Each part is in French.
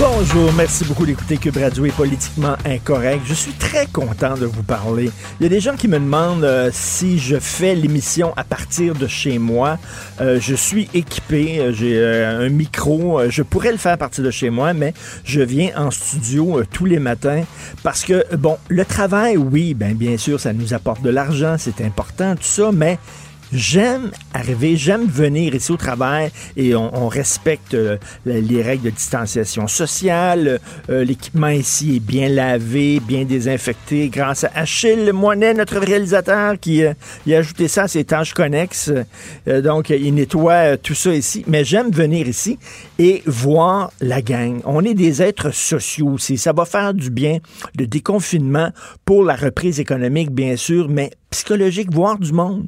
Bonjour, merci beaucoup d'écouter Cube Radio est politiquement incorrect. Je suis très content de vous parler. Il y a des gens qui me demandent euh, si je fais l'émission à partir de chez moi. Euh, je suis équipé, euh, j'ai un micro, je pourrais le faire à partir de chez moi, mais je viens en studio tous les matins parce que, bon, le travail, oui, ben bien sûr, ça nous apporte de l'argent, c'est important, tout ça, mais J'aime arriver, j'aime venir ici au travail et on, respecte euh, les règles de distanciation sociale. Euh, l'équipement ici est bien lavé, bien désinfecté grâce à Achille Moinet, notre réalisateur, qui euh, a ajouté ça à ses tâches connexes. donc, il nettoie tout ça ici. Mais j'aime venir ici et voir la gang. On est des êtres sociaux aussi. Ça va faire du bien, le déconfinement pour la reprise économique, bien sûr, mais psychologique, voir du monde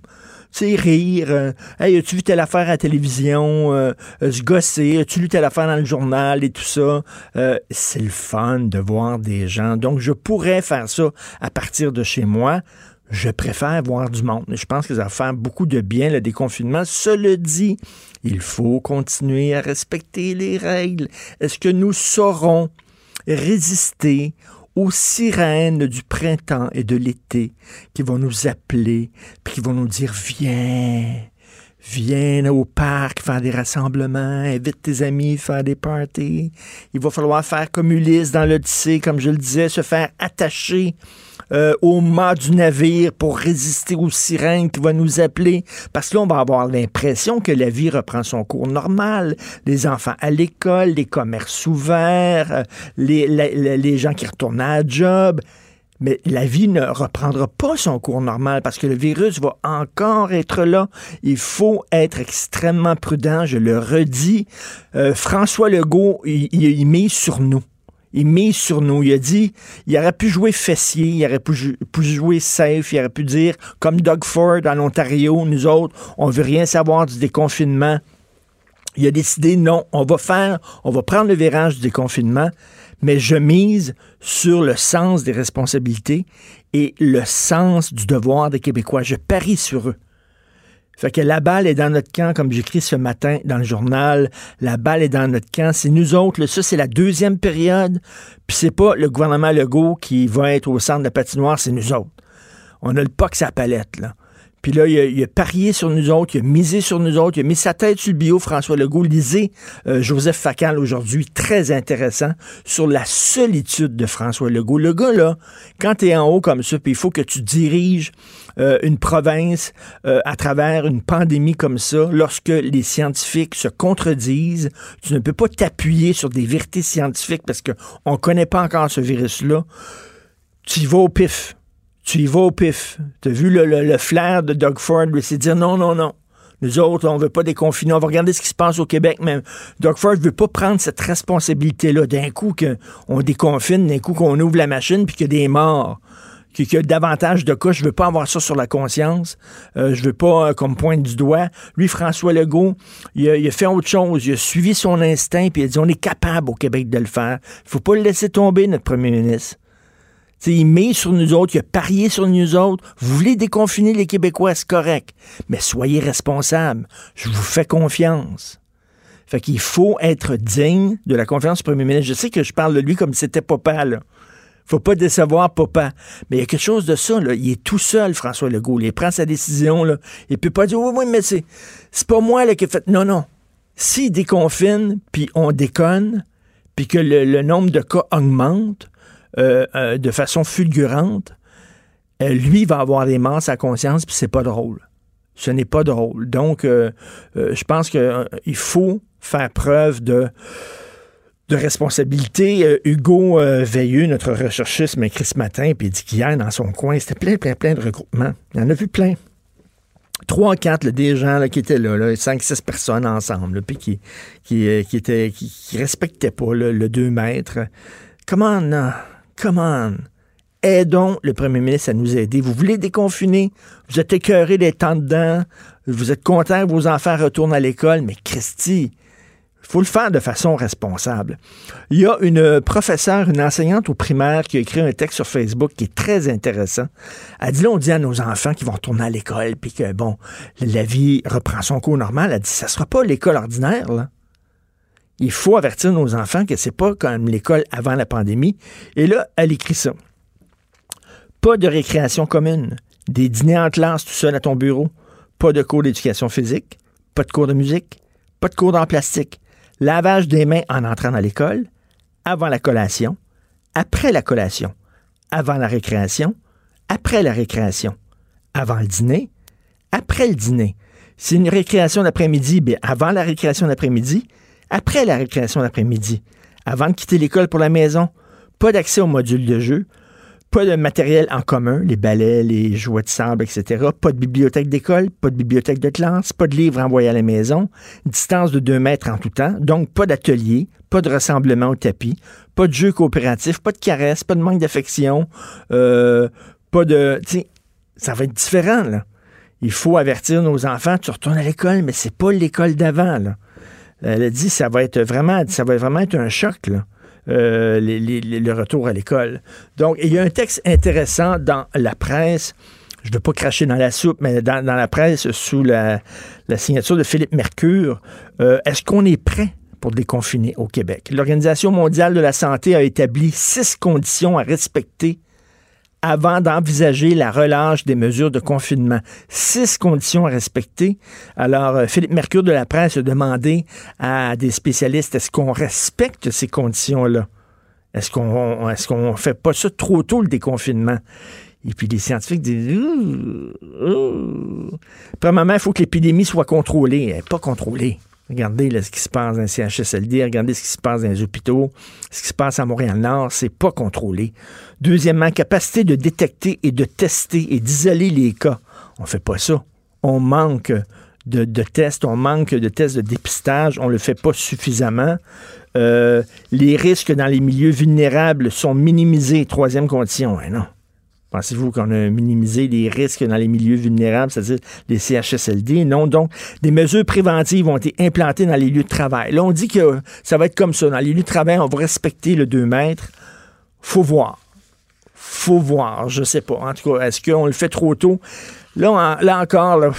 tu sais, rire. Euh, hey, as-tu vu telle affaire à la télévision? Euh, euh, se gosser. As-tu lu telle affaire dans le journal et tout ça? c'est le fun de voir des gens. Donc, je pourrais faire ça à partir de chez moi. Je préfère voir du monde. Je pense que ça va faire beaucoup de bien, le déconfinement. Cela dit, il faut continuer à respecter les règles. Est-ce que nous saurons résister aux sirènes du printemps et de l'été qui vont nous appeler, puis qui vont nous dire Viens, viens au parc faire des rassemblements, invite tes amis faire des parties. Il va falloir faire comme Ulysse dans l'Odyssée, comme je le disais, se faire attacher euh, au mât du navire pour résister aux sirènes qui vont nous appeler. Parce que là, on va avoir l'impression que la vie reprend son cours normal. Les enfants à l'école, les commerces ouverts, euh, les, les gens qui retournent à job. Mais la vie ne reprendra pas son cours normal parce que le virus va encore être là. Il faut être extrêmement prudent, je le redis. Euh, François Legault, il, il, met sur nous. Il mise sur nous. Il a dit, il aurait pu jouer fessier, il aurait pu, jouer safe, il aurait pu dire, comme Doug Ford en Ontario, nous autres, on veut rien savoir du déconfinement. Il a décidé, non, on va faire, on va prendre le virage du déconfinement, mais je mise sur le sens des responsabilités et le sens du devoir des Québécois. Je parie sur eux. Fait que la balle est dans notre camp, comme j'écris ce matin dans le journal. La balle est dans notre camp. C'est nous autres. ça, c'est la deuxième période. Puis c'est pas le gouvernement Legault qui va être au centre de la patinoire, c'est nous autres. On a le POC sa palette, là. Puis là, il a, parié sur nous autres, il a misé sur nous autres, il a mis sa tête sur le bio, François Legault. Lisez euh, Joseph Facal aujourd'hui, très intéressant, sur la solitude de François Legault. Le gars, là, quand tu en haut comme ça, puis il faut que tu diriges euh, une province euh, à travers une pandémie comme ça, lorsque les scientifiques se contredisent, tu ne peux pas t'appuyer sur des vérités scientifiques parce qu'on ne connaît pas encore ce virus-là. Tu y vas au pif tu y vas au pif. Tu as vu le, flair de Doug Ford, lui, c'est dire non, non, non. Nous autres, on veut pas déconfiner. On va regarder ce qui se passe au Québec, mais Doug Ford veut pas prendre cette responsabilité-là. D'un coup qu'on déconfine, d'un coup qu'on ouvre la machine, puis qu'il y a des morts, qu'il y a davantage de cas. Je veux pas avoir ça sur la conscience. Euh, je veux pas euh, comme pointe du doigt. Lui, François Legault, il a, il a, fait autre chose. Il a suivi son instinct, puis il a dit, on est capable au Québec de le faire. Il faut pas le laisser tomber, notre premier ministre il met sur nous autres, il a parié sur nous autres. Vous voulez déconfiner les Québécois, c'est correct. Mais soyez responsables. Je vous fais confiance. Fait qu'il faut être digne de la confiance du premier ministre. Je sais que je parle de lui comme si c'était papa, là. Faut pas décevoir papa. Mais il y a quelque chose de ça, là. Il est tout seul, François Legault. Il prend sa décision, là. Il peut pas dire, oui, oui, mais c'est, c'est pas moi, là, qui ai fait. Non, non. S'il déconfine, puis on déconne, puis que le nombre de cas augmente, euh, euh, de façon fulgurante, euh, lui va avoir des masses à conscience, puis c'est pas drôle. Ce n'est pas drôle. Donc, je pense qu'il faut faire preuve de responsabilité. Hugo Veilleux, notre recherchiste, m'écrit ce matin, puis il dit qu'hier, dans son coin, c'était plein, plein, plein de regroupements. Il y en a vu plein. trois, quatre, des gens qui étaient là, là, cinq, six personnes ensemble, puis qui, qui, euh, qui, étaient, qui, respectaient pas le 2 mètres. Comment, comment, aidons le premier ministre à nous aider. Vous voulez déconfiner, vous êtes écœuré d'être en dedans, vous êtes content que vos enfants retournent à l'école, mais Christy, il faut le faire de façon responsable. Il y a une professeure, une enseignante au primaire qui a écrit un texte sur Facebook qui est très intéressant. Elle dit là, on dit à nos enfants qui vont retourner à l'école, puis que, bon, la vie reprend son cours normal. Elle dit, ça sera pas l'école ordinaire, là. Il faut avertir nos enfants que c'est pas comme l'école avant la pandémie. Et là, elle écrit ça. Pas de récréation commune, des dîners en classe tout seul à ton bureau, pas de cours d'éducation physique, pas de cours de musique, pas de cours d'art plastique, lavage des mains en entrant à l'école, avant la collation, après la collation, avant la récréation, après la récréation, avant le dîner, après le dîner. C'est une récréation d'après-midi, bien avant la récréation d'après-midi, après la récréation d'après-midi, avant de quitter l'école pour la maison, pas d'accès au module de jeu, pas de matériel en commun, les balais, les jouets de sable, etc. Pas de bibliothèque d'école, pas de bibliothèque de classe, pas de livres envoyés à la maison, distance de 2 mètres en tout temps, donc pas d'atelier, pas de rassemblement au tapis, pas de jeu coopératif, pas de caresses, pas de manque d'affection, euh, pas de... Ça va être différent, là. Il faut avertir nos enfants, tu retournes à l'école, mais c'est pas l'école d'avant, là. Elle a dit, ça va être vraiment, ça va vraiment être un choc. Euh, le retour à l'école. Donc, il y a un texte intéressant dans la presse. Je ne veux pas cracher dans la soupe, mais dans, la presse, sous la, signature de Philippe Mercure, euh, est-ce qu'on est prêt pour déconfiner au Québec? L'Organisation mondiale de la santé a établi six conditions à respecter avant d'envisager la relâche des mesures de confinement. Six conditions à respecter. Alors, euh, Philippe Mercure de la presse a demandé à des spécialistes, est-ce qu'on respecte ces conditions-là? Est-ce qu'on est-ce qu'on fait pas ça trop tôt, le déconfinement? Et puis les scientifiques disent Premièrement, il faut que l'épidémie soit contrôlée. Elle pas contrôlée. Regardez ce qui se passe dans les CHSLD, regardez ce qui se passe dans les hôpitaux, ce qui se passe à Montréal-Nord, c'est pas contrôlé. Deuxièmement, capacité de détecter et de tester et d'isoler les cas. On fait pas ça. On manque de, tests, on manque de tests de dépistage, on le fait pas suffisamment. Euh, les risques dans les milieux vulnérables sont minimisés. Troisième condition, hein, non. Pensez-vous qu'on a minimisé les risques dans les milieux vulnérables, c'est-à-dire les CHSLD? Non. Donc, des mesures préventives ont été implantées dans les lieux de travail. Là, on dit que ça va être comme ça. Dans les lieux de travail, on va respecter le 2 mètres. Faut voir. Faut voir. Je sais pas. En tout cas, est-ce qu'on le fait trop tôt? Là, là encore, là,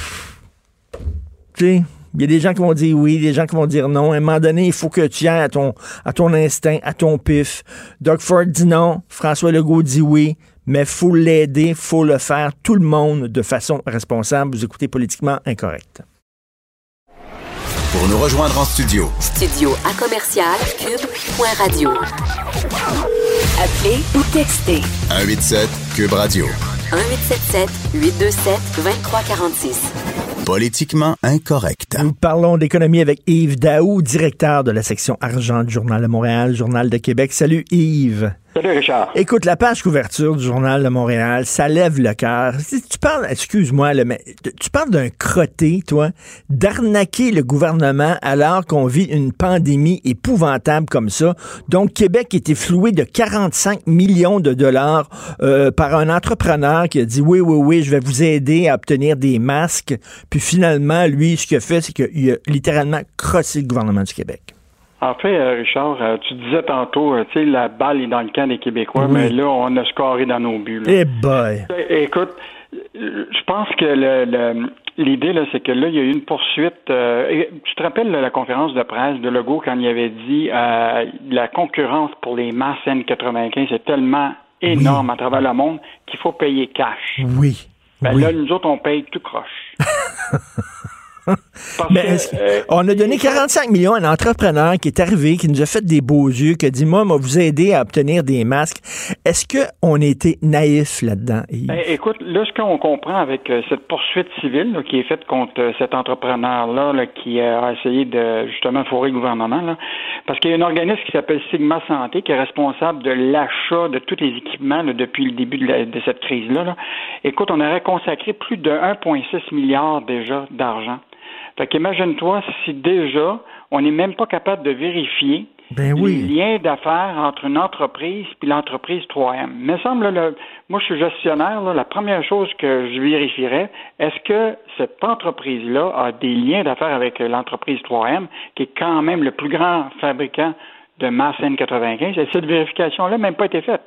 tu sais, il y a des gens qui vont dire oui, des gens qui vont dire non. À un moment donné, il faut que tu ailles à ton, à ton instinct, à ton pif. Doug Ford dit non, François Legault dit oui mais faut l'aider, faut le faire, tout le monde de façon responsable. Vous écoutez politiquement incorrect. Pour nous rejoindre en studio. Studio à commercial cube.radio. Appelez ou textez. 187 cube radio. 1877 827 2346. Politiquement incorrect. Nous parlons d'économie avec Yves Daou, directeur de la section argent du Journal de Montréal, Journal de Québec. Salut Yves. Salut Richard. Écoute, la page couverture du Journal de Montréal, ça lève le cœur. Tu parles, excuse-moi, mais tu parles d'un crotté, toi, d'arnaquer le gouvernement alors qu'on vit une pandémie épouvantable comme ça. Donc, Québec était floué de 45 millions de dollars euh, par un entrepreneur qui a dit oui, oui, oui, je vais vous aider à obtenir des masques. Puis finalement, lui, ce qu'il a fait, c'est qu'il a littéralement crossé le gouvernement du Québec. En fait, euh, Richard, euh, tu disais tantôt, euh, tu sais, la balle est dans le camp des Québécois, mais là, on a scoré dans nos buts. Eh boy! Écoute, je pense que l'idée, là, c'est que là, il y a eu une poursuite. tu te rappelles la conférence de presse de Legault quand il avait dit la concurrence pour les masses N95 est tellement énorme à travers le monde qu'il faut payer cash. Oui. Ben là, nous autres, on paye tout croche. Mais euh, on a donné 45 millions à un entrepreneur qui est arrivé, qui nous a fait des beaux yeux, qui a dit Moi, moi vous aider à obtenir des masques. Est-ce qu'on a été naïf là-dedans? Ben, écoute, là, ce qu'on comprend avec euh, cette poursuite civile qui est faite contre euh, cet entrepreneur-là qui a essayé de justement fourrer le gouvernement, Parce qu'il y a un organisme qui s'appelle Sigma Santé qui est responsable de l'achat de tous les équipements depuis le début de, cette crise-là. Écoute, on aurait consacré plus de 1,6 milliard déjà d'argent. Fait qu'imagine-toi si déjà on n'est même pas capable de vérifier ben oui. les liens d'affaires entre une entreprise et l'entreprise 3M. Mais semble, là, moi je suis gestionnaire, la première chose que je vérifierais, est-ce que cette entreprise-là a des liens d'affaires avec l'entreprise 3M, qui est quand même le plus grand fabricant de masse N95, et cette vérification-là n'a même pas été faite.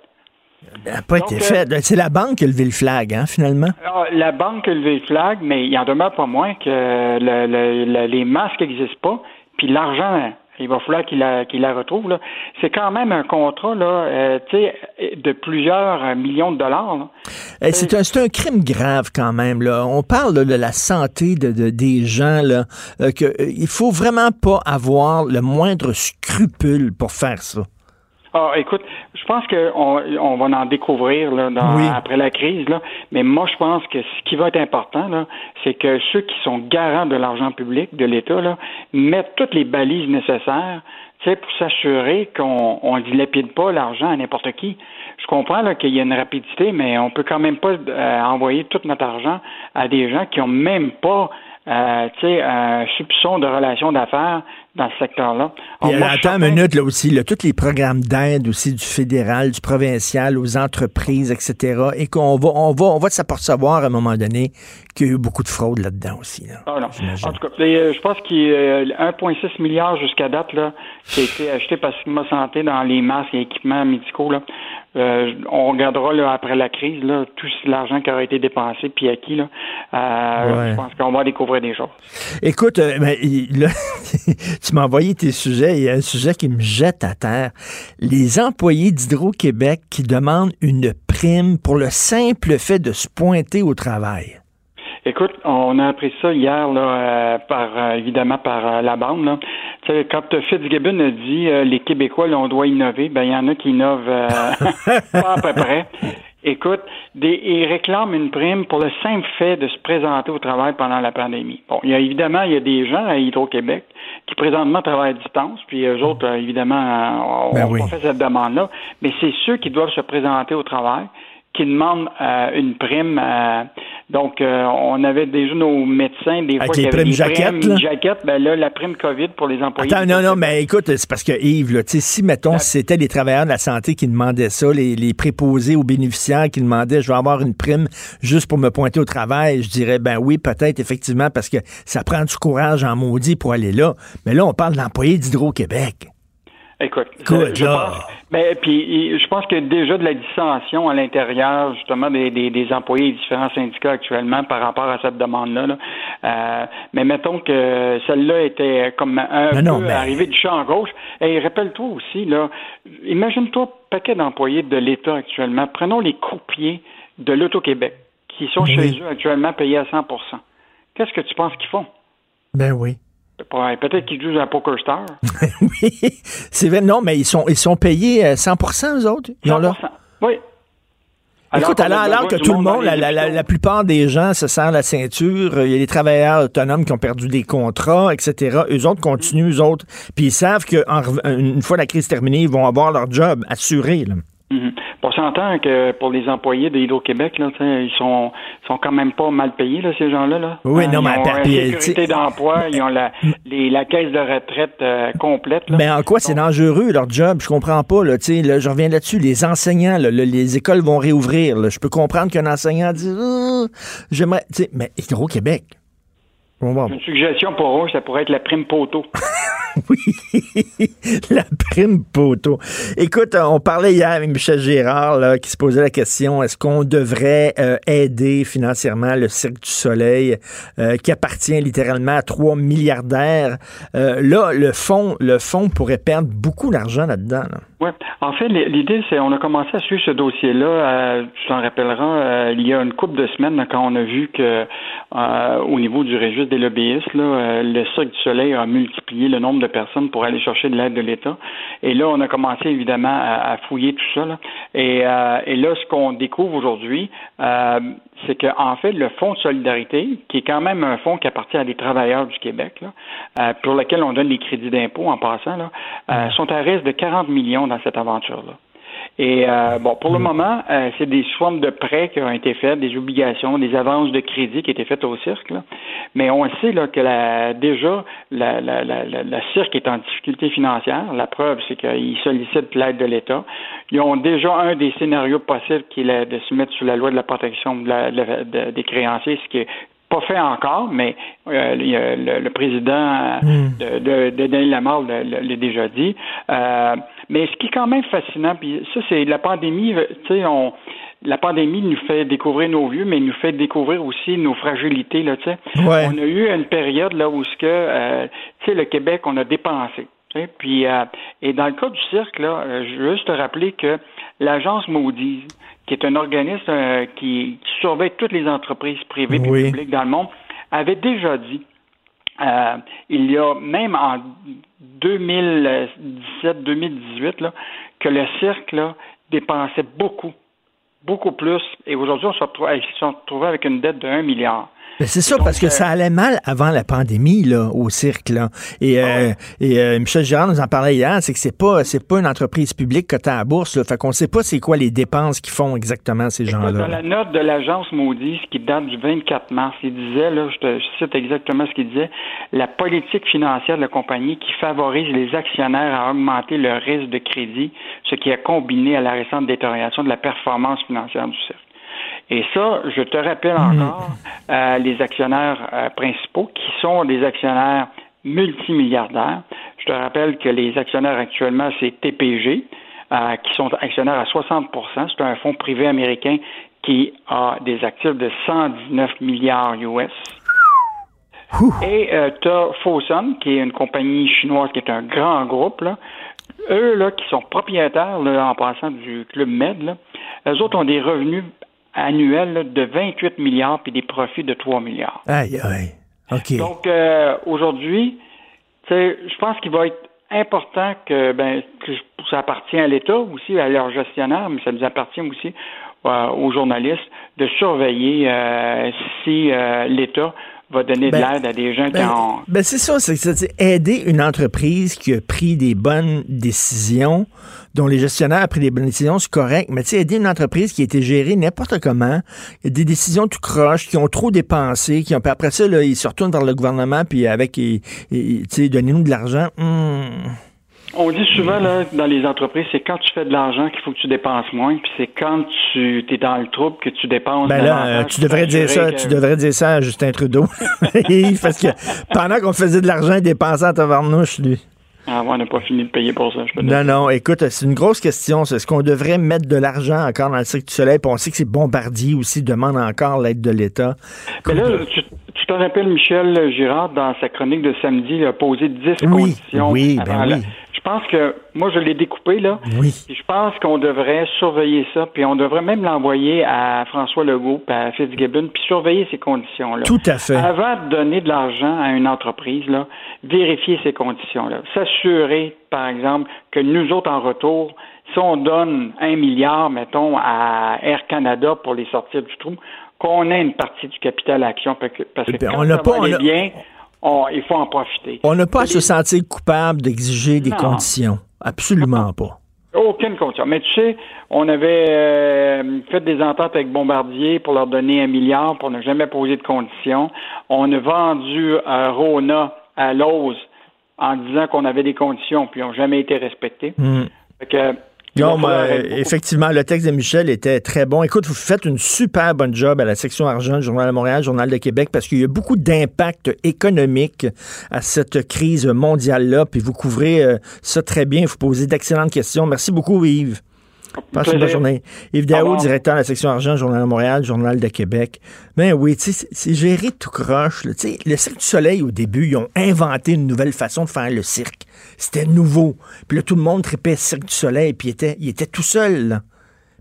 Elle n'a pas été faite. C'est la banque qui a levé le flag, hein, finalement. Ah, la banque a levé le flag, mais il en demeure pas moins que les masques n'existent pas, puis l'argent il va falloir qu'il la, retrouve. C'est quand même un contrat là, euh, de plusieurs millions de dollars. Eh, c'est, un, crime grave quand même. Là. On parle de la santé de, des gens. Là, euh, que, euh, il faut vraiment pas avoir le moindre scrupule pour faire ça. Ah, écoute, je pense qu'on on va en découvrir là, après la crise, là. mais moi, je pense que ce qui va être important, là, c'est que ceux qui sont garants de l'argent public, de l'État, là, mettent toutes les balises nécessaires pour s'assurer qu'on ne dilapide pas l'argent à n'importe qui. Je comprends qu'il y a une rapidité, mais on peut quand même pas euh, envoyer tout notre argent à des gens qui ont même pas euh, un soupçon de relation d'affaires dans ce secteur-là. attends une minute, là aussi, là, tous les programmes d'aide aussi du fédéral, du provincial, aux entreprises, etc., et qu'on va, on va, on va s'apercevoir à un moment donné qu'il y a eu beaucoup de fraude là-dedans aussi. Là, ah, non. En tout cas, euh, je pense qu'il y a 1,6 milliard jusqu'à date là, qui a été acheté par Sigma Santé dans les masques et équipements médicaux. Là. Euh, on regardera là, après la crise là, tout l'argent qui aurait été dépensé puis acquis. Là, euh, Je pense qu'on va découvrir des choses. Écoute, euh, ben, là, tu m'as envoyé tes sujets. Il y a un sujet qui me jette à terre. Les employés d'Hydro-Québec qui demandent une prime pour le simple fait de se pointer au travail. Écoute, on a appris ça hier, là, par évidemment par la bande. Là quand Fitzgibbon a dit euh, les Québécois, on doit innover, ben il y en a qui innovent euh, pas à peu près. Écoute, des, ils réclament une prime pour le simple fait de se présenter au travail pendant la pandémie. Bon, il y a évidemment, il y a des gens à Hydro-Québec qui présentement travaillent à distance, puis eux autres, euh, évidemment, on, ben fait cette demande-là, mais c'est ceux qui doivent se présenter au travail qui demandent une prime donc, euh, on avait déjà nos médecins, des fois, qui avaient des jaquettes, ben là, la prime COVID pour les employés. Attends, non, non, mais écoute, c'est parce que Yves, là, si, mettons, c'était les travailleurs de la santé qui demandaient ça, les, les préposés aux bénéficiaires qui demandaient, je vais avoir une prime juste pour me pointer au travail, je dirais, ben oui, peut-être, effectivement, parce que ça prend du courage en maudit pour aller là. Mais là, on parle d'employés d'Hydro-Québec. Écoute, je, pense, mais puis je pense qu'il y a déjà de la dissension à l'intérieur justement des, des, employés des différents syndicats actuellement par rapport à cette demande-là. Euh, mais mettons que celle-là était comme un peu arrivée du champ gauche. Et rappelle-toi aussi là, imagine-toi paquet d'employés de l'État actuellement. Prenons les courpiers de l'Auto-Québec qui sont ben chez eux actuellement payés à 100% Qu'est-ce que tu penses qu'ils font? Ben oui. Peut-être qu'ils jouent à Poker Star. oui, c'est vrai. Non, mais ils sont, ils sont payés 100% euh, eux autres. 100% Oui. Écoute, alors, que tout le monde, la, plupart des gens se serrent la ceinture, il y a des travailleurs autonomes qui ont perdu des contrats, etc. Eux autres continuent, eux autres, puis ils savent qu'une fois la crise terminée, ils vont avoir leur job assuré. Là. Mhm. On s'entend que pour les employés de Hydro-Québec, là, ils sont, sont quand même pas mal payés, là, ces gens-là. Là. Oui, non, ils mais ont une sécurité d'emploi, ils ont la, la caisse de retraite euh, complète. Mais en quoi c'est dangereux, leur job? Je comprends pas. Là, là, je reviens là-dessus. Les enseignants, les écoles vont réouvrir. Je peux comprendre qu'un enseignant dit oh, j'aimerais. Mais Hydro-Québec. Une suggestion pour eux, ça pourrait être la prime poteau. oui, la prime poteau. Écoute, on parlait hier avec Michel Gérard qui se posait la question est-ce qu'on devrait euh, aider financièrement le Cirque du Soleil euh, qui appartient littéralement à trois milliardaires? Euh, Là, le fonds, le fonds pourrait perdre beaucoup d'argent là-dedans. Oui. En fait, l'idée, c'est on a commencé à suivre ce dossier-là. tu t'en rappelleras, il y a une couple de semaines quand on a vu que au niveau du registre des lobbyistes, le Cirque du Soleil a multiplié le nombre de personnes pour aller chercher de l'aide de l'État. Et là, on a commencé évidemment à, fouiller tout ça. Et, euh, et, là, ce qu'on découvre aujourd'hui, euh, c'est qu'en fait, le Fonds de solidarité, qui est quand même un fonds qui appartient à des travailleurs du Québec, là, euh, pour lequel on donne des crédits d'impôt en passant, là, euh, sont à risque de 40 millions dans cette aventure-là. Et euh, bon, pour le moment, euh, c'est des formes de prêts qui ont été faites, des obligations, des avances de crédit qui ont été faites au cirque. Mais on sait là, que la, déjà, la, la, la, la, cirque est en difficulté financière. La preuve, c'est qu'ils sollicitent l'aide de l'État. Ils ont déjà un des scénarios possibles qui est de se mettre sous la loi de la protection des créanciers, ce qui est pas fait encore, mais euh, le, président hmm. de, de, de Denis Lamarre l'a déjà dit. Euh, mais ce qui est quand même fascinant, puis ça, c'est la pandémie, euh, tu sais, on la pandémie nous fait découvrir nos vieux, mais nous fait découvrir aussi nos fragilités. Là, tu sais. On a eu une période là où ce que, tu sais, le Québec, on a dépensé. Puis, et dans le cas du cirque, là, je veux juste te rappeler que l'agence Moody's, qui est un organisme euh, qui, surveille toutes les entreprises privées et publiques dans le monde, avait déjà dit, euh, il y a même en 2017-2018, que le cirque là, dépensait beaucoup, beaucoup plus. Et aujourd'hui, on se retrouve avec une dette de 1 milliard. Ben, c'est ça, parce que ça allait mal avant la pandémie là, au cirque. Là. Et, ah euh, et euh, Michel Girard nous en parlait hier, c'est que c'est pas c'est pas une entreprise publique cotée à la bourse. Là, fait qu'on sait pas c'est quoi les dépenses qu'ils font exactement ces gens-là. Dans la note de l'agence Moody's qui date du 24 mars, il disait, là, je te cite exactement ce qu'il disait, la politique financière de la compagnie qui favorise les actionnaires à augmenter leur risque de crédit, ce qui a combiné à la récente détérioration de la performance financière du cirque. Et ça, je te rappelle hmm. encore euh, les actionnaires euh, principaux qui sont des actionnaires multimilliardaires. Je te rappelle que les actionnaires actuellement, c'est TPG, euh, qui sont actionnaires à 60% C'est un fonds privé américain qui a des actifs de 119 milliards US. Et tu as Fosun, qui est une compagnie chinoise, qui est un grand groupe, là. eux là, qui sont propriétaires en passant du Club Med, là, eux autres ont des revenus annuel de 28 milliards puis des profits de 3 milliards. Aïe, aïe. OK. Donc, euh, aujourd'hui, je pense qu'il va être important que, ben, que ça appartient à l'État aussi, à leurs gestionnaires, mais ça nous appartient aussi euh, aux journalistes de surveiller euh, si l'État va donner de ben, l'aide à des gens qui ben, ont... Ben c'est ça, c'est aider une entreprise qui a pris des bonnes décisions, dont les gestionnaires ont pris des bonnes décisions, c'est correct, mais tu sais, aider une entreprise qui a été gérée n'importe comment, des décisions tout croches, qui ont trop dépensé, qui ont... après ça, là, ils se retournent vers le gouvernement, puis avec, tu sais, donnez-nous de l'argent. Hmm. On dit souvent là, dans les entreprises, c'est quand tu fais de l'argent qu'il faut que tu dépenses moins, puis c'est quand tu es dans le trouble que tu dépenses. Ben là, euh, tu devrais dire ça, tu devrais dire ça à Justin Trudeau, parce que pendant qu'on faisait de l'argent, il dépensait à Tavarnouche, lui. Ah, on n'a pas fini de payer pour ça, je peux Non, non, écoute, c'est une grosse question. Est-ce qu'on devrait mettre de l'argent encore dans le Cirque du Soleil? Puis on sait que c'est Bombardier aussi demande encore l'aide de l'État. Mais là, tu, te rappelles, Michel Girard, dans sa chronique de samedi, il a posé 10 oui, conditions. Oui, ben oui pense que moi je l'ai découpé là. Oui. je pense qu'on devrait surveiller ça, puis on devrait même l'envoyer à François Legault, puis à Fitzgibbon, puis surveiller ces conditions là. Tout à fait. Avant de donner de l'argent à une entreprise là, vérifier ces conditions là, s'assurer par exemple que nous autres en retour, si on donne un milliard, mettons, à Air Canada pour les sortir du trou, qu'on ait une partie du capital action parce que, parce que on pas, on bien, il faut en profiter. On n'a pas à se sentir coupable d'exiger des conditions. Absolument pas. Aucune condition. Mais tu sais, on avait euh, fait des ententes avec Bombardier pour leur donner un milliard pour ne jamais poser de conditions. On a vendu euh, Rona à Lowe's en disant qu'on avait des conditions, puis ils n'ont jamais été respectées. Hmm. Non, effectivement, le texte de Michel était très bon. Écoute, vous faites une super bonne job à la section argent du Journal de Montréal, Journal de Québec, parce qu'il y a beaucoup d'impact économique à cette crise mondiale-là, puis vous couvrez euh, ça très bien. Vous posez d'excellentes questions. Merci beaucoup, Yves. Passe une bonne journée. Yves Daou, directeur de la section argent, Journal de Montréal, Journal de Québec. Ben oui, tu sais, c'est géré tout croche. Le Cirque du Soleil, au début, ils ont inventé une nouvelle façon de faire le cirque. C'était nouveau. Puis là, tout le monde tripait Cirque du Soleil, puis il était, il était tout seul. Là.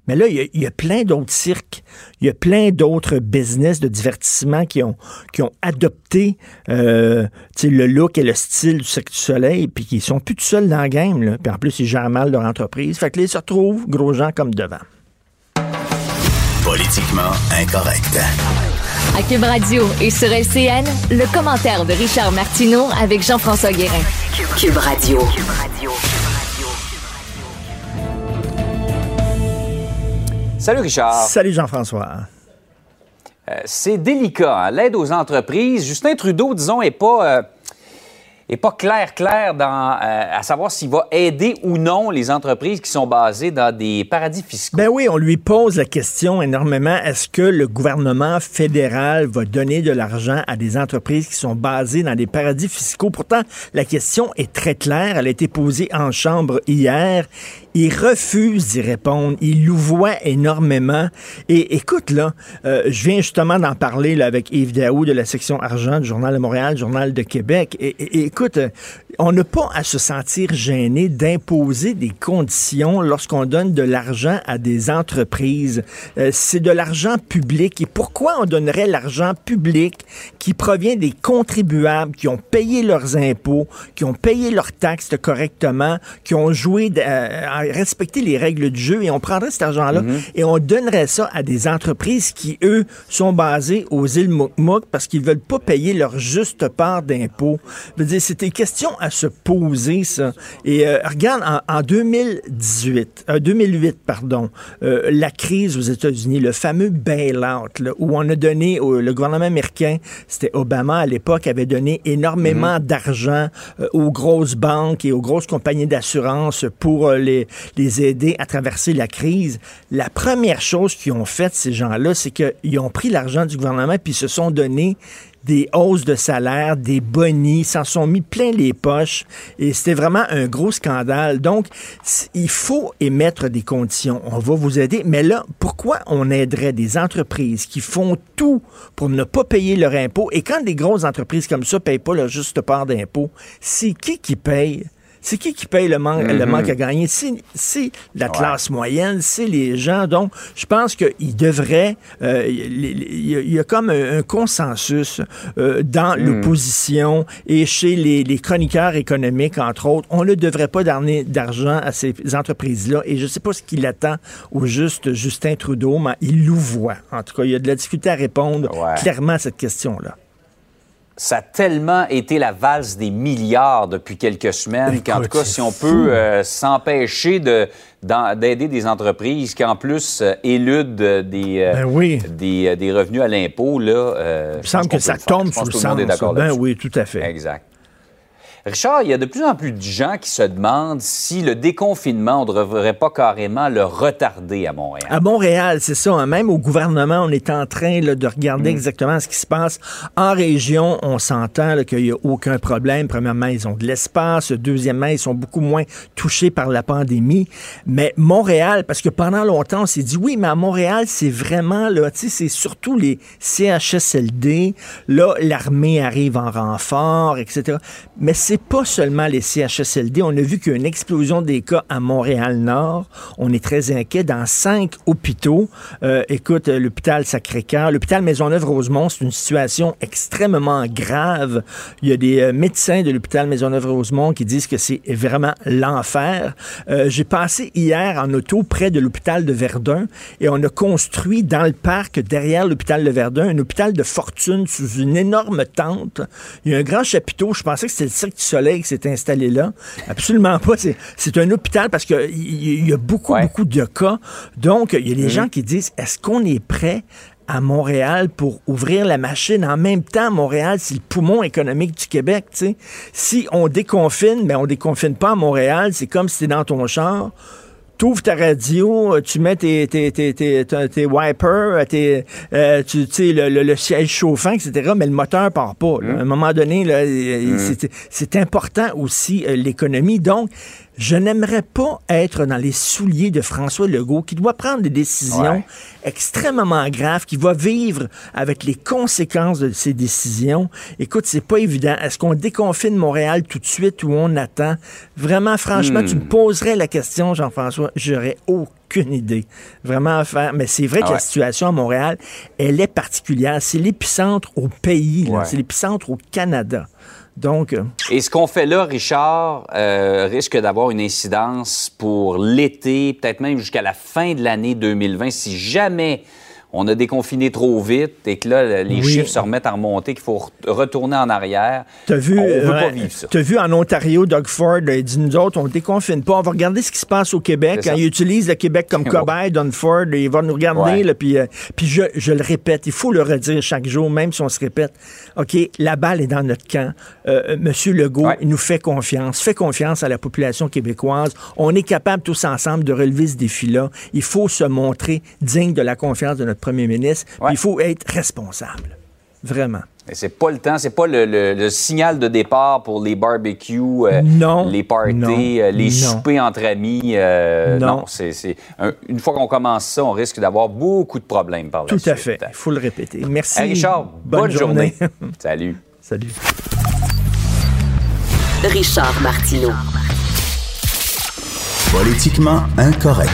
Mais là, il y a, plein d'autres cirques, il y a plein d'autres business de divertissement qui ont, qui ont adopté euh, le look et le style du Cirque du Soleil, puis qui sont plus tout seuls dans le game. Là. Puis en plus, ils gèrent mal leur entreprise. Fait que là, ils se retrouvent, gros gens, comme devant. Politiquement incorrect. À Cube Radio et sur LCN, le commentaire de Richard Martineau avec Jean-François Guérin. Cube Radio. Salut Richard. Salut Jean-François. Euh, c'est délicat. hein. L'aide aux entreprises, Justin Trudeau, disons, est pas, euh, est pas clair, clair dans, euh, à savoir s'il va aider ou non les entreprises qui sont basées dans des paradis fiscaux. Ben oui, on lui pose la question énormément. Est-ce que le gouvernement fédéral va donner de l'argent à des entreprises qui sont basées dans des paradis fiscaux? Pourtant, la question est très claire. Elle a été posée en chambre hier. Il refuse d'y répondre. Il louvoie énormément. Et écoute, là, euh, je viens justement d'en parler là, avec Yves Daou de la section argent du Journal de Montréal, Journal de Québec. Et, écoute, euh, on n'a pas à se sentir gêné d'imposer des conditions lorsqu'on donne de l'argent à des entreprises. Euh, c'est de l'argent public. Et pourquoi on donnerait l'argent public qui provient des contribuables qui ont payé leurs impôts, qui ont payé leurs taxes correctement, qui ont joué euh, à respecter les règles du jeu et on prendrait cet argent-là et on donnerait ça à des entreprises qui, eux, sont basées aux îles Mouk parce qu'ils veulent pas payer leur juste part d'impôts. Je veux dire, c'était question à se poser, ça. Et euh, regarde, en, en 2018, euh, 2008, pardon, euh, la crise aux États-Unis, le fameux bail-out, là, où on a donné, au- le gouvernement américain, c'était Obama à l'époque, avait donné énormément d'argent euh, aux grosses banques et aux grosses compagnies d'assurance pour les, les aider à traverser la crise. La première chose qu'ils ont faite, ces gens-là, c'est qu'ils ont pris l'argent du gouvernement puis se sont donné des hausses de salaire, des bonnies, s'en sont mis plein les poches et c'était vraiment un gros scandale. Donc, il faut émettre des conditions. On va vous aider, mais là, pourquoi on aiderait des entreprises qui font tout pour ne pas payer leur impôt? Et quand des grosses entreprises comme ça payent pas leur juste part d'impôt, c'est qui qui paye? C'est qui qui paye le manque, le manque à gagner? C'est la classe moyenne, c'est les gens. Donc, je pense qu'il devrait... euh, il y, a- il y a comme un, un consensus euh, dans l'opposition et chez les, les chroniqueurs économiques, entre autres. On ne devrait pas donner d'argent à ces entreprises-là. Et je ne sais pas ce qu'il attend au juste Justin Trudeau, mais il louvoie. En tout cas, il y a de la difficulté à répondre Ouais. clairement à cette question-là. Ça a tellement été la valse des milliards depuis quelques semaines qu'en tout cas, si on peut euh, s'empêcher de, d'aider des entreprises qui, en plus, euh, éludent euh, des, euh, Ben oui. des, des revenus à l'impôt, là... Il me semble que ça tombe sous le sens. Ben oui, tout à fait. Exact. Richard, il y a de plus en plus de gens qui se demandent si le déconfinement, on ne devrait pas carrément le retarder à Montréal. À Montréal, c'est ça. hein. Même au gouvernement, on est en train là, de regarder exactement ce qui se passe. En région, on s'entend qu'il n'y a aucun problème. Premièrement, ils ont de l'espace. Deuxièmement, ils sont beaucoup moins touchés par la pandémie. Mais Montréal, parce que pendant longtemps, on s'est dit, oui, mais à Montréal, c'est vraiment, là, tu sais, c'est surtout les CHSLD. Là, l'armée arrive en renfort, etc. Mais c'est pas seulement les CHSLD. On a vu qu'il y a une explosion des cas à Montréal-Nord. On est très inquiet dans cinq hôpitaux. Euh, écoute, euh, l'hôpital Sacré-Cœur, l'hôpital Maisonneuve-Rosemont, c'est une situation extrêmement grave. Il y a des euh, médecins de l'hôpital Maisonneuve-Rosemont qui disent que c'est vraiment l'enfer. J'ai passé hier en auto près de l'hôpital de Verdun et on a construit dans le parc derrière l'hôpital de Verdun un hôpital de fortune sous une énorme tente. Il y a un grand chapiteau. Je pensais que c'était le Cirque Soleil qui s'est installé là. Absolument pas. C'est- un hôpital parce qu'il y, y a beaucoup, Ouais. beaucoup de cas. Donc, il y a des gens qui disent, est-ce qu'on est prêt à Montréal pour ouvrir la machine. En même temps, Montréal, c'est le poumon économique du Québec. Si on déconfine, mais on déconfine pas à Montréal, c'est comme si t'es dans ton char. T'ouvres ta radio, euh, tu mets tes, tes, tes, tes, tes- wipers, euh, tes, euh, tu tu sais, le, le- le siège chauffant, etc., mais le moteur part pas. là. À un moment donné, là, euh, c'est- c'est important aussi euh, l'économie. Donc, je n'aimerais pas être dans les souliers de François Legault qui doit prendre des décisions Ouais. extrêmement graves, qui va vivre avec les conséquences de ses décisions. Écoute, c'est pas évident. Est-ce qu'on déconfine Montréal tout de suite ou on attend? Vraiment, franchement, tu me poserais la question, Jean-François, j'aurais aucune idée. Vraiment à faire. Mais c'est vrai Ah que la ouais. situation à Montréal, elle est particulière. C'est l'épicentre au pays. Ouais. c'est l'épicentre au Canada. Donc, Et ce qu'on fait là, Richard, euh, risque d'avoir une incidence pour l'été, peut-être même jusqu'à la fin de l'année 2020, si jamais on a déconfiné trop vite et que là, les chiffres se remettent à remonter, qu'il faut retourner en arrière. T'as vu, on veut pas vivre ça. Tu as vu en Ontario, Doug Ford il dit nous autres, on déconfine pas. On va regarder ce qui se passe au Québec. Quand il utilise le Québec comme cobaye, Doug Ford, il va nous regarder. puis euh, puis je, je, le répète, il faut le redire chaque jour, même si on se répète. OK, la balle est dans notre camp. Euh, Monsieur Legault, il nous fait confiance. Fait confiance à la population québécoise. On est capable tous ensemble de relever ce défi-là. Il faut se montrer digne de la confiance de notre premier ministre. Il faut être responsable. Vraiment. C'est pas le temps, c'est pas le, signal de départ pour les barbecues, euh, les parties, euh, les soupers entre amis. Euh, non, c'est une fois qu'on commence ça, on risque d'avoir beaucoup de problèmes par la Tout à fait. Il faut le répéter. Merci. Richard, bonne, journée. Salut. Salut. Richard Martineau. Politiquement incorrect.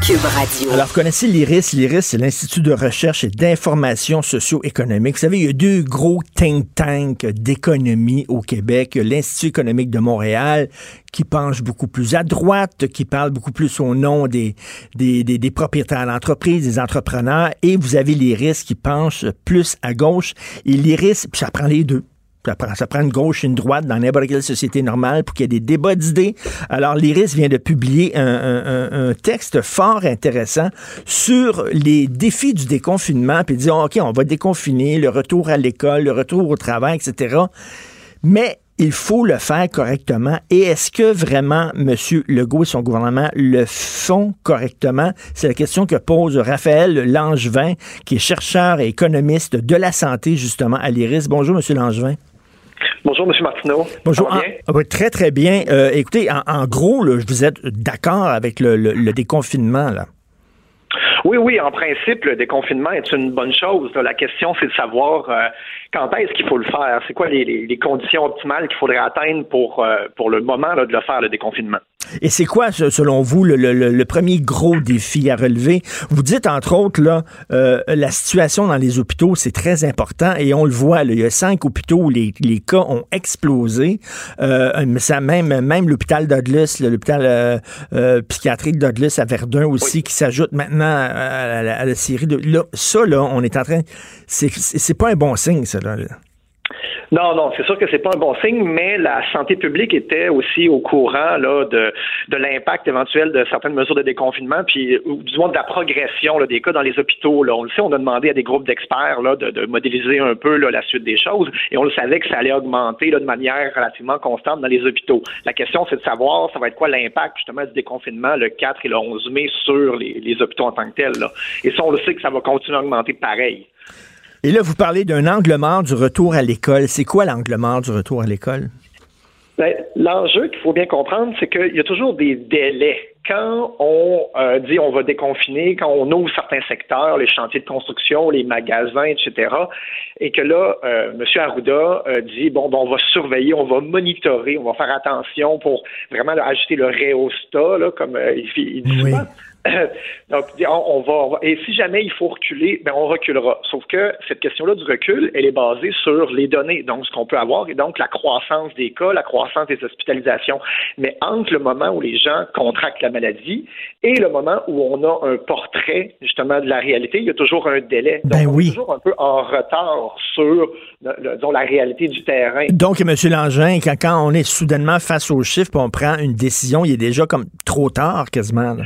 Cube Radio. Alors, vous connaissez l'IRIS. L'IRIS, c'est l'Institut de recherche et d'information socio-économique. Vous savez, il y a deux gros think tanks d'économie au Québec. L'Institut économique de Montréal, qui penche beaucoup plus à droite, qui parle beaucoup plus au nom des, des, des, propriétaires d'entreprise, des entrepreneurs. Et vous avez l'IRIS qui penche plus à gauche. Et l'IRIS, puis ça prend les deux. Ça prend, une gauche et une droite dans n'importe quelle société normale pour qu'il y ait des débats d'idées. Alors, l'IRIS vient de publier un, texte fort intéressant sur les défis du déconfinement, puis dit, OK, on va déconfiner, le retour à l'école, le retour au travail, etc. Mais il faut le faire correctement. Et est-ce que vraiment M. Legault et son gouvernement le font correctement? C'est la question que pose Raphaël Langevin, qui est chercheur et économiste de la santé, justement, à l'IRIS. Bonjour, M. Langevin. Bonjour, M. Martineau. Bonjour. Ah, très, très bien. Euh, écoutez, en, gros, vous êtes d'accord avec le, déconfinement, là? Oui, oui, en principe, le déconfinement est une bonne chose. La question, c'est de savoir euh, quand est-ce qu'il faut le faire? C'est quoi les, conditions optimales qu'il faudrait atteindre pour, euh, pour le moment de le faire, le déconfinement? Et c'est quoi, selon vous, le, premier gros défi à relever? Vous dites, entre autres, là, euh, la situation dans les hôpitaux, c'est très important et on le voit. il y a cinq hôpitaux où les, cas ont explosé. Euh, ça, même même l'hôpital Douglas, l'hôpital euh, euh, psychiatrique Douglas à Verdun aussi, qui s'ajoute maintenant à, la, série de... Là, ça, là, on est en train... C'est pas un bon signe, ça, là. Non, non, c'est sûr que c'est pas un bon signe, mais la santé publique était aussi au courant là, de, de l'impact éventuel de certaines mesures de déconfinement, puis du moins de la progression des cas dans les hôpitaux. On le sait, on a demandé à des groupes d'experts là, de, modéliser un peu la suite des choses, et on le savait que ça allait augmenter là, de manière relativement constante dans les hôpitaux. La question, c'est de savoir, ça va être quoi l'impact justement du déconfinement le 4 et le 11 mai sur les, hôpitaux en tant que tels. Et ça, on le sait que ça va continuer à augmenter pareil. Et là, vous parlez d'un angle mort du retour à l'école. C'est quoi l'angle mort du retour à l'école? Ben, l'enjeu qu'il faut bien comprendre, c'est qu'il y a toujours des délais. Quand on euh, dit on va déconfiner, quand on ouvre certains secteurs, les chantiers de construction, les magasins, etc., et que là, euh, M. Arruda euh, dit bon, on va surveiller, on va monitorer, on va faire attention pour vraiment ajouter le réostat, là, comme il, il dit souvent. Donc, on, va, et si jamais il faut reculer, ben on reculera. Sauf que cette question-là du recul, elle est basée sur les données, donc ce qu'on peut avoir, et donc la croissance des cas, la croissance des hospitalisations. Mais entre le moment où les gens contractent la maladie et le moment où on a un portrait justement de la réalité, il y a toujours un délai. Donc, ben on est toujours un peu en retard sur la réalité du terrain. Donc, M. Langin, quand, quand on est soudainement face aux chiffres, on prend une décision, il est déjà comme trop tard quasiment. Là.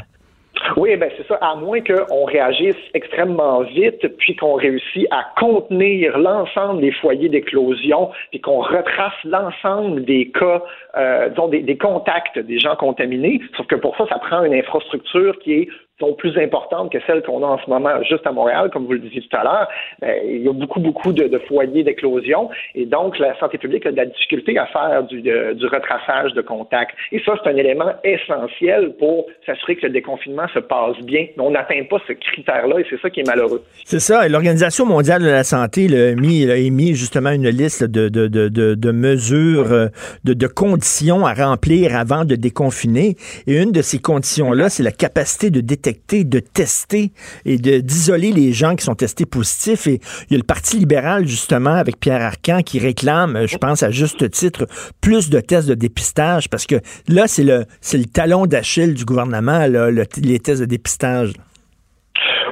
Oui, ben c'est ça. À moins qu'on réagisse extrêmement vite, puis qu'on réussisse à contenir l'ensemble des foyers d'éclosion, puis qu'on retrace l'ensemble des cas, euh, disons des, des contacts des gens contaminés. Sauf que pour ça, ça prend une infrastructure qui est sont plus importantes que celles qu'on a en ce moment juste à Montréal, comme vous le disiez tout à l'heure. Ben, il y a beaucoup, beaucoup de, foyers d'éclosion et donc la santé publique a de la difficulté à faire du, du retraçage de contacts. Et ça, c'est un élément essentiel pour s'assurer que le déconfinement se passe bien. Mais on n'atteint pas ce critère-là et c'est ça qui est malheureux. C'est ça. L'Organisation mondiale de la santé a, mis, a émis justement une liste de, de, de, mesures, euh, de conditions à remplir avant de déconfiner. Et une de ces conditions-là, c'est la capacité de détecter de tester et d'isoler les gens qui sont testés positifs. Et il y a le Parti libéral, justement, avec Pierre Arcan, qui réclame, je pense à juste titre, plus de tests de dépistage parce que là, c'est le, le talon d'Achille du gouvernement, les tests de dépistage.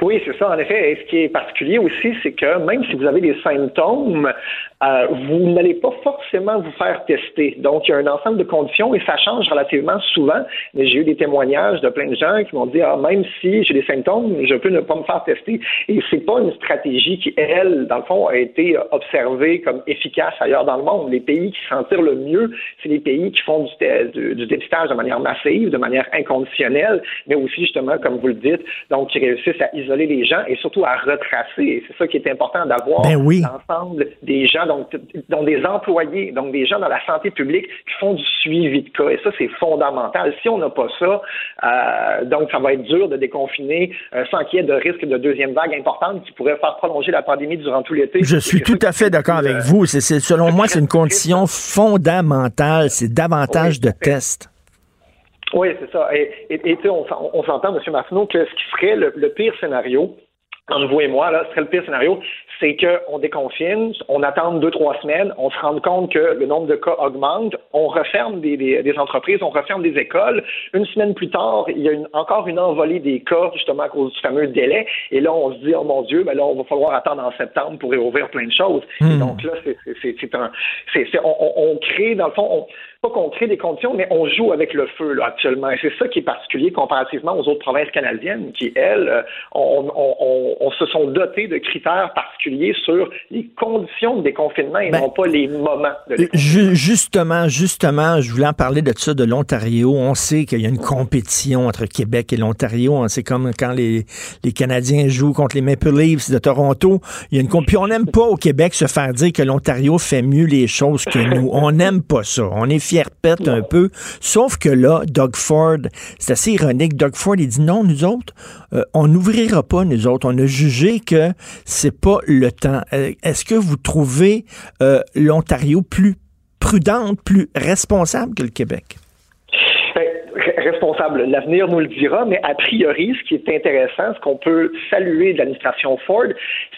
Oui, c'est ça, en effet. Et ce qui est particulier aussi, c'est que même si vous avez des symptômes, euh, vous n'allez pas forcément vous faire tester. Donc, il y a un ensemble de conditions et ça change relativement souvent. Mais j'ai eu des témoignages de plein de gens qui m'ont dit, ah, même si j'ai des symptômes, je peux ne pas me faire tester. Et c'est pas une stratégie qui, elle, dans le fond, a été observée comme efficace ailleurs dans le monde. Les pays qui s'en tirent le mieux, c'est les pays qui font du, du dépistage de manière massive, de manière inconditionnelle, mais aussi, justement, comme vous le dites, donc qui réussissent à isoler les gens et surtout à retracer. C'est ça qui est important d'avoir ben l'ensemble des gens, donc, donc des employés, donc des gens dans la santé publique qui font du suivi de cas. Et ça, c'est fondamental. Si on n'a pas ça, euh, donc ça va être dur de déconfiner euh, sans qu'il y ait de risque de deuxième vague importante qui pourrait faire prolonger la pandémie durant tout l'été. Je suis tout à fait d'accord avec vous. C'est, selon moi, c'est une condition fondamentale. C'est davantage de tests. Oui, c'est ça. Et, et, on, on s'entend, M. Martineau, que ce qui serait le, pire scénario, entre vous et moi, là, ce serait le pire scénario, c'est qu'on déconfine, on attend deux, trois semaines, on se rend compte que le nombre de cas augmente, on referme des, des, entreprises, on referme des écoles. Une semaine plus tard, il y a une, encore une envolée des cas, justement, à cause du fameux délai. Et là, on se dit, oh mon Dieu, ben là, on va falloir attendre en septembre pour réouvrir plein de choses. Hmm. donc là, c'est un. on, on, crée, dans le fond, on, pas qu'on crée des conditions, mais on joue avec le feu là, actuellement. Et c'est ça qui est particulier comparativement aux autres provinces canadiennes qui, elles, euh, on, se sont dotées de critères particuliers sur les conditions de déconfinement et ben, non pas les moments de déconfinement. Justement, justement, je voulais en parler de ça, de l'Ontario. On sait qu'il y a une compétition entre Québec et l'Ontario. C'est comme quand les, les Canadiens jouent contre les Maple Leafs de Toronto. Il y a une Puis on n'aime pas au Québec se faire dire que l'Ontario fait mieux les choses que nous. On n'aime pas ça. On est fier pète un peu. Sauf que là, Doug Ford, c'est assez ironique. Doug Ford, il dit non, nous autres, euh, on n'ouvrira pas, nous autres. On a jugé que c'est pas le temps. Euh, est-ce que vous trouvez euh, l'Ontario plus prudente, plus responsable que le Québec? Responsable. L'avenir nous le dira, mais a priori, ce qui est intéressant, ce qu'on peut saluer de l'administration Ford,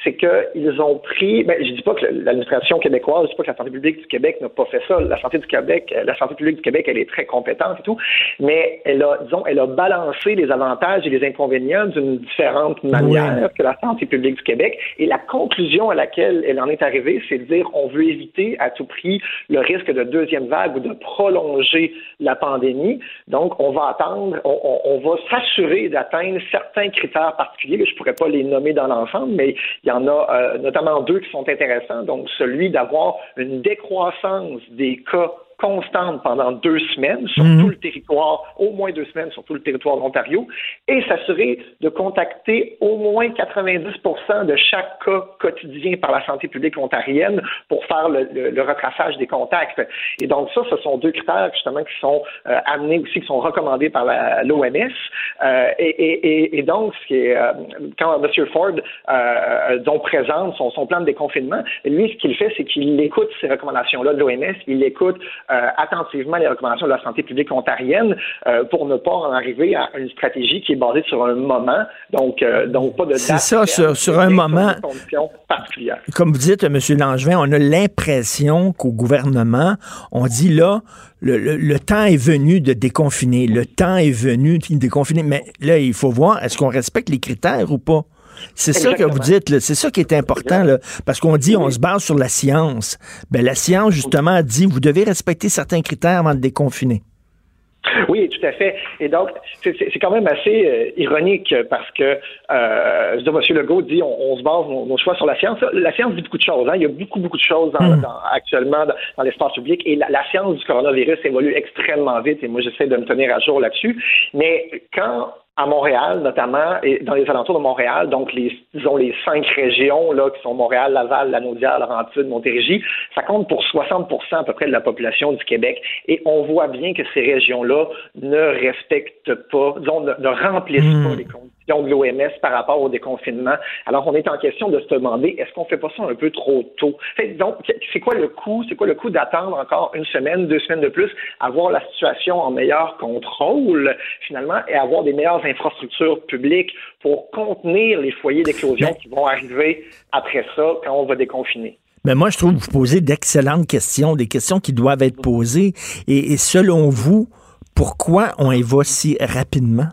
c'est qu'ils ont pris, ben, je dis pas que l'administration québécoise, je dis pas que la santé publique du Québec n'a pas fait ça. La santé du Québec, la santé publique du Québec, elle est très compétente et tout, mais elle a, disons, elle a balancé les avantages et les inconvénients d'une différente manière que la santé publique du Québec. Et la conclusion à laquelle elle en est arrivée, c'est de dire on veut éviter à tout prix le risque de deuxième vague ou de prolonger la pandémie. Donc, on va attendre, on, va s'assurer d'atteindre certains critères particuliers. Je ne pourrais pas les nommer dans l'ensemble, mais il y en a euh, notamment deux qui sont intéressants. Donc, celui d'avoir une décroissance des cas constante pendant deux semaines sur mhm. tout le territoire, au moins deux semaines sur tout le territoire de l'Ontario, et s'assurer de contacter au moins 90% de chaque cas quotidien par la santé publique ontarienne pour faire le, retraçage des contacts. Et donc ça, ce sont deux critères justement qui sont euh, amenés aussi, qui sont recommandés par l'OMS. Euh, et, donc, ce qui est, euh, quand M. Ford donc présente son, son, plan de déconfinement, lui, ce qu'il fait, c'est qu'il écoute ces recommandations-là de l'OMS, il écoute attentivement les recommandations de la santé publique ontarienne euh, pour ne pas en arriver à une stratégie qui est basée sur un moment, donc, euh, donc pas de C'est ça, sur, un moment. Comme vous dites, M. Langevin, on a l'impression qu'au gouvernement, on dit là, le, le, temps est venu de déconfiner, le temps est venu de déconfiner, mais là, il faut voir, est-ce qu'on respecte les critères ou pas? C'est ça que vous dites, c'est ça qui est important, là, parce qu'on dit on se base sur la science. Ben, la science, justement, dit vous devez respecter certains critères avant de déconfiner. Oui, tout à fait. Et donc, c'est quand même assez euh, ironique parce que, euh, je M. Legault dit on, se base nos, choix sur la science. La science dit beaucoup de choses. Hein. Il y a beaucoup, beaucoup de choses hmm. actuellement dans, l'espace public et la, la, science du coronavirus évolue extrêmement vite et moi, j'essaie de me tenir à jour là-dessus. Mais quand à Montréal notamment, et dans les alentours de Montréal, donc les, disons les cinq régions là, qui sont Montréal, Laval, Lanaudière, Laurentide, Montérégie, ça compte pour 60% à peu près de la population du Québec. Et on voit bien que ces régions-là ne respectent pas, disons, ne, remplissent hmm. pas les conditions de l'OMS par rapport au déconfinement. Alors, on est en question de se demander, est-ce qu'on fait pas ça un peu trop tôt? donc, c'est quoi le coût? C'est quoi le coût d'attendre encore une semaine, deux semaines de plus, avoir la situation en meilleur contrôle, finalement, et avoir des meilleures infrastructures publiques pour contenir les foyers d'éclosion qui vont arriver après ça quand on va déconfiner? Mais moi, je trouve que vous posez d'excellentes questions, des questions qui doivent être posées. et selon vous, pourquoi on y va si rapidement?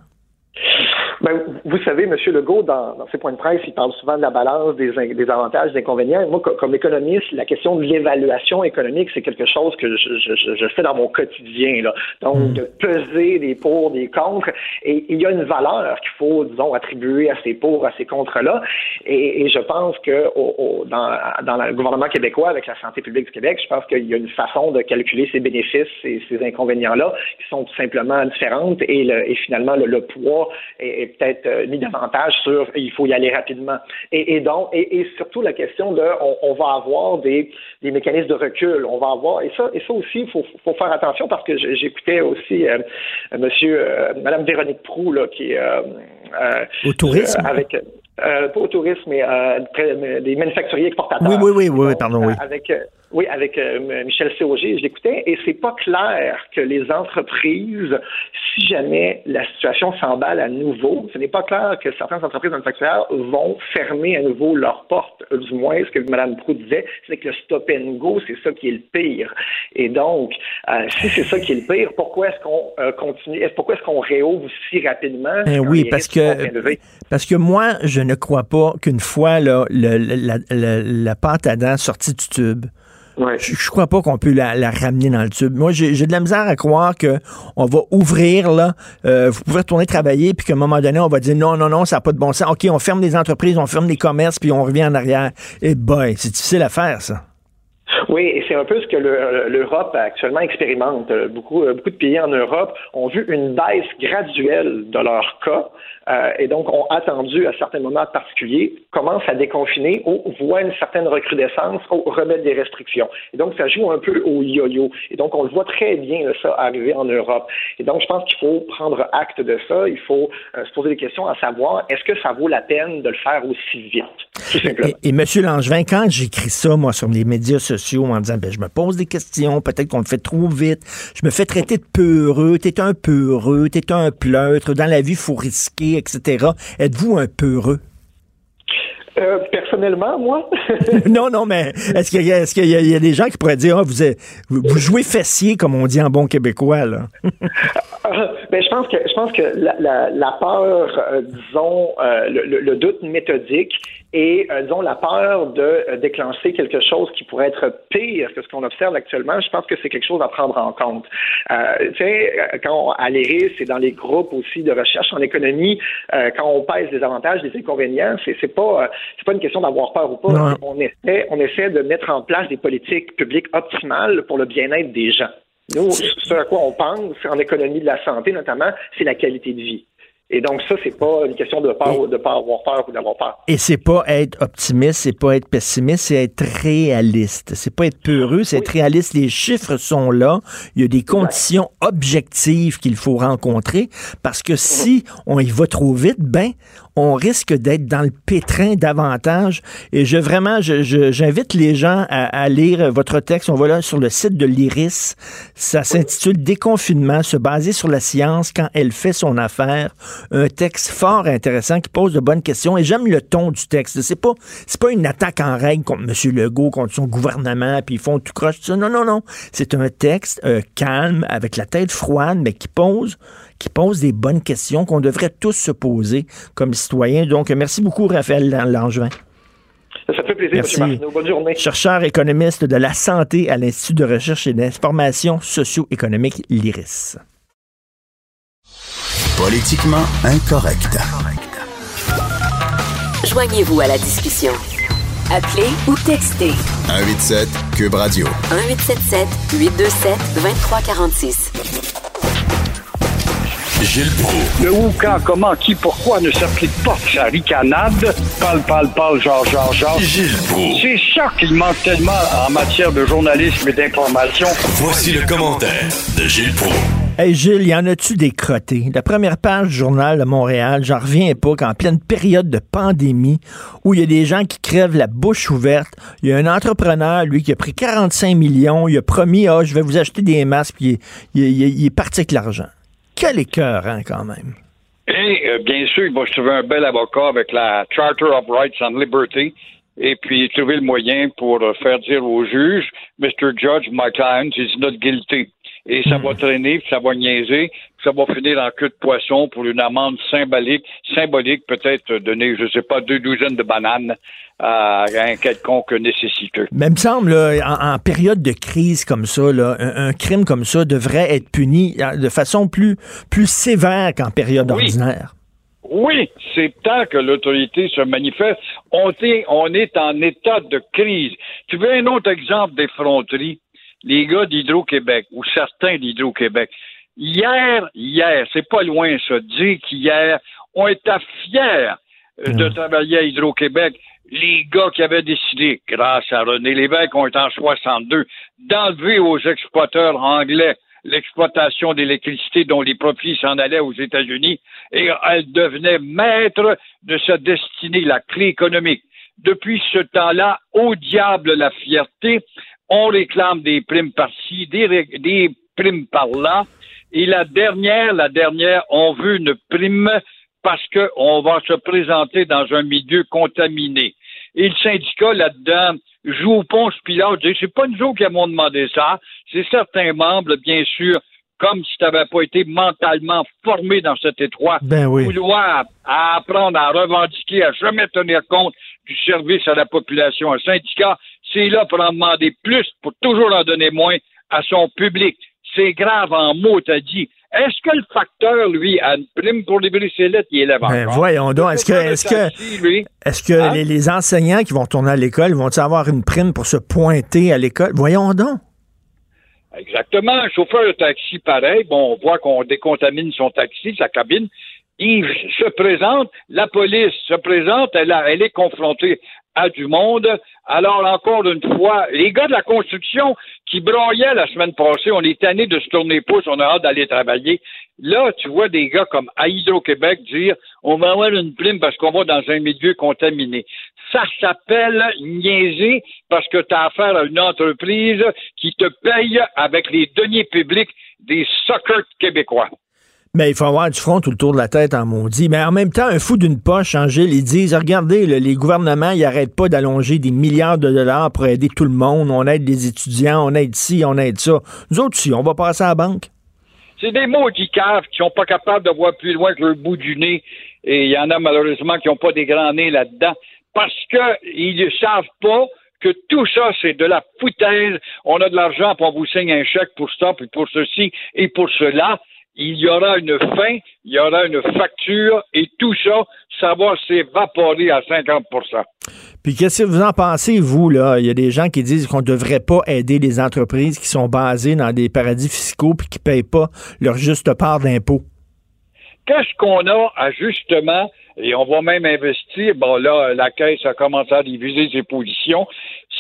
Ben, vous savez, M. Legault, dans, dans, ses points de presse, il parle souvent de la balance des, des avantages, des inconvénients. moi, comme économiste, la question de l'évaluation économique, c'est quelque chose que je, je, je, fais dans mon quotidien. Là. Donc, hmm. de peser des pour, des contre. Et il y a une valeur qu'il faut, disons, attribuer à ces pour, à ces contre-là. Et, et, je pense que au, au, dans, dans le gouvernement québécois, avec la santé publique du Québec, je pense qu'il y a une façon de calculer ces bénéfices et ces inconvénients-là qui sont tout simplement différentes. Et, le, et finalement, le, le poids est, peut-être euh, mis davantage sur il faut y aller rapidement. Et, et donc, et, surtout la question de on, va avoir des, des, mécanismes de recul. On va avoir et ça et ça aussi il faut, faut, faire attention parce que j'écoutais aussi euh, Monsieur euh, Madame Véronique Prou là qui est au tourisme avec pas au tourisme mais des manufacturiers exportateurs. Oui oui oui oui, pardon oui. Avec oui, avec euh, Michel Séauger, je l'écoutais, et c'est pas clair que les entreprises, si jamais la situation s'emballe à nouveau, ce n'est pas clair que certaines entreprises manufacturières vont fermer à nouveau leurs portes. Du moins, ce que Mme Proux disait, c'est que le stop and go, c'est ça qui est le pire. Et donc, euh, si c'est ça qui est le pire, pourquoi est-ce qu'on euh, continue, pourquoi est-ce qu'on réouvre si rapidement? Eh oui, parce que, parce que moi, je ne crois pas qu'une fois là, le, la, la, la pâte à dents sortie du tube, je, je, crois pas qu'on peut la, ramener dans le tube. Moi, j'ai de la misère à croire que on va ouvrir là. Euh, vous pouvez retourner travailler puis qu'à un moment donné, on va dire non, non, non, ça n'a pas de bon sens. Ok, on ferme les entreprises, on ferme les commerces puis on revient en arrière. Et eh boy, c'est difficile à faire ça. Oui, et c'est un peu ce que l'Europe actuellement expérimente. Beaucoup, beaucoup de pays en Europe ont vu une baisse graduelle de leur cas euh, et donc ont attendu à certains moments particuliers, commencent à déconfiner ou voient une certaine recrudescence ou remettre des restrictions. Et donc, ça joue un peu au yo-yo. Et donc, on le voit très bien, ça, arriver en Europe. Et donc, je pense qu'il faut prendre acte de ça. Il faut euh, se poser des questions à savoir, est-ce que ça vaut la peine de le faire aussi vite? Et, et, M. Langevin, quand j'écris ça, moi, sur les médias sociaux, en disant, ben, je me pose des questions, peut-être qu'on le fait trop vite, je me fais traiter de peureux, t'es un peureux, t'es un pleutre, dans la vie, il faut risquer, etc. Êtes-vous un peureux? Euh, personnellement, moi? non, non, mais est-ce qu'il y, est qu'il y, a des gens qui pourraient dire, ah, vous, vous jouez fessier, comme on dit en bon québécois, là? ben, je pense que je pense que la, la, la peur, euh, disons, euh, le, le, doute méthodique et, euh, disons, la peur de euh, déclencher quelque chose qui pourrait être pire que ce qu'on observe actuellement, je pense que c'est quelque chose à prendre en compte. Euh, tu sais, quand à l'ERIS c'est dans les groupes aussi de recherche en économie, quand on pèse les avantages, les inconvénients, c'est, c'est pas c'est pas une question d'avoir peur ou pas. On essaie, on essaie de mettre en place des politiques publiques optimales pour le bien-être des gens. Nous, ce à quoi on pense en économie de la santé notamment, c'est la qualité de vie. Et donc ça, c'est pas une question de pas, de pas avoir peur ou d'avoir peur. Et c'est pas être optimiste, c'est pas être pessimiste, c'est être réaliste. C'est pas être peureux, c'est être réaliste. Les chiffres sont là. Il y a des conditions objectives qu'il faut rencontrer parce que si on y va trop vite, ben on risque d'être dans le pétrin davantage. Et je vraiment, j'invite les gens à, lire votre texte. On va là sur le site de l'IRIS. Ça s'intitule Déconfinement, se baser sur la science quand elle fait son affaire. Un texte fort intéressant qui pose de bonnes questions. Et j'aime le ton du texte. C'est pas, c'est pas une attaque en règle contre M. Legault, contre son gouvernement, puis ils font tout croche. Non, non, non. C'est un texte euh, calme, avec la tête froide, mais qui pose qui pose des bonnes questions qu'on devrait tous se poser comme citoyens. Donc, merci beaucoup, Raphaël Langevin. Ça fait plaisir, Merci. Bonne journée. Chercheur économiste de la santé à l'Institut de recherche et d'information socio-économique, l'IRIS. Politiquement incorrect. Joignez-vous à la discussion. Appelez ou textez. 187 Cube Radio. 1877 827 2346. Gilles Proulx. Le où, quand, comment, qui, pourquoi ne s'applique pas sa ricanade? Parle, parle, parle, genre, genre, genre. Gilles Proulx. C'est ça qu'il manque tellement en matière de journalisme et d'information. Voici le commentaire de Gilles Proulx. Hey Gilles, y en a-tu des crottés? La première page du journal de Montréal, j'en reviens pas qu'en pleine période de pandémie, où il y a des gens qui crèvent la bouche ouverte, il y a un entrepreneur, lui, qui a pris 45 millions, il a promis, ah, je vais vous acheter des masques, puis il, il est parti avec l'argent. Quel écœur, hein, quand même. Et euh, bien sûr, il va se trouver un bel avocat avec la Charter of Rights and Liberty et puis trouver le moyen pour euh, faire dire au juge, Mr. Judge, my client is not guilty. Et ça va traîner, puis ça va niaiser, puis ça va finir en queue de poisson pour une amende symbolique, symbolique peut-être donner, je sais pas, deux douzaines de bananes à un quelconque nécessiteux. Mais il me semble, là, en, période de crise comme ça, là, un, un, crime comme ça devrait être puni de façon plus, plus sévère qu'en période Oui. ordinaire. Oui, c'est temps que l'autorité se manifeste. On est, on est en état de crise. Tu veux un autre exemple d'effronterie? Les gars d'Hydro-Québec, ou certains d'Hydro-Québec. Hier, hier, c'est pas loin ça, dire qu'hier, on était fiers euh, de travailler à Hydro-Québec. Les gars qui avaient décidé, grâce à René Lévesque, on est en 62, d'enlever aux exploiteurs anglais l'exploitation d'électricité dont les profits s'en allaient aux États-Unis et elle devenait maître de sa destinée, la clé économique. Depuis ce temps-là, au diable la fierté, on réclame des primes par-ci, des, des primes par-là, et la dernière, la dernière, on veut une prime parce qu'on va se présenter dans un milieu contaminé. Et le syndicat, là-dedans, joue au pont pilote, dit, c'est pas nous autres qui avons demandé ça, c'est certains membres, bien sûr, comme si tu n'avais pas été mentalement formé dans cet étroit Ben oui. couloir à apprendre à revendiquer, à jamais tenir compte du service à la population. Un syndicat, c'est là pour en demander plus, pour toujours en donner moins à son public. C'est grave en mots, t'as dit. Est-ce que le facteur, lui, a une prime pour livrer ses lettres? Il élève Ben voyons donc, est-ce que, est-ce que, est-ce Hein? les, les enseignants qui vont retourner à l'école vont-ils avoir une prime pour se pointer à l'école? Voyons donc. Exactement. Un chauffeur de taxi, pareil. Bon, on voit qu'on décontamine son taxi, sa cabine. Il se présente, la police se présente, elle, a- elle est confrontée à du monde. Alors, encore une fois, les gars de la construction qui braillaient la semaine passée, on est tanné de se tourner les pouces, on a hâte d'aller travailler. Là, tu vois des gars comme à Hydro-Québec dire on va avoir une prime parce qu'on va dans un milieu contaminé. Ça s'appelle niaiser parce que tu as affaire à une entreprise qui te paye avec les deniers publics des suckers québécois. Mais il faut avoir du front tout le tour de la tête en maudit. Mais en même temps, un fou d'une poche, Angèle, ils disent, regardez, les gouvernements, ils n'arrêtent pas d'allonger des milliards de dollars pour aider tout le monde. On aide les étudiants, on aide ci, on aide ça. Nous autres, si, on va passer à la banque. C'est des maudits caves qui sont pas capables de voir plus loin que le bout du nez. Et il y en a malheureusement qui n'ont pas des grands nez là-dedans. Parce qu'ils ne savent pas que tout ça, c'est de la foutaise. On a de l'argent, puis on vous signe un chèque pour ça, puis pour ceci et pour cela. Il y aura une fin, il y aura une facture, et tout ça, ça va s'évaporer à 50% Puis qu'est-ce que vous en pensez, vous, là? Il y a des gens qui disent qu'on ne devrait pas aider les entreprises qui sont basées dans des paradis fiscaux puis qui ne payent pas leur juste part d'impôts. Qu'est-ce qu'on a à justement, et on va même investir, bon là, la Caisse a commencé à diviser ses positions.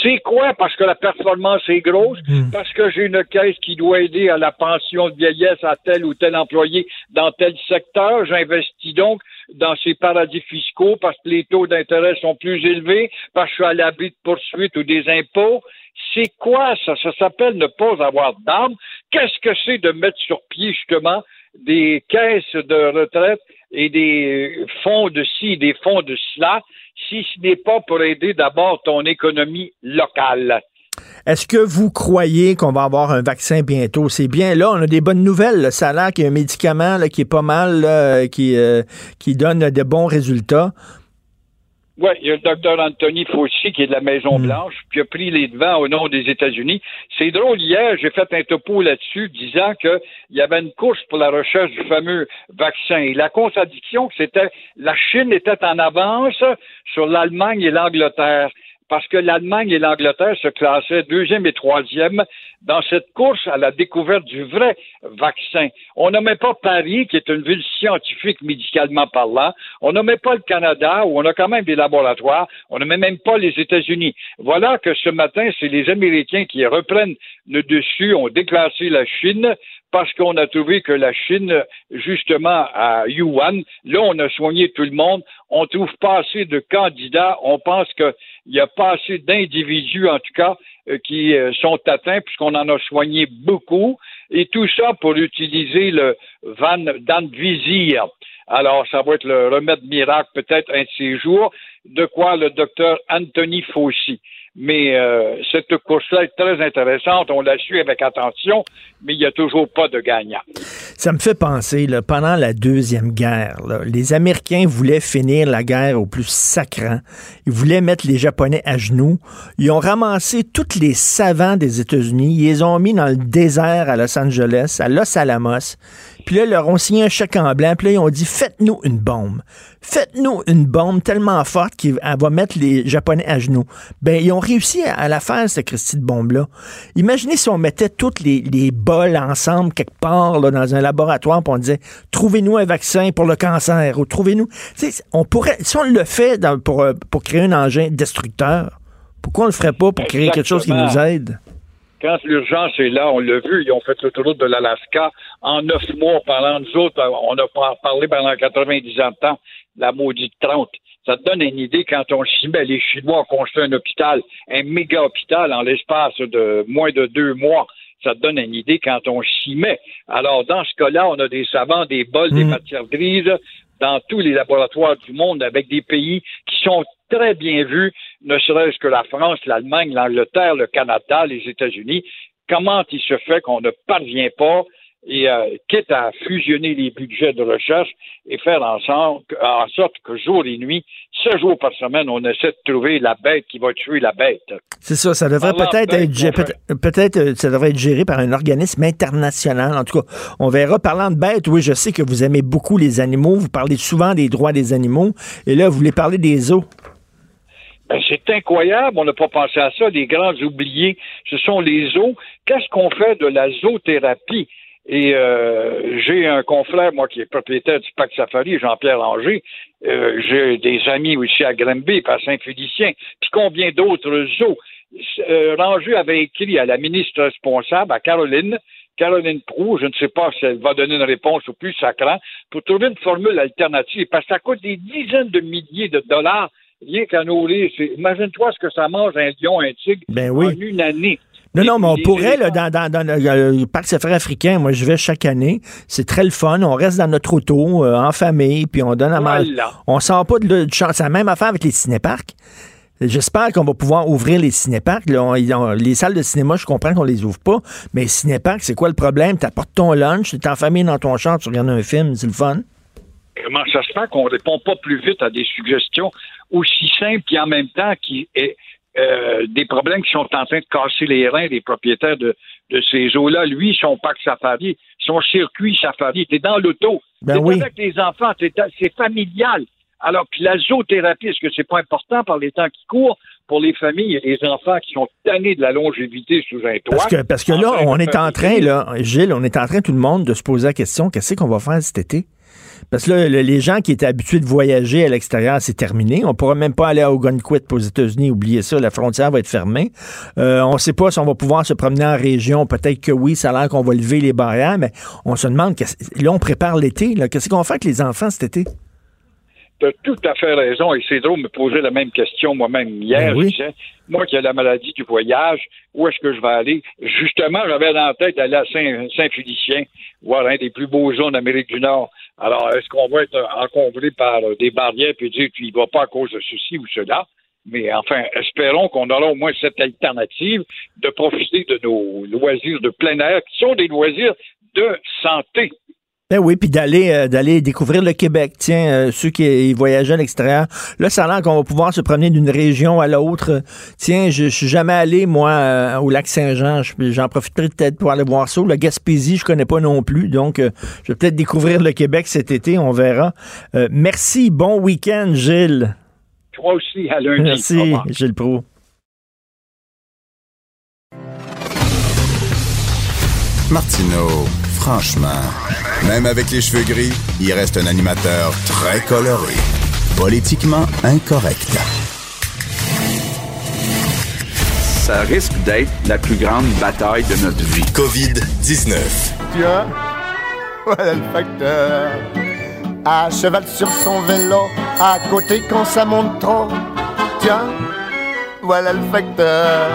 C'est quoi? Parce que la performance est grosse, parce que j'ai une caisse qui doit aider à la pension de vieillesse à tel ou tel employé dans tel secteur. J'investis donc dans ces paradis fiscaux parce que les taux d'intérêt sont plus élevés, parce que je suis à l'abri de poursuites ou des impôts. C'est quoi ça? Ça s'appelle ne pas avoir d'armes. Qu'est-ce que c'est de mettre sur pied justement des caisses de retraite et des fonds de ci, des fonds de cela, si ce n'est pas pour aider d'abord ton économie locale. Est-ce que vous croyez qu'on va avoir un vaccin bientôt? C'est bien là, on a des bonnes nouvelles. l'air qu'il y a un médicament qui est pas mal, qui, euh, qui donne de bons résultats. Oui, il y a le docteur Anthony Fauci qui est de la Maison-Blanche, qui a pris les devants au nom des États-Unis. C'est drôle, hier, j'ai fait un topo là-dessus disant qu'il y avait une course pour la recherche du fameux vaccin. Et la contradiction, c'était la Chine était en avance sur l'Allemagne et l'Angleterre parce que l'Allemagne et l'Angleterre se classaient deuxième et troisième dans cette course à la découverte du vrai vaccin. On nommait pas Paris, qui est une ville scientifique médicalement parlant. On nommait pas le Canada, où on a quand même des laboratoires. On nommait même pas les États-Unis. Voilà que ce matin, c'est les Américains qui reprennent le dessus, ont déclassé la Chine parce qu'on a trouvé que la Chine, justement, à Yuan, là, on a soigné tout le monde. On trouve pas assez de candidats. On pense qu'il n'y a pas assez d'individus, en tout cas, euh, qui euh, sont atteints, puisqu'on en a soigné beaucoup. Et tout ça pour utiliser le Van Danvizir. Alors, ça va être le remède miracle, peut-être un de ces jours, de quoi le docteur Anthony Fauci. Mais euh, cette course-là est très intéressante. On la suit avec attention, mais il n'y a toujours pas de gagnant. Ça me fait penser, pendant la Deuxième Guerre, les Américains voulaient finir la guerre au plus sacrant. Ils voulaient mettre les Japonais à genoux. Ils ont ramassé tous les savants des États-Unis. Ils les ont mis dans le désert à Los Angeles, à Los Alamos. Puis là, ils leur ont signé un chèque en blanc. Puis là, ils ont dit, faites-nous une bombe. Faites-nous une bombe tellement forte qu'elle va mettre les Japonais à genoux. Ben, ils ont réussi à, la faire, cette Christie de bombe-là. Imaginez si on mettait toutes les, les bols ensemble quelque part là, dans un laboratoire, puis on disait, trouvez-nous un vaccin pour le cancer, ou trouvez-nous... On pourrait, si on le fait dans, pour, euh, pour créer un engin destructeur, pourquoi on le ferait pas pour créer quelque chose qui nous aide? Quand l'urgence est là, on l'a vu, ils ont fait l'autoroute de l'Alaska en neuf mois. Pendant nous autres, on a parlé pendant 90 ans de temps, la maudite 30. Ça te donne une idée quand on s'y met. Les Chinois ont construit un hôpital, un méga hôpital en l'espace de moins de deux mois. Ça te donne une idée quand on s'y met. Alors, dans ce cas-là, on a des savants, des bols, des mm. matières grises dans tous les laboratoires du monde avec des pays qui sont très bien vus, ne serait-ce que la France, l'Allemagne, l'Angleterre, le Canada, les États-Unis. Comment il se fait qu'on ne parvient pas et euh, quitte à fusionner les budgets de recherche et faire en sorte, en sorte que jour et nuit, ce jours par semaine, on essaie de trouver la bête qui va tuer la bête. C'est ça, ça devrait peut-être être, peut-être euh, ça devrait être géré par un organisme international. En tout cas, on verra. Parlant de bêtes, oui, je sais que vous aimez beaucoup les animaux. Vous parlez souvent des droits des animaux. Et là, vous voulez parler des eaux. Ben, c'est incroyable, on n'a pas pensé à ça. Les grands oubliés, ce sont les eaux. Qu'est-ce qu'on fait de la zoothérapie? Et euh, j'ai un confrère, moi, qui est propriétaire du Parc Safari, Jean-Pierre Langer. Euh, j'ai des amis aussi à Granby, à Saint-Félicien. Puis combien d'autres zoos? Euh, Ranger avait écrit à la ministre responsable, à Caroline, Caroline Proux, je ne sais pas si elle va donner une réponse au plus sacrant, pour trouver une formule alternative, parce que ça coûte des dizaines de milliers de dollars rien qu'à nourrir. Imagine-toi ce que ça mange un lion, un tigre ben en une année. Non, non, mais on pourrait, là, dans, dans, dans, le parc safari africain, moi, je vais chaque année. C'est très le fun. On reste dans notre auto, euh, en famille, puis on donne à manger. On sort pas de, de C'est la même affaire avec les cinéparcs. J'espère qu'on va pouvoir ouvrir les cinéparcs. les salles de cinéma, je comprends qu'on les ouvre pas, mais les cinéparcs, c'est quoi le problème? Tu apportes ton lunch, tu es en famille dans ton champ, tu regardes un film, c'est le fun. Comment ça se fait qu'on répond pas plus vite à des suggestions aussi simples et en même temps qui est euh, des problèmes qui sont en train de casser les reins des propriétaires de, ces eaux-là. Lui, son parc safari, son circuit safari, t'es dans l'auto. Ben oui. avec les enfants, c'est familial. Alors que la zoothérapie, est-ce que c'est pas important par les temps qui courent pour les familles et les enfants qui sont tannés de la longévité sous un toit? Parce que, parce que là, on est en train, là, Gilles, on est en train, tout le monde, de se poser la question, qu'est-ce qu'on va faire cet été? Parce que là, les gens qui étaient habitués de voyager à l'extérieur, c'est terminé. On pourra même pas aller à Ogunquit aux États-Unis. Oubliez ça, la frontière va être fermée. Euh, on ne sait pas si on va pouvoir se promener en région. Peut-être que oui, ça a l'air qu'on va lever les barrières, mais on se demande, là, on prépare l'été. Qu'est-ce qu'on faire avec les enfants cet été? Tu as tout à fait raison. Et c'est drôle de me poser la même question moi-même hier. Ben moi qui ai la maladie du voyage, où est-ce que je vais aller? Justement, j'avais dans la tête d'aller à Saint-Félicien, voir un des plus beaux zones d'Amérique du Nord. Alors, est-ce qu'on va être encombré par des barrières puis dire qu'il ne va pas à cause de ceci ou cela? Mais enfin, espérons qu'on aura au moins cette alternative de profiter de nos loisirs de plein air, qui sont des loisirs de santé. Ben oui, puis d'aller euh, d'aller découvrir le Québec. Tiens, euh, ceux qui voyagent à l'extérieur, là, ça a l'air qu'on va pouvoir se promener d'une région à l'autre. Tiens, je, suis jamais allé moi euh, au lac Saint-Jean. J'en profiterai peut-être pour aller voir ça. Le Gaspésie, je connais pas non plus, donc je vais peut-être découvrir le Québec cet été. On verra. merci, bon week-end, Gilles. Toi aussi, à lundi. Merci, Gilles Pro. Martineau, franchement, même avec les cheveux gris, il reste un animateur très coloré, politiquement incorrect. Ça risque d'être la plus grande bataille de notre vie. COVID-19. Tiens, voilà le facteur. À cheval sur son vélo, à côté quand ça monte trop. Tiens, voilà le facteur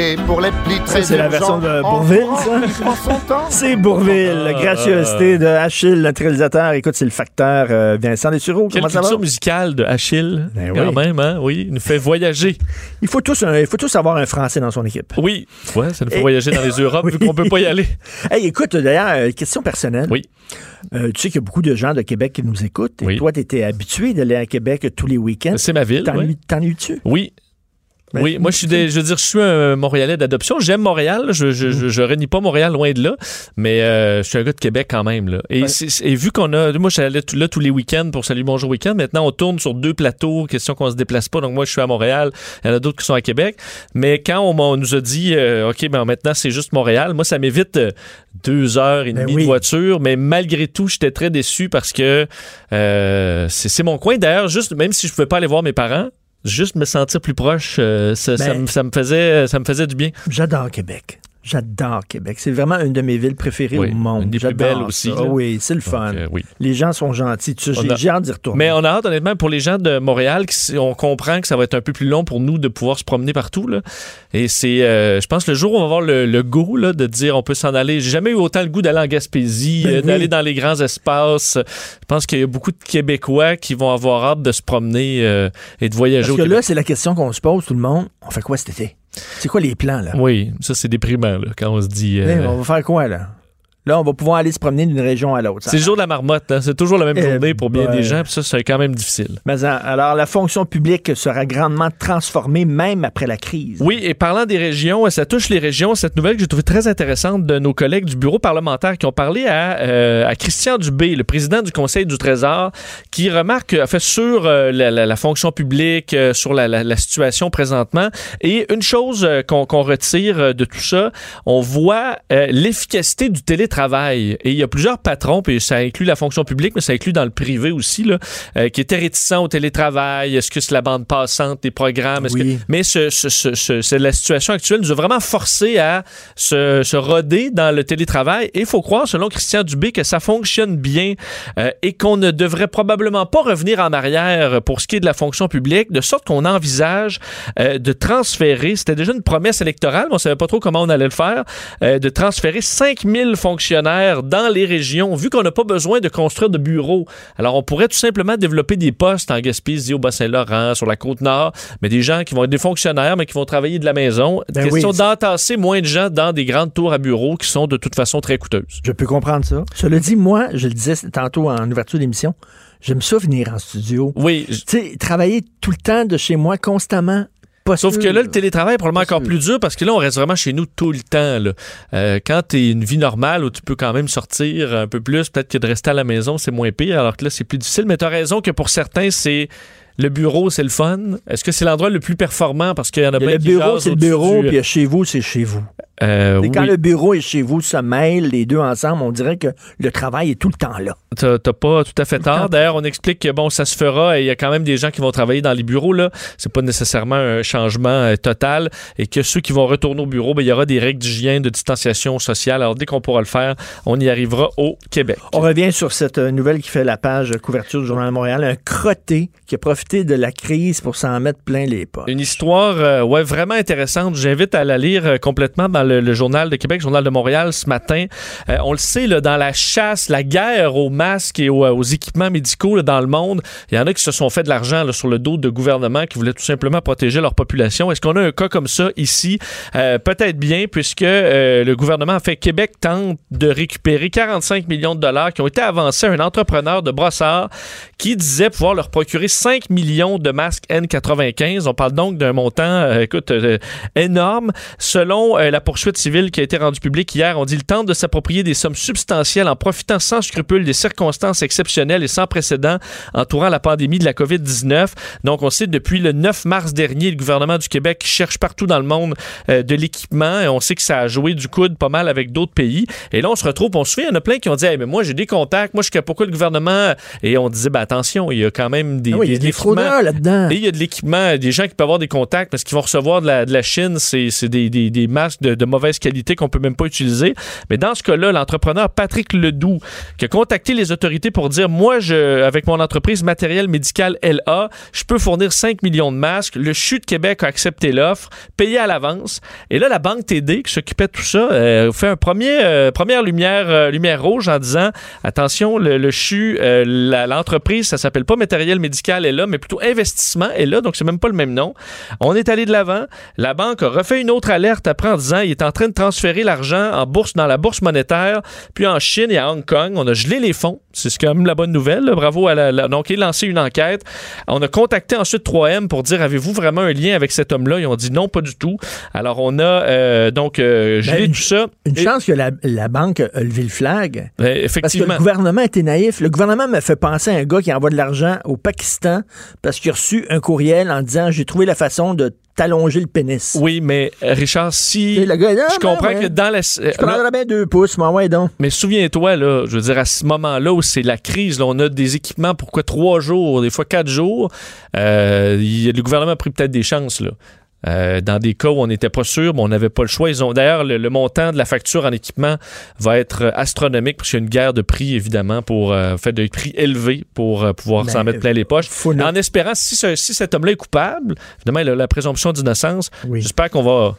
Et pour les plis très Ça, c'est la version de Bourville, ça? C'est Bourville, Ah. gracieuseté de Achille, notre réalisateur. Écoute, c'est le facteur euh, Vincent Dessureau. Quelle Comment ça va? culture musicale de Achille, Ben quand oui. même, hein? Oui, il nous fait voyager. Il faut tous, un- il faut tous avoir un Français dans son équipe. Oui, ouais, ça nous fait Et- voyager dans les Europes vu qu'on peut pas y aller. Hey, écoute, d'ailleurs, euh, question personnelle. Oui. Euh, tu sais qu'il y a beaucoup de gens de Québec qui nous écoutent. Et Oui. toi, tu étais habitué d'aller à Québec tous les week-ends. C'est ma ville. T'en ouais. es-tu? Oui. Ben, oui, moi je suis des- je veux dire je suis un Montréalais d'adoption, j'aime Montréal, je je, je, je renie pas Montréal loin de là, mais euh, je suis un gars de Québec quand même là. Et, Ouais. et vu qu'on a moi j'allais tout- là tous les week-ends pour Salut Bonjour Week-end, maintenant on tourne sur deux plateaux, question qu'on se déplace pas. Donc moi je suis à Montréal, il y en a d'autres qui sont à Québec, mais quand on, m'a- on nous a dit euh, OK, ben maintenant c'est juste Montréal, moi ça m'évite euh, deux heures et Ben demie oui. de voiture, mais malgré tout, j'étais très déçu parce que euh, c'est c'est mon coin d'ailleurs, juste même si je pouvais pas aller voir mes parents, juste me sentir plus proche, euh, ça, ça Ben- me- ça me faisait, ça me faisait du bien. J'adore Québec. J'adore Québec. C'est vraiment une de mes villes préférées Oui, au monde. une des plus belles aussi. Ah oui, c'est le fun. Donc, euh, oui. Les gens sont gentils. J'ai a- hâte d'y retourner. Mais on a hâte, honnêtement, pour les gens de Montréal, on comprend que ça va être un peu plus long pour nous de pouvoir se promener partout. Là. Et c'est, euh, je pense, le jour où on va avoir le, le goût là, de dire on peut s'en aller. J'ai jamais eu autant le goût d'aller en Gaspésie, Ben euh, oui. d'aller dans les grands espaces. Je pense qu'il y a beaucoup de Québécois qui vont avoir hâte de se promener euh, et de voyager Parce au que Québec. là, c'est la question qu'on se pose, tout le monde. On fait quoi cet été? C'est quoi les plans, là? Oui, ça c'est déprimant là, quand on se dit. euh, Hey, on va faire quoi, là? Là, on va pouvoir aller se promener d'une région à l'autre. C'est le jour de la marmotte, hein. c'est toujours la même Eh journée pour bien ben. des gens, puis ça c'est quand même difficile. Mais hein, alors, la fonction publique sera grandement transformée même après la crise. Oui, et parlant des régions, ça touche les régions, cette nouvelle que j'ai trouvée très intéressante de nos collègues du bureau parlementaire qui ont parlé à, euh, à Christian Dubé, le président du Conseil du Trésor, qui remarque, a fait sur euh, la, la- la fonction publique, euh, sur la, situation présentement. Et une chose qu'on retire de tout ça, on voit l'efficacité du télétravail. Et il y a plusieurs patrons, puis ça inclut la fonction publique, mais ça inclut dans le privé aussi, là, euh, qui étaient réticents au télétravail. Est-ce que c'est la bande passante des programmes? Est-ce que- Oui. mais ce, la situation actuelle nous a vraiment forcé à se, se roder dans le télétravail. Et il faut croire, selon Christian Dubé, que ça fonctionne bien euh, et qu'on ne devrait probablement pas revenir en arrière pour ce qui est de la fonction publique, de sorte qu'on envisage euh, de transférer, c'était déjà une promesse électorale, mais on ne savait pas trop comment on allait le faire, de transférer 5000 fonctionnaires dans les régions, vu qu'on n'a pas besoin de construire de bureaux. Alors, on pourrait tout simplement développer des postes en Gaspésie, au Bas-Saint-Laurent, sur la Côte-Nord, mais des gens qui vont être des fonctionnaires, mais qui vont travailler de la maison. Ben Question oui. d'entasser moins de gens dans des grandes tours à bureaux qui sont de toute façon très coûteuses. Je peux comprendre ça. Cela dit, moi, je le disais tantôt en ouverture d'émission, j'aime ça venir en studio. Oui, Tu sais, travailler tout le temps de chez moi, constamment, pas Sauf sûr. que là, le télétravail est probablement encore sûr. plus dur parce que là, on reste vraiment chez nous tout le temps. Là. Euh, quand tu es une vie normale où tu peux quand même sortir un peu plus, peut-être que de rester à la maison, c'est moins pire, alors que là, c'est plus difficile. Mais tu as raison que pour certains, c'est le bureau, c'est le fun. Est-ce que c'est l'endroit le plus performant? Parce qu'il y en a y a bien le qui bureau, c'est le bureau, du- puis chez vous, c'est chez vous. Euh, quand le bureau et chez vous se mêlent, les deux ensemble, on dirait que le travail est tout le temps là. T'as pas tout à fait tort. D'ailleurs, on explique que bon, ça se fera et il y a quand même des gens qui vont travailler dans les bureaux là. C'est pas nécessairement un changement euh, total et que ceux qui vont retourner au bureau, ben, il y aura des règles d'hygiène, de distanciation sociale. Alors dès qu'on pourra le faire, on y arrivera au Québec. On revient sur cette euh, nouvelle qui fait la page euh, couverture du Journal de Montréal. Un crotté qui a profité de la crise pour s'en mettre plein les poches. Une histoire euh, ouais, vraiment intéressante. J'invite à la lire complètement dans le, le Journal de Québec, Journal de Montréal ce matin. Euh, on le sait, dans la chasse, la guerre aux masques et aux, aux équipements médicaux dans le monde, il y en a qui se sont fait de l'argent sur le dos de gouvernements qui voulaient tout simplement protéger leur population. Est-ce qu'on a un cas comme ça ici? Euh, Peut-être bien, puisque euh, le gouvernement a fait Québec tente de récupérer 45 millions de dollars qui ont été avancés à un entrepreneur de Brossard qui disait pouvoir leur procurer 5 millions de masques N95. On parle donc d'un montant, euh, écoute, euh, énorme. Selon euh, la poursuite civile qui a été rendue publique hier, on dit le tente de s'approprier des sommes substantielles en profitant sans scrupule des circonstances exceptionnelles et sans précédent entourant la pandémie de la COVID-19. Donc, on sait depuis le 9 mars dernier, le gouvernement du Québec cherche partout dans le monde euh, de l'équipement et on sait que ça a joué du coude pas mal avec d'autres pays. Et là, on se retrouve, on se souvient, il y en a plein qui ont dit, Hey, mais moi, j'ai des contacts, moi, je sais pourquoi le gouvernement? Et on disait, ben, attention, il y a quand même des, Ah oui, il y a des fraudeurs là-dedans. Et il y a de l'équipement, des gens qui peuvent avoir des contacts parce qu'ils vont recevoir de la, de la Chine, c'est c'est des, des, des masques de, de mauvaise qualité qu'on peut même pas utiliser. Mais dans ce cas-là, l'entrepreneur Patrick Ledoux, qui a contacté les autorités pour dire, moi, je, avec mon entreprise matériel médical LA, je peux fournir 5 millions de masques. Le CHU de Québec a accepté l'offre, payé à l'avance. Et là, la Banque TD, qui s'occupait de tout ça, euh, fait un premier, euh, première lumière, euh, lumière rouge en disant, attention, le, le CHU, euh, l'entreprise, ça s'appelle pas matériel médical LA, mais plutôt investissement LA, donc c'est même pas le même nom. On est allé de l'avant. La banque a refait une autre alerte après en disant il est en train de transférer l'argent en bourse dans la bourse monétaire, puis en Chine et à Hong Kong. On a gelé les fonds. C'est quand même la bonne nouvelle. là. Bravo à la, la- Donc, il a lancé une enquête. On a contacté ensuite 3M pour dire avez-vous vraiment un lien avec cet homme-là? Ils ont dit non, pas du tout. Alors, on a euh, donc euh, gelé Ben, une- tout ça. Une Et- chance que la, la banque a levé le flag. Ben, Parce que effectivement. le gouvernement était naïf. Le gouvernement me fait penser à un gars qui envoie de l'argent au Pakistan parce qu'il a reçu un courriel en disant j'ai trouvé la façon de t'allonger le pénis. Oui, mais euh, Richard, si. Le gars, ah, je ben comprends ouais. que dans la. Je prendrais bien deux pouces, moi, ouais, donc. Mais souviens-toi, là, je veux dire, à ce moment-là où c'est la crise, là, on a des équipements pour quoi trois jours, des fois quatre jours. Euh, le gouvernement a pris peut-être des chances, là. Euh, dans des cas où on n'était pas sûr, mais on n'avait pas le choix. Ils ont d'ailleurs le, le montant de la facture en équipement va être euh, astronomique parce qu'il y a une guerre de prix évidemment pour euh, fait de prix élevés pour euh, pouvoir Ben, s'en mettre plein les poches. En espérant si, ce- si cet homme-là est coupable, évidemment il a la présomption d'innocence. Oui. J'espère qu'on va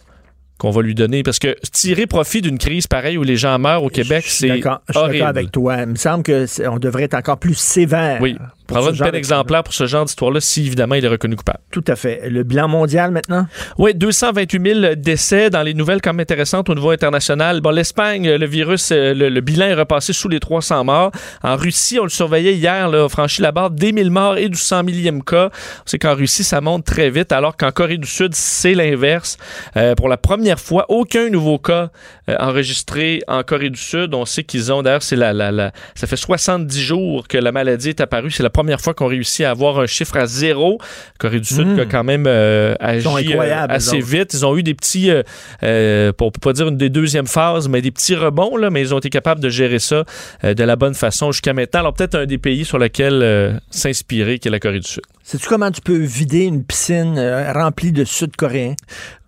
qu'on va lui donner parce que tirer profit d'une crise pareille où les gens meurent au Québec, c'est d'accord je suis horrible. d'accord avec toi. Il me semble qu'on devrait être encore plus sévère. Oui, prendra une peine exemplaire pour ce genre d'histoire-là si évidemment il est reconnu coupable. Tout à fait. Le bilan mondial maintenant? Oui, 228 000 décès dans les nouvelles même intéressantes au niveau international. Bon, l'Espagne, le virus, euh, le, le bilan est repassé sous les 300 morts. En Russie, on le surveillait hier, là, a franchi la barre des 1000 morts et du 100 millième cas. On sait qu'en Russie, ça monte très vite, alors qu'en Corée du Sud, c'est l'inverse. Euh, pour la première fois, aucun nouveau cas euh, enregistré en Corée du Sud. On sait qu'ils ont, d'ailleurs, c'est la, la, la- ça fait 70 jours que la maladie est apparue. C'est la première fois qu'on réussit à avoir un chiffre à zéro. Corée du Sud Mm. qui a quand même euh, agi euh, assez vite. Ils ont eu des petits, euh, euh, pour pas dire une des deuxièmes phases, mais des petits rebonds, là, mais ils ont été capables de gérer ça de la bonne façon jusqu'à maintenant. Alors peut-être un des pays sur lequel s'inspirer, qui est la Corée du Sud. Sais-tu comment tu peux vider une piscine remplie de Sud-Coréens?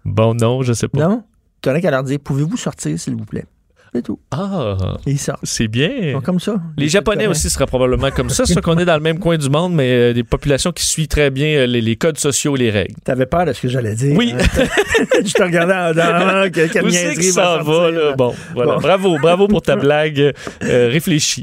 Bon, non, je sais pas. Non? Tu aurais qu'à leur dire, pouvez-vous sortir, s'il vous plaît? C'est tout. Ah, Et sortent. c'est bien. Sont comme ça. Les Japonais aussi seraient probablement comme ça, sauf qu'on est dans le même coin du monde, mais euh, des populations qui suivent très bien euh, les, les codes sociaux, les règles. T'avais peur de ce que j'allais dire. Oui. hein? Je te regardais en disant, quelle, quelle c'est niaiserie que ça va va, là? Bon, voilà. Bon. Bravo, bravo pour ta blague euh, réfléchie.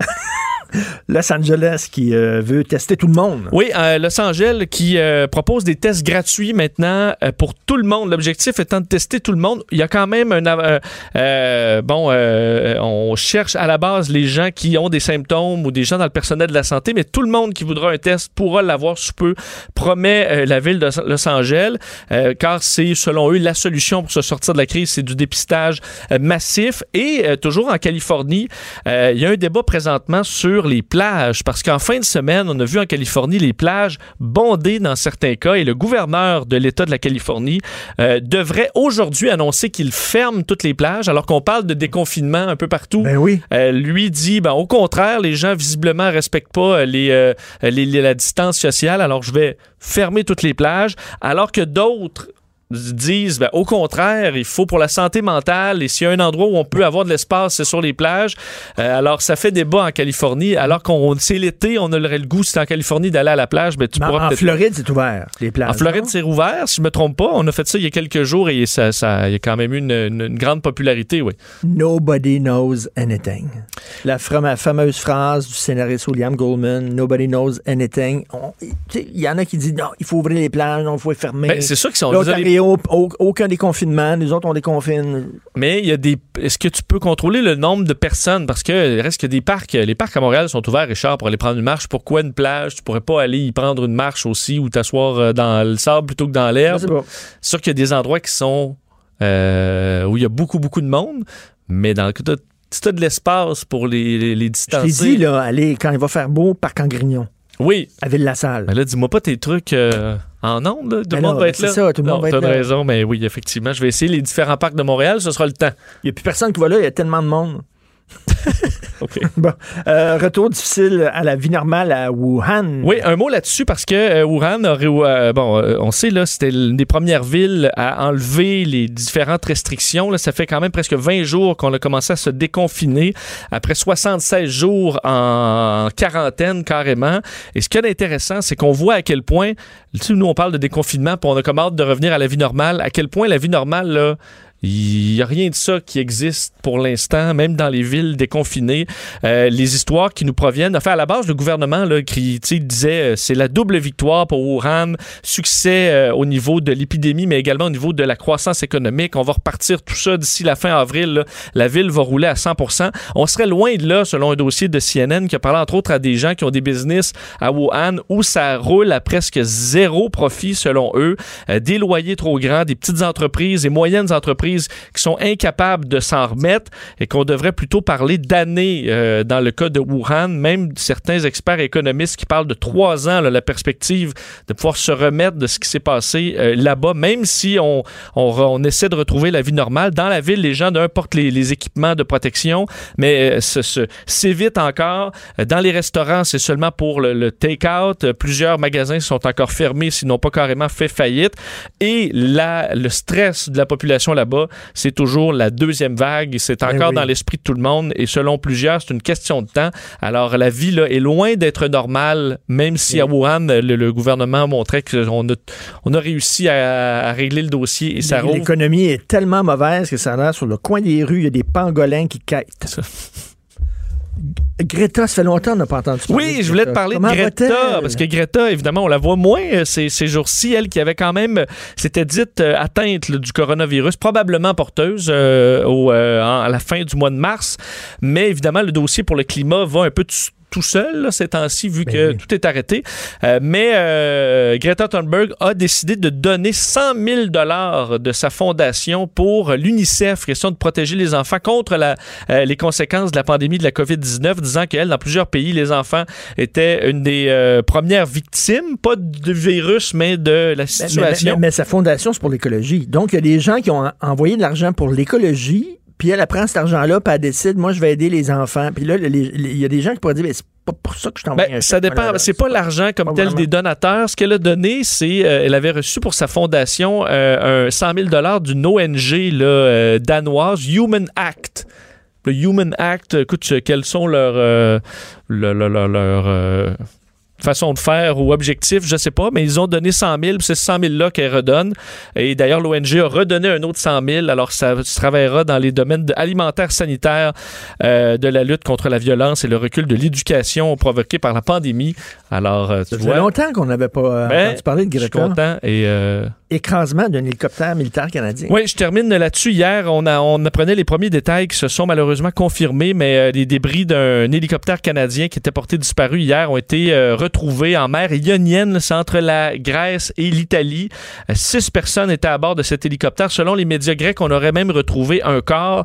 Los Angeles qui euh, veut tester tout le monde. Oui, euh, Los Angeles qui euh, propose des tests gratuits maintenant pour tout le monde. L'objectif étant de tester tout le monde. Il y a quand même un... bon, on cherche à la base les gens qui ont des symptômes ou des gens dans le personnel de la santé, mais tout le monde qui voudra un test pourra l'avoir sous peu, promet la ville de Los Angeles, car c'est, selon eux, la solution pour se sortir de la crise, c'est du dépistage massif. Et toujours en Californie, il y a un débat présentement sur les plages, parce qu'en fin de semaine, on a vu en Californie les plages bondées dans certains cas, et le gouverneur de l'État de la Californie euh, devrait aujourd'hui annoncer qu'il ferme toutes les plages, alors qu'on parle de déconfinement un peu partout. Ben oui. Euh, lui dit, ben, au contraire, les gens visiblement respectent pas euh, les, euh, les- les- la distance sociale, alors je vais fermer toutes les plages, alors que d'autres disent ben, au contraire, il faut pour la santé mentale et s'il y a un endroit où on peut avoir de l'espace, c'est sur les plages. Euh, alors ça fait débat en Californie, alors qu'on c'est l'été, on aurait le goût si en Californie d'aller à la plage, ben tu Mais pourras en Floride, c'est ouvert, les plages. en Floride, c'est rouvert, si je me trompe pas. On a fait ça il y a quelques jours et ça, ça il y a quand même eu une, une- une grande popularité, oui. Nobody knows anything. La fameuse phrase du scénariste William Goldman, Nobody knows anything. Il y en a qui disent non, il faut ouvrir les plages, non, il faut les fermer. Ben, c'est sûr qu'ils sont désolés. L'Ontario, au- aucun déconfinement, nous autres, on déconfine. Mais il y a des. Est-ce que tu peux contrôler le nombre de personnes? Parce que il reste que des parcs. Les parcs à Montréal sont ouverts, Richard, pour aller prendre une marche. Pourquoi une plage? Tu pourrais pas aller y prendre une marche aussi ou t'asseoir euh, dans le sable plutôt que dans l'herbe? C'est sûr qu'il y a des endroits qui sont. euh, où il y a beaucoup, beaucoup de monde. Mais dans le cas, t'as- si t'as de l'espace pour les, les, les Je t'ai dit, là, allez, quand il va faire beau, parc en Grignon, Oui. à Ville-la-Salle. Mais là, dis-moi pas tes trucs euh, en ondes. Tout Ben le monde va ben être c'est là. ça, tout le monde va être là. raison, mais oui, effectivement. Je vais essayer les différents parcs de Montréal. Ce sera le temps. Il n'y a plus personne qui va là, il y a tellement de monde. bon, euh, retour difficile à la vie normale à Wuhan. Oui, un mot là-dessus parce que euh, Wuhan aurait, euh, bon, on sait là, c'était l'une des premières villes à enlever les différentes restrictions. Là, ça fait quand même presque 20 jours qu'on a commencé à se déconfiner après 76 jours en quarantaine carrément. Et ce qui est intéressant, c'est qu'on voit à quel point, tu sais, nous on parle de déconfinement, puis on a comme hâte de revenir à la vie normale. À quel point la vie normale là il n'y a rien de ça qui existe pour l'instant, même dans les villes déconfinées. Euh, les histoires qui nous proviennent. Enfin, à la base, le gouvernement là, qui disait euh, c'est la double victoire pour Wuhan, succès euh, au niveau de l'épidémie, mais également au niveau de la croissance économique. On va repartir tout ça d'ici la fin avril. La ville va rouler à 100% On serait loin de là, selon un dossier de CNN qui a parlé entre autres à des gens qui ont des business à Wuhan où ça roule à presque zéro profit, selon eux. Des loyers trop grands, des petites entreprises et moyennes entreprises qui sont incapables de s'en remettre et qu'on devrait plutôt parler d'années euh, dans le cas de Wuhan. Même certains experts économistes qui parlent de trois ans, la perspective de pouvoir se remettre de ce qui s'est passé euh, là-bas, même si on, on, essaie de retrouver la vie normale. Dans la ville, les gens d'un portent les, équipements de protection, mais euh, s'évitent encore. Dans les restaurants, c'est seulement pour le, take-out. Plusieurs magasins sont encore fermés, s'ils n'ont pas carrément fait faillite. Et la, le stress de la population là-bas c'est toujours la deuxième vague. C'est encore Ben oui. dans l'esprit de tout le monde. Et selon plusieurs, c'est une question de temps. Alors, la vie là, est loin d'être normale, même si à Wuhan, le, le gouvernement montrait qu'on a, on a réussi à, à régler le dossier et ça roule. L'économie est tellement mauvaise que ça a l'air sur le coin des rues, il y a des pangolins qui quittent. Greta, ça fait longtemps qu'on n'a pas entendu parler Oui, je voulais te parler Comment de Greta, parce que Greta, évidemment, on la voit moins euh, ces, ces jours-ci, elle qui avait quand même, euh, s'était dite euh, atteinte là, du coronavirus, probablement porteuse euh, au, euh, en- à la fin du mois de mars, mais évidemment, le dossier pour le climat va un peu tout seul là, ces temps-ci, vu que tout est arrêté. Euh, mais euh, Greta Thunberg a décidé de donner 100 000 dollars de sa fondation pour l'UNICEF, question de protéger les enfants contre la, euh, les conséquences de la pandémie de la COVID-19, disant qu'elle, dans plusieurs pays, les enfants étaient une des euh, premières victimes, pas du virus, mais de la Mais- mais, situation. mais- mais sa fondation, c'est pour l'écologie. Donc, il y a des gens qui ont en- envoyé de l'argent pour l'écologie, puis elle, elle prend cet argent-là, puis elle décide, moi, je vais aider les enfants. Puis là, il y a des gens qui pourraient dire, mais c'est pas pour ça que je t'envoie Ben, ça moi, dépend. C'est pas l'argent comme tel vraiment. des donateurs. Ce qu'elle a donné, c'est euh, elle avait reçu pour sa fondation euh, un 100 000 dollars d'une ONG là, euh, danoise, Human Act. Le Human Act, écoute, euh, quels sont leurs euh, le- le- le- leurs, euh, façon de faire ou objectif, je sais pas, mais ils ont donné 100 000, puis c'est 100 000 là qu'elle redonne. Et d'ailleurs, l'ONG a redonné un autre 100 000. Alors, ça se travaillera dans les domaines alimentaires, sanitaires, euh, de la lutte contre la violence et le recul de l'éducation provoqué par la pandémie. Alors, euh, tu Ça vois, longtemps qu'on n'avait pas euh, Ben, entendu parler de je suis Greta. content et euh, Écrasement d'un hélicoptère militaire canadien. oui, je termine là-dessus. Hier, on, a, on apprenait les premiers détails qui se sont malheureusement confirmés, mais euh, les débris d'un hélicoptère canadien qui était porté disparu hier ont été euh, retrouvés en mer ionienne. C'est entre la Grèce et l'Italie. Euh, six personnes étaient à bord de cet hélicoptère. Selon les médias grecs, on aurait même retrouvé un corps.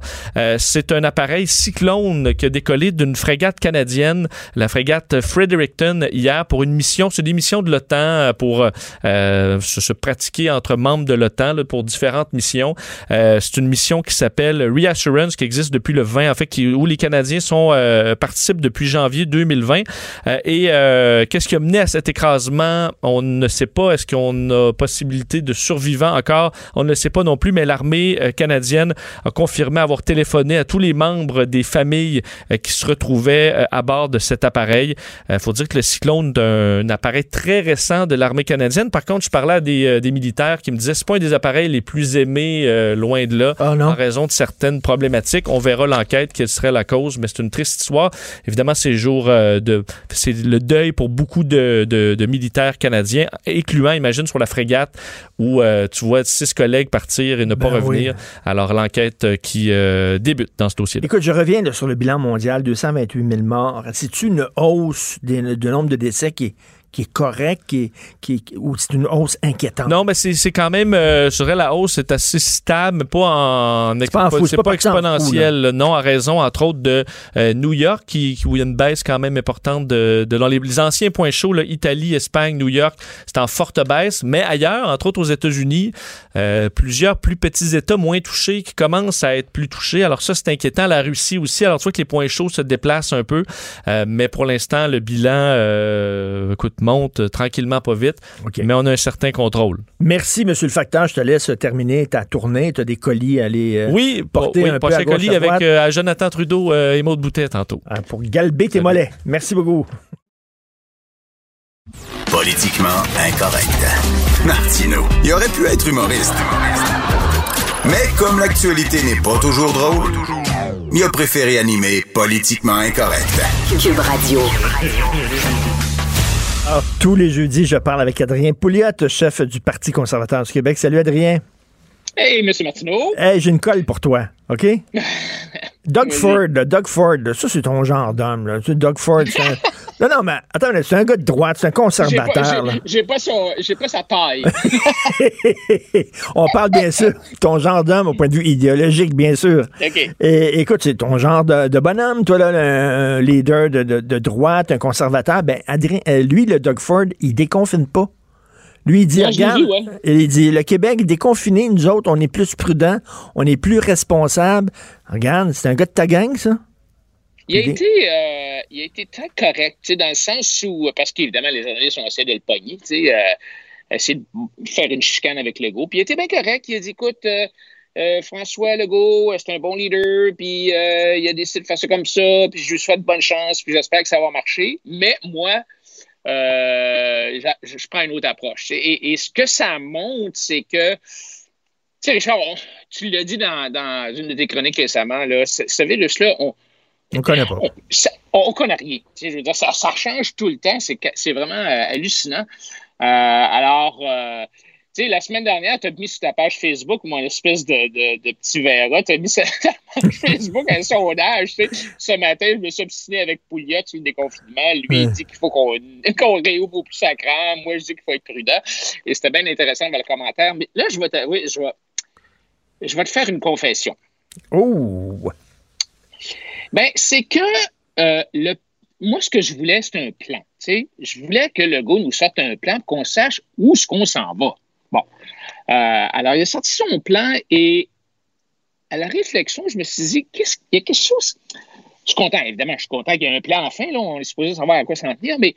C'est un appareil cyclone qui a décollé d'une frégate canadienne, la frégate Fredericton, hier pour une mission. C'est des missions de l'OTAN pour se, se pratiquer entre membres de l'OTAN pour différentes missions. Euh, c'est une mission qui s'appelle Reassurance, qui existe depuis le 20, en fait, où les Canadiens sont euh, participent depuis janvier 2020. Euh, et euh, qu'est-ce qui a mené à cet écrasement? On ne sait pas. Est-ce qu'on a possibilité de survivants encore? On ne le sait pas non plus. Mais l'armée euh, canadienne a confirmé avoir téléphoné à tous les membres des familles euh, qui se retrouvaient à bord de cet appareil. Il faut dire que le cyclone d'un appareil très récent de l'armée canadienne. Par contre, je parlais à des, des militaires qui me disaient c'est pas un des appareils les plus aimés euh, loin de là en raison de certaines problématiques. On verra l'enquête quelle serait la cause, mais c'est une triste histoire. Évidemment, c'est euh, de c'est le deuil pour beaucoup de, de- de militaires canadiens, incluant, imagine, sur la frégate où euh, tu vois six collègues partir et ne pas Ben revenir. Alors l'enquête qui débute dans ce dossier-là. Écoute, je reviens là, sur le bilan mondial, 228 000 morts. C'est-tu une hausse des- du nombre de décès qui est, qui est correcte, qui est, qui est- ou c'est une hausse inquiétante? Non, mais c'est c'est quand même, euh, je dirais, la hausse est assez stable, mais pas en, pas en fou, pas fou, exponentiel. non, à raison, entre autres, de euh, New York, qui, où il y a une baisse quand même importante de, de dans les, les anciens points chauds, là, Italie, Espagne, New York, c'est en forte baisse. Mais ailleurs, entre autres aux États-Unis, euh, plusieurs plus petits États moins touchés qui commencent à être plus touchés. Alors ça, c'est inquiétant. La Russie aussi. Alors tu vois que les points chauds se déplacent un peu, Euh, mais pour l'instant, le bilan, euh, écoute, monte euh, tranquillement, pas vite. Mais on a un certain contrôle. Merci, Monsieur le facteur. Je te laisse terminer ta tournée. Tu as des colis à aller euh, Oui, porter oui, un peu prochain à colis à avec euh, à Jonathan Trudeau euh, et Maud Boutet tantôt. Ah, pour galber tes mollets. Merci beaucoup. Politiquement incorrect. Martino, il aurait pu être humoriste. Mais comme l'actualité n'est pas toujours drôle, il a préféré animer Politiquement incorrect. Cube Radio. Tous les jeudis, je parle avec Adrien Pouliot, chef du Parti conservateur du Québec. Salut, Adrien. Hey, M. Martineau. Hey, j'ai une colle pour toi, OK? Doug Ford, Doug Ford, ça, c'est ton genre d'homme. Doug Ford, c'est un... Non, non, mais attends, c'est un gars de droite, c'est un pas, conservateur. j'ai- pas, j'ai pas sa taille. On parle bien sûr de ton genre d'homme au point de vue idéologique, bien sûr. OK. Et, écoute, c'est ton genre de, de bonhomme, toi, là, un leader de, de- de droite, un conservateur. Ben, Adrien, euh, lui, le Doug Ford, il déconfine pas. Lui, il dit, regarde, ouais. il dit, le Québec déconfiné, nous autres, on est plus prudents, on est plus responsables. Regarde, c'est un gars de ta gang, ça? Il a, été, euh, il a été très correct, tu sais, dans le sens où, parce qu'évidemment, les journalistes ont essayé de le pogner, tu sais, euh, essayer de faire une chicane avec Legault. Puis il était bien correct. Il a dit, écoute, euh, euh, François Legault, euh, c'est un bon leader, puis euh, il a décidé de faire ça comme ça, puis je lui souhaite bonne chance, puis j'espère que ça va marcher. Mais moi, euh, je, je prends une autre approche. Et, et ce que ça montre, c'est que, tu sais, Richard, on- tu l'as dit dans, dans une de tes chroniques récemment, là, ce, ce virus-là, on, On connaît pas. on, on connaît rien. Tu sais, je veux dire, ça, ça change tout le temps. C'est, vraiment euh, hallucinant. Euh, alors, sais, la semaine dernière, tu as mis sur ta page Facebook, mon espèce de, de, de petit verra, tu as mis sur ta page Facebook un sondage. Tu sais. Ce matin, je me suis obstiné avec Pouliot sur le déconfinement. Lui, il dit qu'il faut qu'on, qu'on réouvre au plus sacrant. Moi, je dis qu'il faut être prudent. Et c'était bien intéressant dans le commentaire. Mais là, je vais je vais, je vais te faire une confession. Oh! Ben, c'est que euh, le, moi, ce que je voulais, c'est un plan. tu sais. Je voulais que le gars nous sorte un plan pour qu'on sache où est-ce qu'on s'en va. Euh, alors, il a sorti son plan et à la réflexion, je me suis dit, qu'est-ce, il y a quelque chose. Je suis content, évidemment, je suis content qu'il y ait un plan enfin. Là, on est supposé savoir à quoi s'en tenir, mais,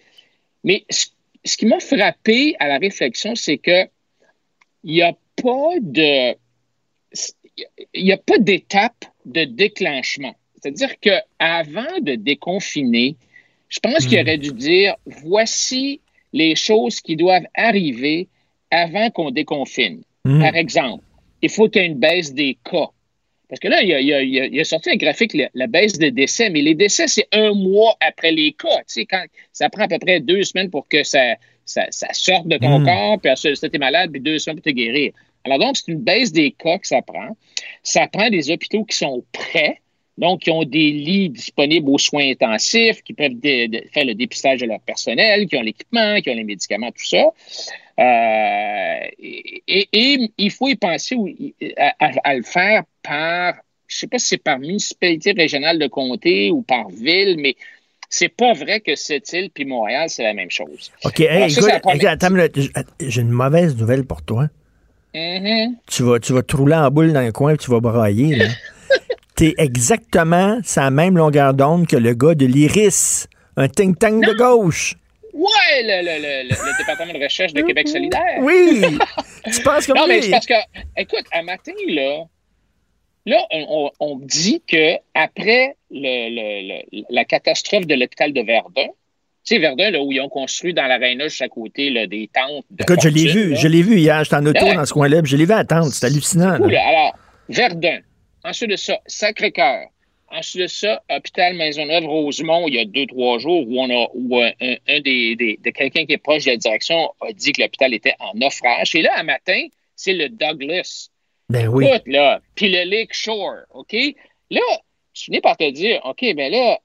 mais ce, ce qui m'a frappé à la réflexion, c'est que il n'y a pas de. Il n'y a pas d'étape de déclenchement. C'est-à-dire qu'avant de déconfiner, je pense qu'il aurait dû dire voici les choses qui doivent arriver avant qu'on déconfine. Mm. Par exemple, il faut qu'il y ait une baisse des cas. Parce que là, il a, il a- il a- il a sorti un graphique, la, la baisse des décès, mais les décès, c'est un mois après les cas. Tu sais, quand, ça prend à peu près deux semaines pour que ça, ça, ça sorte de ton Mm. corps, puis ensuite, tu es malade, puis deux semaines pour te guérir. Alors donc, c'est une baisse des cas que ça prend. Ça prend des hôpitaux qui sont prêts, donc qui ont des lits disponibles aux soins intensifs, qui peuvent faire le dépistage de leur personnel, qui ont l'équipement, qui ont les médicaments, tout ça. Euh, et, et- et il faut y penser à, à- à le faire par, je ne sais pas si c'est par municipalité régionale de comté ou par ville, mais c'est pas vrai que cette île puis Montréal, c'est la même chose. OK, hey, Alors, écoute, écoute, j'ai une mauvaise nouvelle pour toi. Mhm. Tu vas, tu vas te rouler en boule dans le coin et tu vas brailler. là. T'es exactement la même longueur d'onde que le gars de l'IRIS, un think tank de gauche. Ouais, le, le- le- le- le département de recherche de Québec solidaire. Oui! tu penses comme Non, mais c'est parce que, écoute, un matin, là, là, on, on- on dit que après le- le- le- la catastrophe de l'hôpital de Verdun, tu sais, Verdun, là, où ils ont construit dans l'aréna juste à côté là, des tentes. De Écoute, je l'ai vu, là. je l'ai vu hier, j'étais en auto dans ce coin-là, je l'ai vu attendre, c'est hallucinant. Cool. Alors, Verdun. Ensuite de ça, Sacré-Cœur. Ensuite de ça, Hôpital Maisonneuve-Rosemont, il y a deux, trois jours, où on a où un, un- un des, des- de quelqu'un qui est proche de la direction a dit que l'hôpital était en naufrage. Et là, un matin, c'est le Douglas. Ben oui. Là, puis le Lake Shore, OK? Là, je finis par te dire, OK, ben là,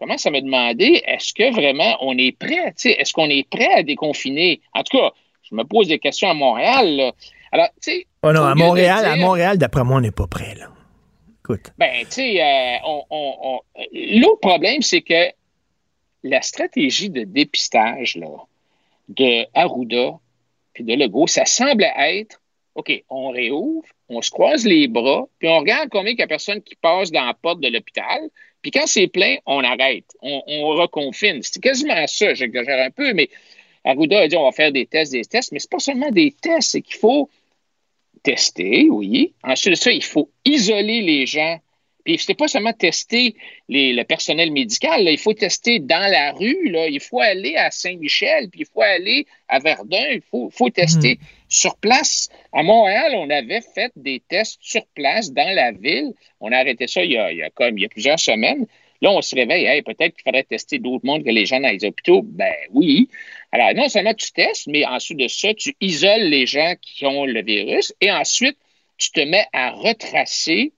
commence à me demander, est-ce que vraiment on est prêt? Est-ce qu'on est prêt à déconfiner? En tout cas, je me pose des questions à Montréal. Là. Alors, tu sais. Oh non, à Montréal, à Montréal, d'après moi, on n'est pas prêt, là. Écoute. Ben, tu sais, euh, l'autre problème, c'est que la stratégie de dépistage là, de puis de Legault, ça semble être OK, on réouvre, on se croise les bras, puis on regarde combien il y a personnes qui passent dans la porte de l'hôpital. Puis quand c'est plein, on arrête, on, on reconfine. C'est quasiment ça, j'exagère un peu, mais Arruda a dit on va faire des tests, des tests, mais c'est pas seulement des tests, c'est qu'il faut tester, oui. Ensuite de ça, il faut isoler les gens. Puis c'est pas seulement tester le personnel médical, il faut tester dans la rue, là. il faut aller à Saint-Michel, puis il faut aller à Verdun, il faut, faut tester hmm. sur place. À Montréal, on avait fait des tests sur place dans la ville. On a arrêté ça il y a, il y a comme il y a plusieurs semaines. Là, on se réveille, peut-être qu'il faudrait tester d'autres mondes que les gens dans les hôpitaux. Ben oui. Alors, non seulement tu testes, mais ensuite de ça, tu isoles les gens qui ont le virus et ensuite, tu te mets à retracer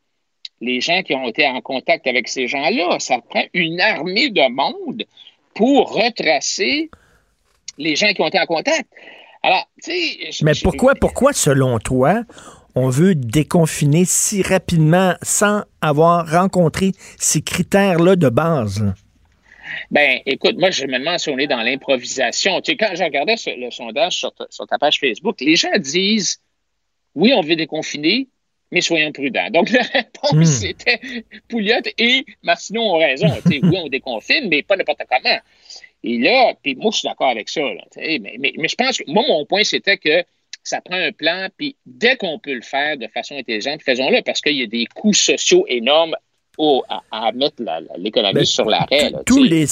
les gens qui ont été en contact avec ces gens-là. Ça prend une armée de monde pour retracer les gens qui ont été en contact. Alors, tu sais. Mais pourquoi, pourquoi, selon toi, on veut déconfiner si rapidement sans avoir rencontré ces critères-là de base? Ben, écoute, moi, je me demande si on est dans l'improvisation. Tu sais, quand je regardais le sondage sur ta, page Facebook, les gens disent oui, on veut déconfiner, mais soyons prudents. Donc, la réponse, hmm. c'était Pouliot et Martineau ont raison. Tu sais, oui, on déconfine, mais pas n'importe comment. Et là, puis moi, je suis d'accord avec ça. mais, mais, je pense que, moi, mon point, c'était que ça prend un plan, puis dès qu'on peut le faire de façon intelligente, faisons-le, parce qu'il y a des coûts sociaux énormes à, mettre l'économie ben, sur l'arrêt. Tous les,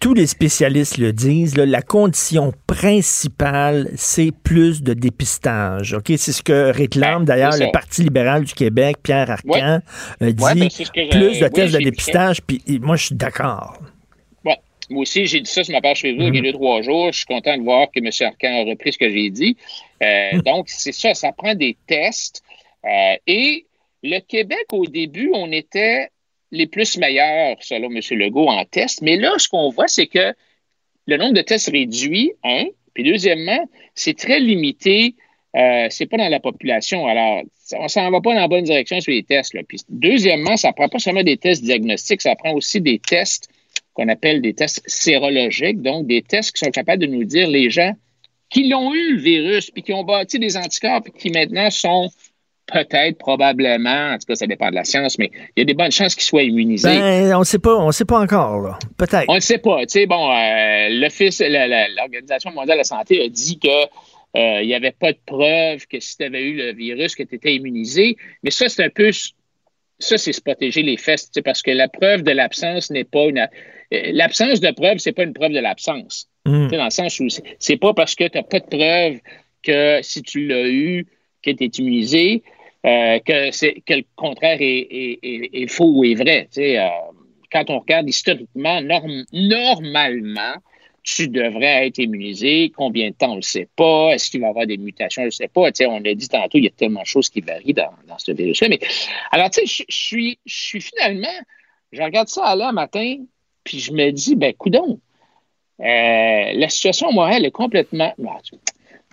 tous les spécialistes le disent, la condition principale, c'est plus de dépistage. Ok, C'est ce que réclame ben, d'ailleurs le Parti libéral du Québec, Pierre Arcan, euh, dit ben, plus de tests de dépistage, puis moi je suis d'accord. Moi aussi, j'ai dit ça sur ma page Facebook il y a deux, trois jours. Je suis content de voir que M. Arcan a repris ce que j'ai dit. Euh, hmm. donc, c'est ça, ça prend des tests. Euh, et le Québec, au début, on était les plus meilleurs, selon M. Legault, en tests. Mais là, ce qu'on voit, c'est que le nombre de tests réduit, un. Puis deuxièmement, c'est très limité. Euh, c'est pas dans la population. Alors, on s'en va pas dans la bonne direction sur les tests. Puis, deuxièmement, ça prend pas seulement des tests diagnostiques, ça prend aussi des tests qu'on appelle des tests sérologiques, donc des tests qui sont capables de nous dire les gens qui l'ont eu, le virus, puis qui ont bâti des anticorps, puis qui maintenant sont peut-être, probablement, en tout cas, ça dépend de la science, mais il y a des bonnes chances qu'ils soient immunisés. Ben, on ne sait pas, on sait pas encore, Peut-être. On ne sait pas. Tu sais, bon, euh, l'Organisation mondiale de la santé a dit que euh, il n'y avait pas de preuve que si tu avais eu le virus, que tu étais immunisé. Mais ça, c'est un peu. Ça, c'est se protéger les fesses, parce que la preuve de l'absence n'est pas une. Euh, l'absence de preuve, c'est pas une preuve de l'absence. Hmm. Dans le sens où c'est pas parce que tu n'as pas de preuve que si tu l'as eu, que tu es immunisé, euh, que, que le contraire est, faux ou est vrai. Euh, quand on regarde historiquement, normalement, tu devrais être immunisé. Combien de temps, on ne le sait pas. Est-ce qu'il va y avoir des mutations? Je ne sais pas. on l'a dit tantôt, il y a tellement de choses qui varient dans, ce virus-là. Mais, alors, tu sais, je suis, je suis finalement, je regarde ça à l'heure matin, puis je me dis, ben, coudon, euh, la situation à Montréal est complètement. je ne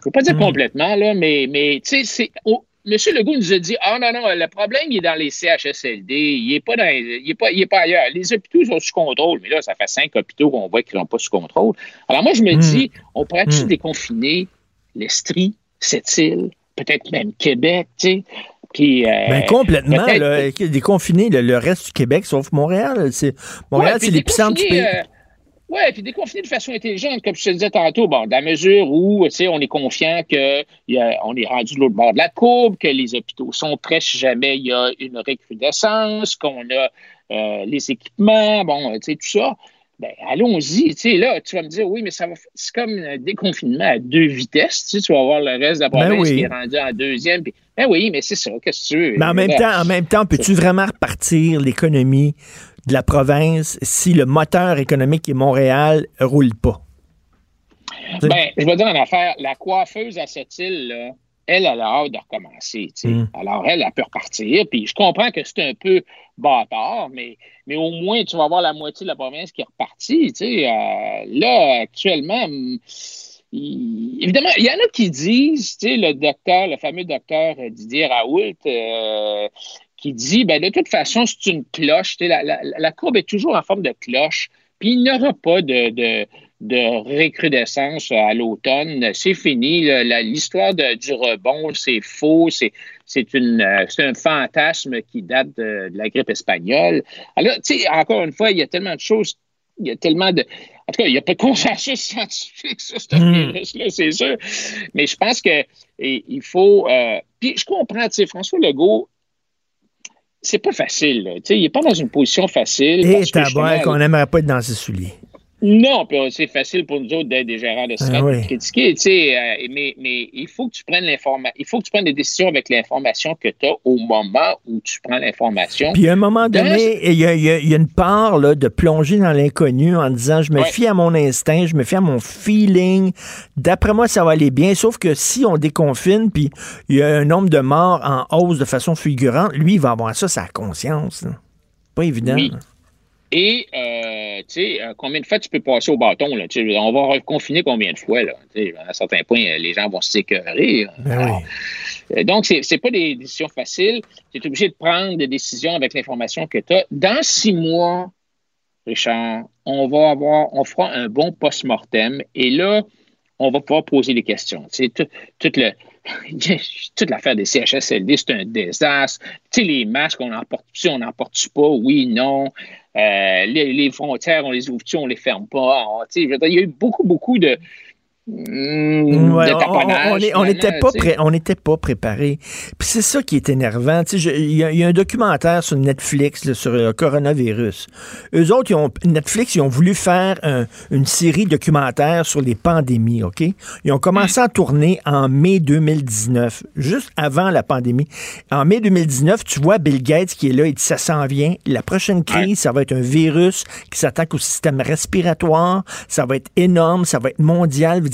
veux pas dire hmm. complètement, là, mais, mais tu sais, c'est. M. Legault nous a dit Ah non, non, le problème, il est dans les CHSLD, il n'est pas, dans, il est pas, il est pas ailleurs. Les hôpitaux sont sous contrôle, mais là, ça fait cinq hôpitaux qu'on voit qu'ils n'ont pas sous contrôle. Alors moi, je me hmm. dis, on pourrait-tu hmm. déconfiner l'Estrie, cette île, peut-être même Québec, tu sais? Puis, euh, ben complètement, là, déconfiner le, reste du Québec, sauf Montréal. Montréal, c'est l'épicentre du pays. Euh, oui, puis déconfiner de façon intelligente, comme je te disais tantôt, bon, dans la mesure où, on est confiant qu'on est rendu de l'autre bord de la courbe, que les hôpitaux sont prêts si jamais il y a une recrudescence, qu'on a euh, les équipements, bon, tu sais, tout ça. Ben, allons-y. Tu sais, là, tu vas me dire, oui, mais ça va, c'est comme un déconfinement à deux vitesses. Tu, sais, tu vas voir le reste de la ben province qui est rendu en deuxième. Puis, ben oui, mais c'est ça, qu'est-ce que tu veux? Mais en même temps, en même temps, peux-tu vraiment repartir l'économie de la province si le moteur économique est Montréal roule pas? Ben, je vais dire une affaire. La coiffeuse à cette île, là, elle, elle a hâte de recommencer. Mm. Alors, elle, elle peut repartir. Puis je comprends que c'est un peu bâtard, mais, mais au moins, tu vas avoir la moitié de la province qui est repartie. Euh, là, actuellement, hum, il- évidemment, il y en a qui disent, le docteur, le fameux docteur Didier Raoult, euh, qui dit, ben, de toute façon, c'est une cloche. La, la- la courbe est toujours en forme de cloche. Puis il n'y aura pas de, de, de récrudescence à l'automne. C'est fini. L'histoire du rebond, c'est faux. C'est c'est une, euh, c'est un fantasme qui date de, de la grippe espagnole. Alors, tu sais, encore une fois, il y a tellement de choses, il y a tellement de... En tout cas, il n'y a pas de consensus scientifique sur ce Mm. virus-là, c'est sûr. Mais je pense que et, il faut... euh, puis je comprends, tu sais, François Legault, c'est pas facile. là. Tu sais, il n'est pas dans une position facile. Et tabac, qu'on n'aimerait pas être dans ses souliers. Non, puis euh, c'est facile pour nous autres d'être des gérants de strat Ah oui. de critiquer, tu sais, euh, mais, mais il faut que tu prennes l'information, il faut que tu prennes des décisions avec l'information que tu as au moment où tu prends l'information. Puis à un moment donné, il y, a- y y une part là, de plonger dans l'inconnu en disant je me Ouais. fie à mon instinct, je me fie à mon feeling. D'après moi, ça va aller bien. Sauf que si on déconfine, puis il y a un nombre de morts en hausse de façon fulgurante, lui, il va avoir ça, sa conscience. là. Pas évident. Oui. Et, euh, tu sais, euh, combien de fois tu peux passer au bâton, là? On va reconfiner combien de fois, là? Tu sais, à un certain point, euh, les gens vont s'écœurer. Ben oui. Donc, c'est c'est pas des décisions faciles. Tu es obligé de prendre des décisions avec l'information que tu as. Dans six mois, Richard, on va avoir, on fera un bon post-mortem et là, on va pouvoir poser des questions. Tu sais, tout, tout le, toute l'affaire des CHSLD, c'est un désastre. Tu sais, les masques, on en porte-tu, on n'en porte-tu pas? Oui, non. Euh, les, frontières, on les ouvre-tu, on les ferme pas? On- tu sais, il y a eu beaucoup, beaucoup de, mm, Ouais, on- n'était pas, pré- on pas préparé. Puis c'est ça qui est énervant. Il y, a- il y a un documentaire sur Netflix là, sur le coronavirus. Eux autres, ils ont, Netflix, ils ont voulu faire un- une série documentaire sur les pandémies, OK? Ils ont commencé à tourner en mai 2019, juste avant la pandémie. En mai 2019, tu vois Bill Gates qui est là, il dit ça s'en vient. La prochaine crise, ça va être un virus qui s'attaque au système respiratoire. Ça va être énorme, ça va être mondial. Vous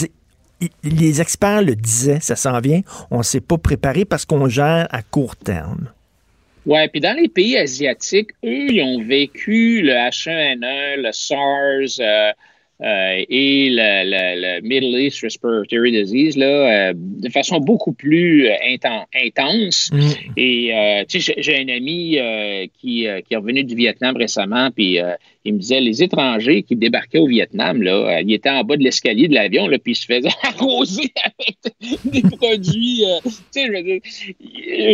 les experts le disaient, ça s'en vient. On ne s'est pas préparé parce qu'on gère à court terme. Ouais, puis dans les pays asiatiques, eux, ils ont vécu le H1N1, le SARS euh, euh, et le, le- le Middle East Respiratory Disease là, euh, de façon beaucoup plus euh, inten- intense. Et euh, tu sais, j'ai- un ami qui, qui est revenu du Vietnam récemment, puis il me disait les étrangers qui débarquaient au Vietnam, là, ils étaient en bas de l'escalier de l'avion, puis ils se faisaient arroser avec des produits. tu sais, je veux dire,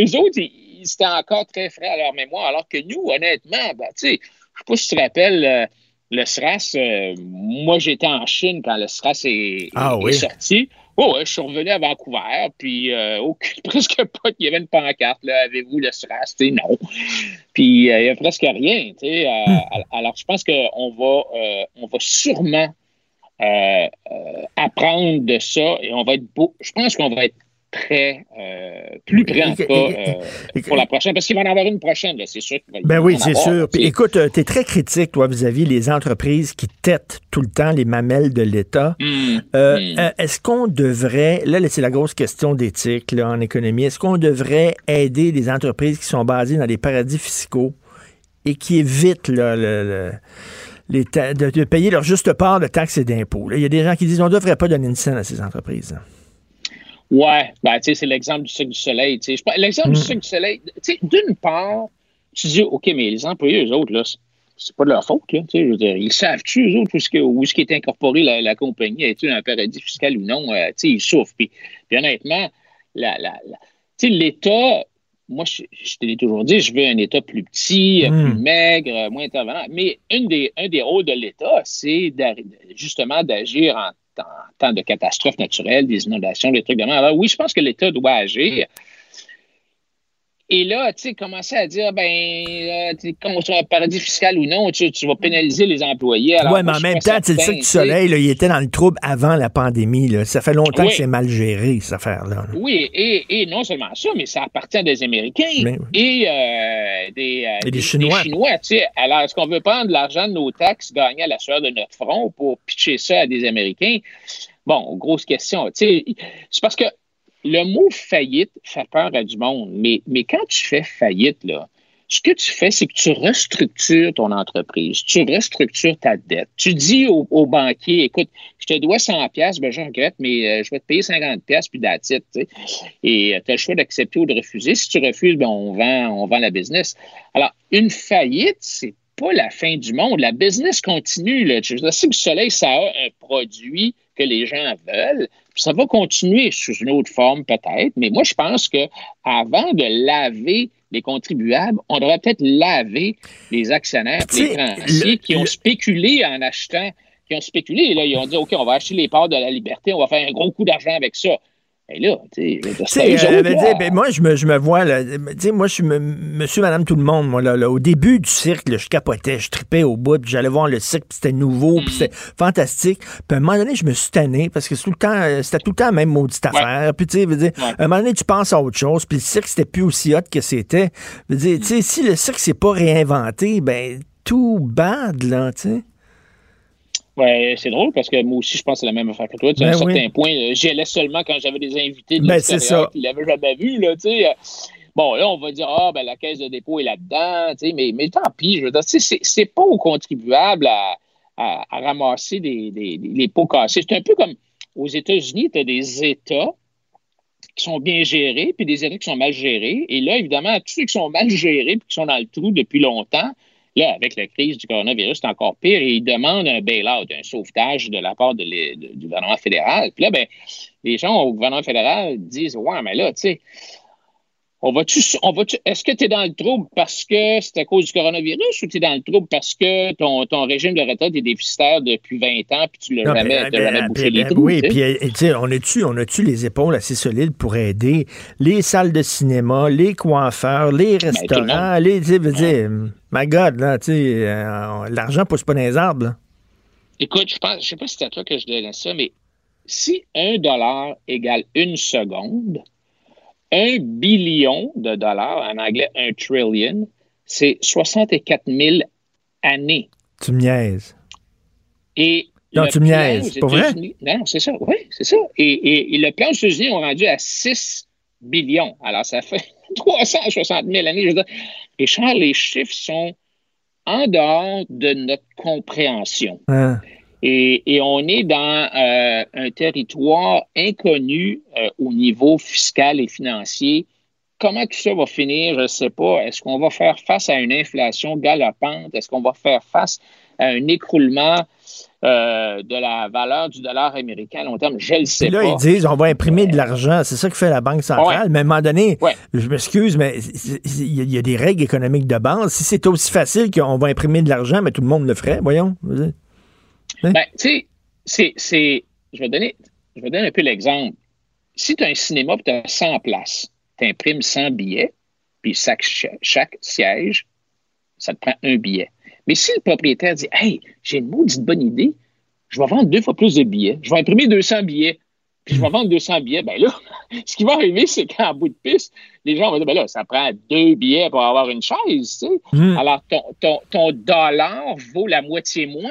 eux autres, c'était encore très frais à leur mémoire, alors que nous, honnêtement, ben, tu sais, je sais pas si tu te rappelles. Le SRAS, euh, moi j'étais en Chine quand le SRAS est, Ah est oui? sorti. Oh, ouais, je suis revenu à Vancouver, puis euh, aucune- presque pas, il y avait une pancarte, là, avez-vous le SRAS? Tu sais, non. Puis euh, il n'y a presque rien. al- Alors, je pense qu'on va, on va sûrement apprendre de ça et on va être beau. Je pense qu'on va être prêt, euh, plus en cas, euh, pour la prochaine, parce qu'il va en avoir une prochaine, c'est sûr. va Ben en oui, c'est sûr. tu Puis écoute, tu es très critique, toi, vis-à-vis les entreprises qui têtent tout le temps les mamelles de l'État. Hmm. Euh, euh, Est-ce qu'on devrait, là, c'est la grosse question d'éthique en économie, est-ce qu'on devrait aider des entreprises qui sont basées dans des paradis fiscaux et qui évitent là, le- le- les ta- de, de payer leur juste part de taxes et d'impôts? Il y a des gens qui disent on ne devrait pas donner une scène à ces entreprises. Ouais, ben, tu sais, c'est l'exemple du Cirque du Soleil. L'exemple Mm. du Cirque du Soleil, tu sais, d'une part, tu dis, OK, mais les employés, eux autres, là, c'est- pas de leur faute, là. Tu sais, je veux dire, ils savent-tu, eux autres, où est-ce que- où est-ce qu'est incorporée la, la compagnie? Est-elle un paradis fiscal ou non? Euh, tu sais, ils souffrent. Puis, puis honnêtement, la, la, la- tu sais, l'État, moi, je, je te l'ai toujours dit, je veux un État plus petit, euh, Mm. plus maigre, euh, moins intervenant. Mais une des, un des rôles de l'État, c'est justement d'agir en, en temps de catastrophes naturelles, des inondations, des trucs de même. Alors oui, je pense que l'État doit agir. Et là, tu sais, commencer à dire, ben, euh, qu'on soit un paradis fiscal ou non, tu, tu vas pénaliser les employés. Oui, mais en même temps, tu sais, le certain, Cirque du. Soleil, là, il était dans le trouble avant la pandémie. là. Ça fait longtemps Oui. que c'est mal géré, cette affaire-là. Oui, et, et non seulement ça, mais ça appartient à des Américains Mais et euh, des, euh, Et des Chinois. tu sais. Alors, est-ce qu'on veut prendre l'argent de nos taxes gagnés à la sueur de notre front pour pitcher ça à des Américains? Bon, grosse question. tu sais. C'est parce que le mot faillite fait peur à du monde, mais, mais quand tu fais faillite, là, ce que tu fais, c'est que tu restructures ton entreprise, tu restructures ta dette. Tu dis au, banquier, écoute, je te dois 100 pièces, ben je regrette, mais euh, je vais te payer 50 pièces puis d'attitude. Et tu as le choix d'accepter ou de refuser. Si tu refuses, ben on vend, on vend la business. Alors, une faillite, c'est pas la fin du monde. La business continue. Là. Que le soleil, ça a un produit que les gens veulent. Ça va continuer sous une autre forme peut-être, mais moi je pense que avant de laver les contribuables, on devrait peut-être laver les actionnaires, les créanciers qui ont spéculé en achetant, qui ont spéculé. Là, ils ont dit OK, on va acheter les parts de la liberté, on va faire un gros coup d'argent avec ça. Ben là, tu sais, euh, ben, moi, je me, je me vois, là, moi, je suis monsieur, madame, tout le monde, moi, là, au début du cirque, je capotais, je tripais au bout, puis j'allais voir le cirque, puis c'était nouveau, puis mm. c'était fantastique. Puis à un moment donné, je me suis tanné, parce que tout le temps, euh, c'était tout le temps la même maudite affaire. Puis, tu sais, dire, à un moment donné, tu penses à autre chose, puis le cirque, c'était plus aussi hot que c'était. tu sais, si le cirque s'est pas réinventé, ben, tout bad, là, tu sais. Ouais, c'est drôle parce que moi aussi, je pense que c'est la même affaire que toi. à un ben certain point, euh, j'y allais seulement quand j'avais des invités de ben, l'extérieur qui l'avaient jamais vu. Là. Bon, là, on va dire, ah, ben, la caisse de dépôt est là-dedans, mais, mais tant pis, je veux dire, c'est pas aux contribuables à, à, ramasser des, des, les pots cassés. C'est un peu comme aux États-Unis, tu as des États qui sont bien gérés, puis des États qui sont mal gérés. Et là, évidemment, tous ceux qui sont mal gérés, puis qui sont dans le trou depuis longtemps, Là, avec la crise du coronavirus, c'est encore pire et ils demandent un bail-out, un sauvetage de la part de du gouvernement fédéral. Puis là, ben, les gens au gouvernement fédéral disent Ouais, mais là, tu sais, on va-tu, on va est-ce que tu es dans le trouble parce que c'est à cause du coronavirus ou tu es dans le trouble parce que ton, ton régime de retraite est déficitaire depuis 20 ans puis tu l'as jamais, ben, jamais bouché les trous? Oui, puis on a-tu, on a-tu les épaules assez solides pour aider les salles de cinéma, les coiffeurs, les ben, restaurants, les, tu sais, my God, là, tu sais, euh, l'argent pousse pas dans les arbres, Écoute, je pense, je sais pas si c'est à toi que je donne ça, mais si un dollar égale une seconde, un billion de dollars, en anglais un trillion, c'est 64 000 années. Tu niaises. Et non, tu niaises, pas vrai? Non, c'est ça, oui, c'est ça. Et, le plan aux États-Unis ont rendu à 6 billions. Alors, ça fait 360 000 années. Je veux Richard, les chiffres sont en dehors de notre compréhension. Hein. Et, on est dans euh, un territoire inconnu euh, au niveau fiscal et financier. Comment tout ça va finir, je ne sais pas. Est-ce qu'on va faire face à une inflation galopante? Est-ce qu'on va faire face à un écroulement euh, de la valeur du dollar américain à long terme? Je le sais là, pas. ils disent on va imprimer de l'argent. C'est ça que fait la Banque centrale. Mais à un moment donné, je m'excuse, mais il y, a des règles économiques de base. Si c'est aussi facile qu'on va imprimer de l'argent, mais tout le monde le ferait, voyons. Ben, tu sais, c'est. Je vais donner. Je vais donner un peu l'exemple. Si tu as un cinéma et tu as 100 places, tu imprimes 100 billets, puis chaque, chaque siège, ça te prend un billet. Mais si le propriétaire dit Hey, j'ai une maudite bonne idée, je vais vendre deux fois plus de billets, je vais imprimer 200 billets, puis je vais vendre 200 billets, ben là, ce qui va arriver, c'est qu'en bout de piste, les gens vont dire Ben là, ça prend deux billets pour avoir une chaise, tu sais. Hmm. Alors, ton, ton, ton dollar vaut la moitié moins.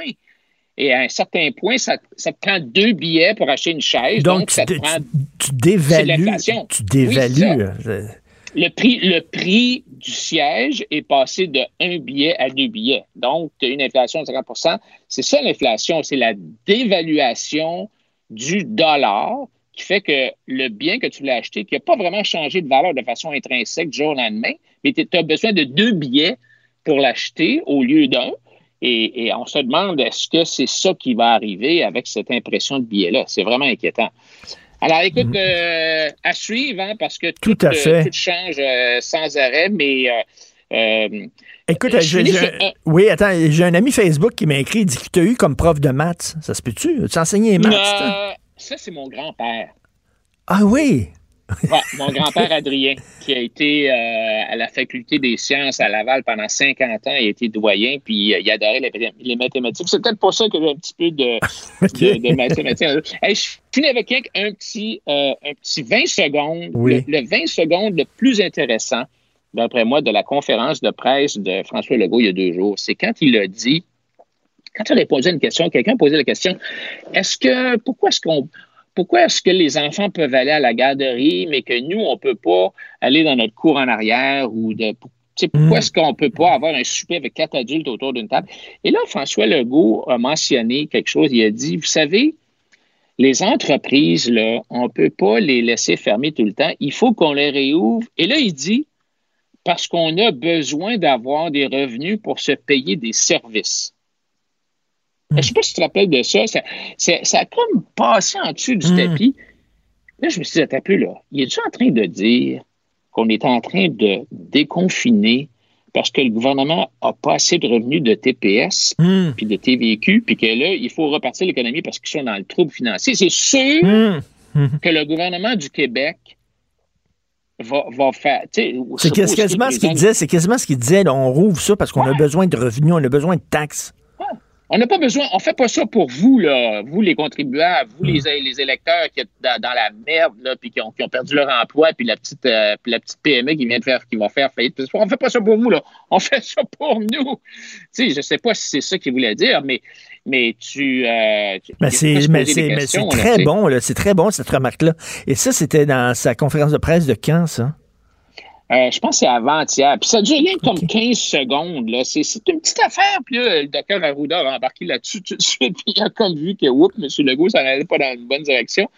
Et à un certain point, ça, ça, te prend deux billets pour acheter une chaise. Donc, ça te prend, tu dévalues. Tu dévalues. Euh, le, prix, le prix du siège est passé de un billet à deux billets. Donc, tu as une inflation de 50% C'est ça l'inflation, c'est la dévaluation du dollar qui fait que le bien que tu voulais acheter, qui n'a pas vraiment changé de valeur de façon intrinsèque du jour au lendemain, mais tu as besoin de deux billets pour l'acheter au lieu d'un. Et, on se demande est-ce que c'est ça qui va arriver avec cette impression de billet-là? C'est vraiment inquiétant. Alors, écoute, mm. euh, à suivre, hein, parce que tout, euh, change euh, sans arrêt, mais. Écoute, oui, attends, j'ai un ami Facebook qui m'a écrit, il dit que tu as eu comme prof de maths. Ça se peut-tu? Tu enseigné les maths? ça, c'est mon grand-père. Ah oui? Mon grand-père Adrien, qui a été euh, à la faculté des sciences à Laval pendant 50 ans, il a été doyen, puis euh, il adorait les, les mathématiques. C'est peut-être pour ça que j'ai un petit peu de, mathématiques. je finis avec un petit, euh, un petit 20 secondes. Le, 20 secondes le plus intéressant, d'après moi, de la conférence de presse de François Legault il y a deux jours, c'est quand il a dit, quand il a posé une question, quelqu'un a posé la question, est-ce que, pourquoi est-ce qu'on pourquoi est-ce que les enfants peuvent aller à la garderie, mais que nous, on ne peut pas aller dans notre cour en arrière ou de. Pourquoi est-ce qu'on ne peut pas avoir un souper avec quatre adultes autour d'une table? Et là, François Legault a mentionné quelque chose. Il a dit, vous savez, les entreprises, là, on ne peut pas les laisser fermer tout le temps. Il faut qu'on les réouvre. Et là, il dit, parce qu'on a besoin d'avoir des revenus pour se payer des services. Je ne sais pas si tu te rappelles de ça. Ça, a comme passé en dessous du tapis. Là, je me suis dit, attends plus, là. Il est-tu en train de dire qu'on est en train de déconfiner parce que le gouvernement n'a pas assez de revenus de TPS puis de TVQ, puis que là, il faut repartir l'économie parce qu'ils sont dans le trouble financier? C'est sûr que le gouvernement du Québec va, va faire. C'est quasiment ce qu'il disait, c'est quasiment ce qu'il disait. on rouvre ça parce qu'on a besoin de revenus, on a besoin de taxes. On n'a pas besoin, on fait pas ça pour vous, là, vous les contribuables, vous les, hmm. les électeurs qui sont dans, la merde, là, puis qui ont, qui ont, perdu leur emploi, puis la petite, euh, la petite PME qui vient de faire, qui va faire faillite. On fait pas ça pour vous, là. On fait ça pour nous. Tu sais, je sais pas si c'est ça qu'il voulait dire, mais, mais tu. Euh, mais c'est, mais c'est, très bon, là. C'est très bon, cette remarque-là. Et ça, c'était dans sa conférence de presse de quand, ça? Euh, je pense que c'est avant-hier. Puis ça dure rien comme 15 secondes. Là. C'est, une petite affaire. Puis là, le docteur Arruda a embarqué là-dessus tout de suite. Puis il a comme vu que, oups, M. Legault, ça n'allait pas dans une bonne direction.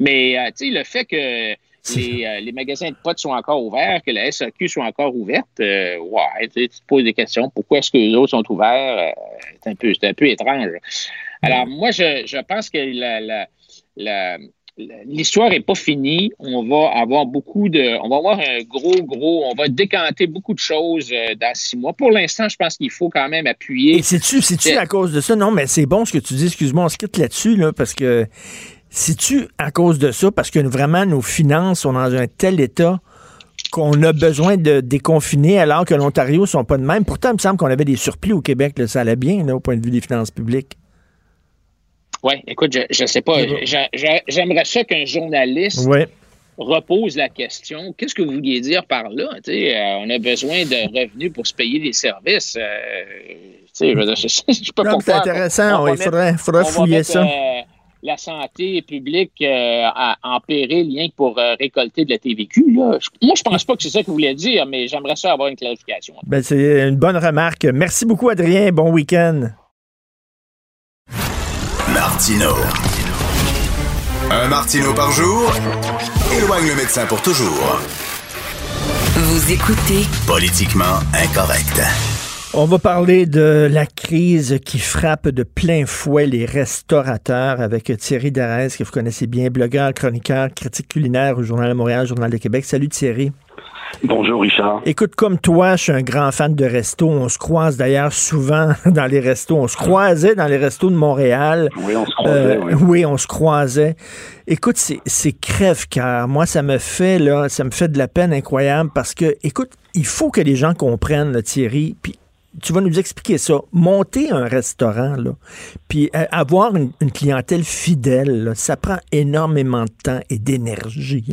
Mais, euh, tu sais, le fait que les, euh, les, magasins de potes sont encore ouverts, que la SAQ soit encore ouverte, ouais, tu te poses des questions. Pourquoi est-ce que les autres sont ouverts? c'est, un peu, c'est un peu étrange. Alors, moi, je, je pense que la, la, la l'histoire n'est pas finie. On va avoir beaucoup de. On va avoir un gros, gros. On va décanter beaucoup de choses euh, dans six mois. Pour l'instant, je pense qu'il faut quand même appuyer. Et c'est-tu, c'est-tu à cause de ça? Non, mais c'est bon ce que tu dis. Excuse-moi, on se quitte là-dessus, là, parce que c'est-tu à cause de ça? Parce que vraiment, nos finances sont dans un tel état qu'on a besoin de déconfiner alors que l'Ontario ne sont pas de même. Pourtant, il me semble qu'on avait des surplus au Québec. ça allait bien au point de vue des finances publiques. Oui, écoute, je ne sais pas. J'aimerais ça qu'un journaliste repose la question. Qu'est-ce que vous vouliez dire par là? Euh, on a besoin de revenus pour se payer des services. Euh, je ne peux pas. C'est intéressant. il faudrait, faudrait fouiller ça. Euh, la santé publique en péril, rien que pour récolter de la TVQ. Là. Moi, je pense pas que c'est ça que vous voulez dire, mais j'aimerais ça avoir une clarification. Ben, c'est une bonne remarque. Merci beaucoup, Adrien. Bon week-end. Martino. Un Martino par jour éloigne le médecin pour toujours. Vous écoutez Politiquement incorrect. On va parler de la crise qui frappe de plein fouet les restaurateurs avec Thierry Darès, que vous connaissez bien, blogueur, chroniqueur, critique culinaire au Journal de Montréal, Journal de Québec. Salut Thierry. Bonjour Richard. Écoute, comme toi, je suis un grand fan de resto. On se croise d'ailleurs souvent dans les restos. On se croisait dans les restos de Montréal. Oui, on se croisait. Euh, oui. on se croisait. Écoute, c'est crève-cœur. Moi, ça me fait là, ça me fait de la peine incroyable parce que, écoute, il faut que les gens comprennent, Thierry. Puis tu vas nous expliquer ça. Monter un restaurant, là, puis euh, avoir une, clientèle fidèle, ça prend énormément de temps et d'énergie.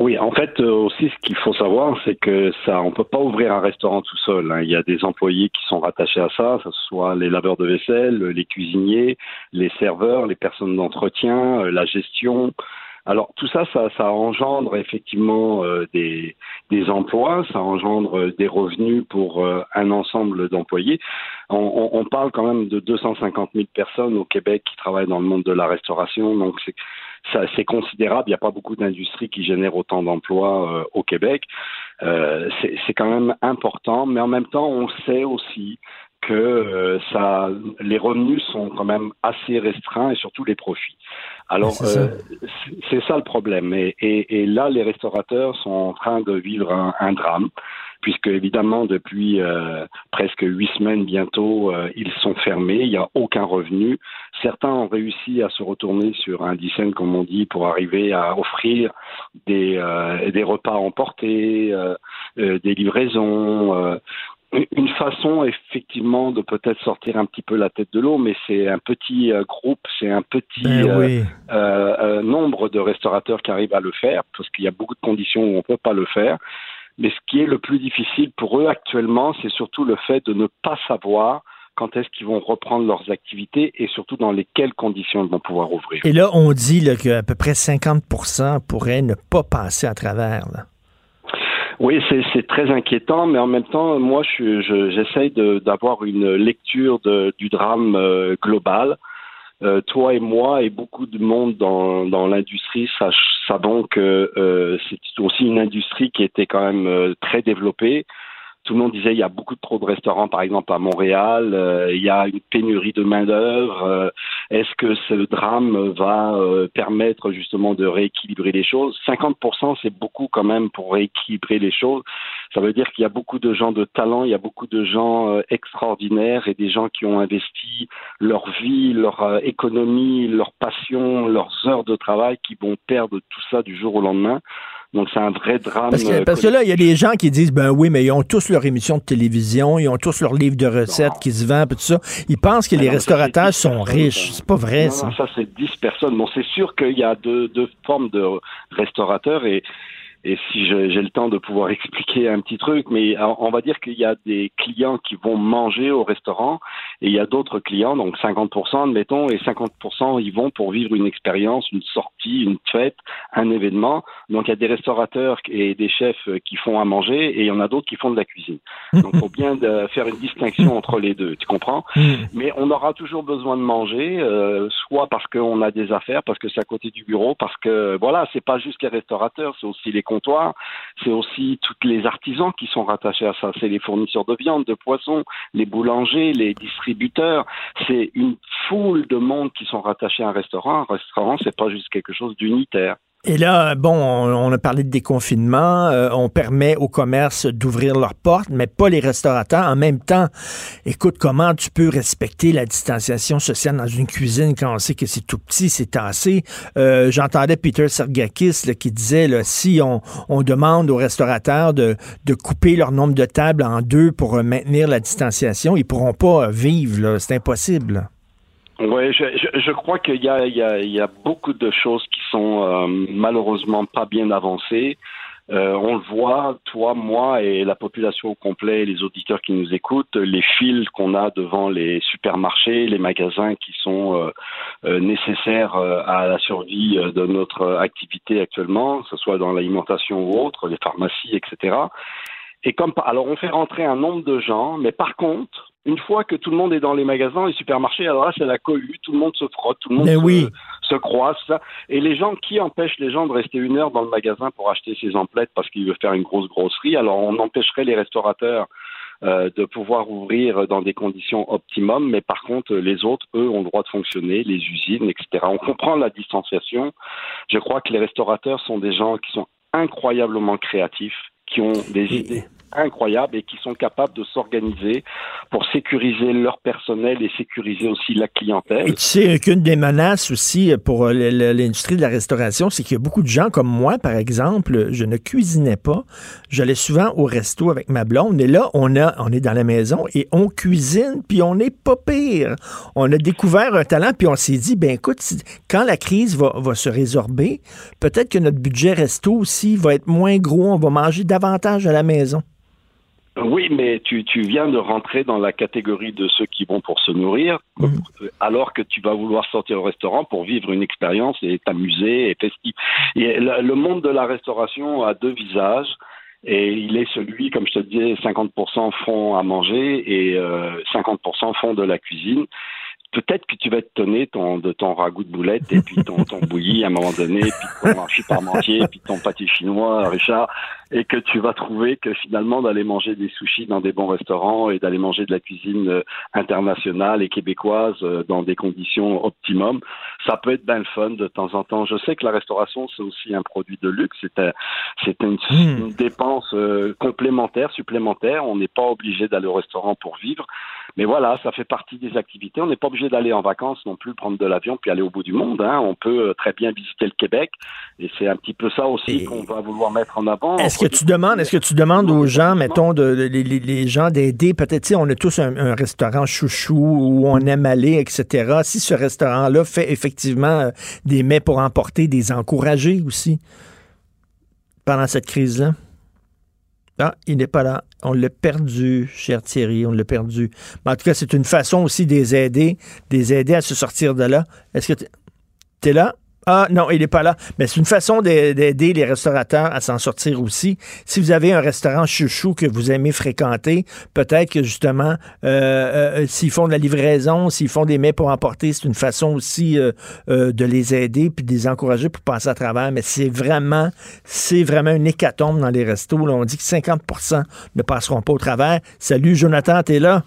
Oui, en fait, euh, aussi, ce qu'il faut savoir, c'est que ça, on peut pas ouvrir un restaurant tout seul. Hein. Il y a des employés qui sont rattachés à ça, que ce soit les laveurs de vaisselle, les cuisiniers, les serveurs, les personnes d'entretien, euh, la gestion. Alors tout ça, ça, ça engendre effectivement euh, des, des, emplois, ça engendre des revenus pour un ensemble d'employés. On, on, parle quand même de 250 000 personnes au Québec qui travaillent dans le monde de la restauration, donc c'est c'est considérable. Il n'y a pas beaucoup d'industries qui génèrent autant d'emplois euh, au Québec. Euh, c'est quand même important, mais en même temps, on sait aussi que euh, ça, les revenus sont quand même assez restreints et surtout les profits. Alors, c'est ça. le problème. Et, et, et, là, les restaurateurs sont en train de vivre un, un drame puisque évidemment depuis euh, presque huit semaines bientôt, euh, ils sont fermés, il n'y a aucun revenu. Certains ont réussi à se retourner sur un dizaine, comme on dit, pour arriver à offrir des, euh, des repas emportés, des livraisons. une façon effectivement de peut-être sortir un petit peu la tête de l'eau, mais c'est un petit groupe, c'est un petit ben nombre de restaurateurs qui arrivent à le faire, parce qu'il y a beaucoup de conditions où on ne peut pas le faire. Mais ce qui est le plus difficile pour eux actuellement, c'est surtout le fait de ne pas savoir quand est-ce qu'ils vont reprendre leurs activités et surtout dans lesquelles conditions ils vont pouvoir ouvrir. Et là, on dit qu'à peu près 50 pourraient ne pas passer à travers. Là. Oui, c'est très inquiétant, mais en même temps, moi, j'essaye je, d'avoir une lecture de, du drame euh, global. Euh, toi et moi et beaucoup de monde dans, dans l'industrie savons que euh, c'est aussi une industrie qui était quand même euh, très développée tout le monde disait il y a beaucoup trop de restaurants, par exemple à Montréal, euh, il y a une pénurie de main d'œuvre. Euh, est-ce que ce drame va euh, permettre justement de rééquilibrer les choses? 50%, c'est beaucoup quand même pour rééquilibrer les choses. Ça veut dire qu'il y a beaucoup de gens de talent, il y a beaucoup de gens extraordinaires et des gens qui ont investi leur vie, leur économie, leur passion, leurs heures de travail, qui vont perdre tout ça du jour au lendemain. Donc, c'est un vrai drame. Parce que, parce que là, il y a des gens qui disent, ben oui, mais ils ont tous leur émission de télévision, ils ont tous leur livre de recettes qui se vend, tout ça. Ils pensent que les restaurateurs sont riches. C'est pas vrai, non, ça. Ça, c'est 10 personnes. Bon, c'est sûr qu'il y a deux, deux formes de restaurateurs et et si j'ai le temps de pouvoir expliquer un petit truc, mais on va dire qu'il y a des clients qui vont manger au restaurant et il y a d'autres clients, donc 50% admettons, et 50% ils vont pour vivre une expérience, une sortie, une fête, un événement. Donc il y a des restaurateurs et des chefs qui font à manger et il y en a d'autres qui font de la cuisine. Donc il faut bien de faire une distinction entre les deux, tu comprends? Mais on aura toujours besoin de manger, euh, soit parce qu'on a des affaires, parce que c'est à côté du bureau, parce que voilà, c'est pas juste les restaurateurs, c'est aussi les comptoirs, c'est aussi tous les artisans qui sont rattachés à ça. C'est les fournisseurs de viande, de poisson, les boulangers, les distributeurs. C'est une foule de monde qui sont rattachés à un restaurant. Un restaurant, c'est pas juste quelque chose d'unitaire. Et là, bon, on, a parlé de déconfinement, euh, on permet aux commerces d'ouvrir leurs portes, mais pas les restaurateurs. En même temps, écoute, comment tu peux respecter la distanciation sociale dans une cuisine quand on sait que c'est tout petit, c'est tassé? Euh, j'entendais Peter Sergakis qui disait, là, si on, demande aux restaurateurs de, de, couper leur nombre de tables en deux pour maintenir la distanciation, ils pourront pas vivre, c'est impossible. Oui, je, je, je, crois qu'il y a, il y, a, il y a beaucoup de choses qui sont euh, malheureusement pas bien avancées. Euh, on le voit, toi, moi et la population au complet, les auditeurs qui nous écoutent, les fils qu'on a devant les supermarchés, les magasins qui sont euh, euh nécessaires euh, à la survie de notre activité actuellement, que ce soit dans l'alimentation ou autre, les pharmacies, etc. Et comme alors on fait rentrer un nombre de gens, mais par contre, une fois que tout le monde est dans les magasins, les supermarchés, alors là, c'est la cohue, tout le monde se frotte, tout le monde se, se, croise, ça. Et les gens, qui empêchent les gens de rester une heure dans le magasin pour acheter ses emplettes parce qu'ils veulent faire une grosse grosserie Alors, on empêcherait les restaurateurs euh, de pouvoir ouvrir dans des conditions optimum, mais par contre, les autres, eux, ont le droit de fonctionner, les usines, etc. On comprend la distanciation. Je crois que les restaurateurs sont des gens qui sont incroyablement créatifs, qui ont des idées incroyables et qui sont capables de s'organiser pour sécuriser leur personnel et sécuriser aussi la clientèle. Et tu sais qu'une des menaces aussi pour euh, l'industrie de la restauration, c'est qu'il y a beaucoup de gens comme moi, par exemple, je ne cuisinais pas. J'allais souvent au resto avec ma blonde et là, on, a, on est dans la maison et on cuisine, puis on n'est pas pire. On a découvert un talent, puis on s'est dit, ben écoute, quand la crise va, va se résorber, peut-être que notre budget resto aussi va être moins gros, on va manger davantage à la maison. Oui, mais tu, tu viens de rentrer dans la catégorie de ceux qui vont pour se nourrir, mhm. alors que tu vas vouloir sortir au restaurant pour vivre une expérience et t'amuser et festif. Et le monde de la restauration a deux visages. Et il est celui, comme je te disais, 50% font à manger et euh, 50% font de la cuisine peut-être que tu vas te tonner ton, de ton ragoût de boulette et puis ton, ton bouilli à un moment donné, puis ton archi parmentier, puis ton pâté chinois, Richard, et que tu vas trouver que finalement d'aller manger des sushis dans des bons restaurants et d'aller manger de la cuisine euh, internationale et québécoise euh, dans des conditions optimum, ça peut être bien le fun de temps en temps. Je sais que la restauration c'est aussi un produit de luxe, c'est c'est une, hmm. une, dépense euh, complémentaire, supplémentaire. On n'est pas obligé d'aller au restaurant pour vivre, mais voilà, ça fait partie des activités. On n'est pas obligé d'aller en vacances non plus, prendre de l'avion puis aller au bout du monde. Hein. On peut euh, très bien visiter le Québec et c'est un petit peu ça aussi qu'on va vouloir mettre en avant. Est-ce que tu demandes, est-ce que tu demandes aux gens, mettons, de, les, gens d'aider? Peut-être, on a tous un, restaurant chouchou où on aime aller, etc. Si ce restaurant-là fait effectivement euh, des mets pour emporter, des encourager aussi pendant cette crise-là? Ah, il n'est pas là. On l'a perdu, cher Thierry, on l'a perdu. Mais en tout cas, c'est une façon aussi de les aider, de les aider à se sortir de là. Est-ce que tu es là? Ah non, il n'est pas là. Mais c'est une façon d'a- d'aider les restaurateurs à s'en sortir aussi. Si vous avez un restaurant chouchou que vous aimez fréquenter, peut-être que justement, euh, euh, s'ils font de la livraison, s'ils font des mets pour emporter, c'est une façon aussi euh, de les aider puis de les encourager pour passer à travers. Mais c'est vraiment, c'est vraiment une hécatombe dans les restos. là. On dit que 50% ne passeront pas au travers. Salut Jonathan, t'es là?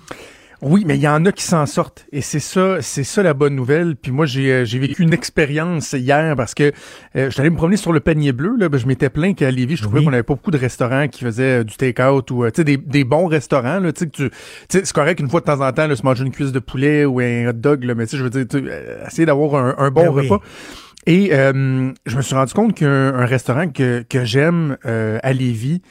Oui, mais il y en a qui s'en sortent. Et c'est ça, c'est ça la bonne nouvelle. Puis moi, j'ai, euh, j'ai vécu une expérience hier parce que euh, je suis allé me promener sur le panier bleu. Là, ben, je m'étais plaint qu'à Lévis, je trouvais qu'on avait pas beaucoup de restaurants qui faisaient euh, du take-out ou euh, tu sais, des, des bons restaurants. Là, tu sais, que tu, c'est correct une fois de temps en temps de se manger une cuisse de poulet ou un hot dog, là, mais tu sais, je veux dire, essayer d'avoir un, un bon Ben oui. repas. Et euh, je me suis rendu compte qu'un un restaurant que, que j'aime euh, à Lévis,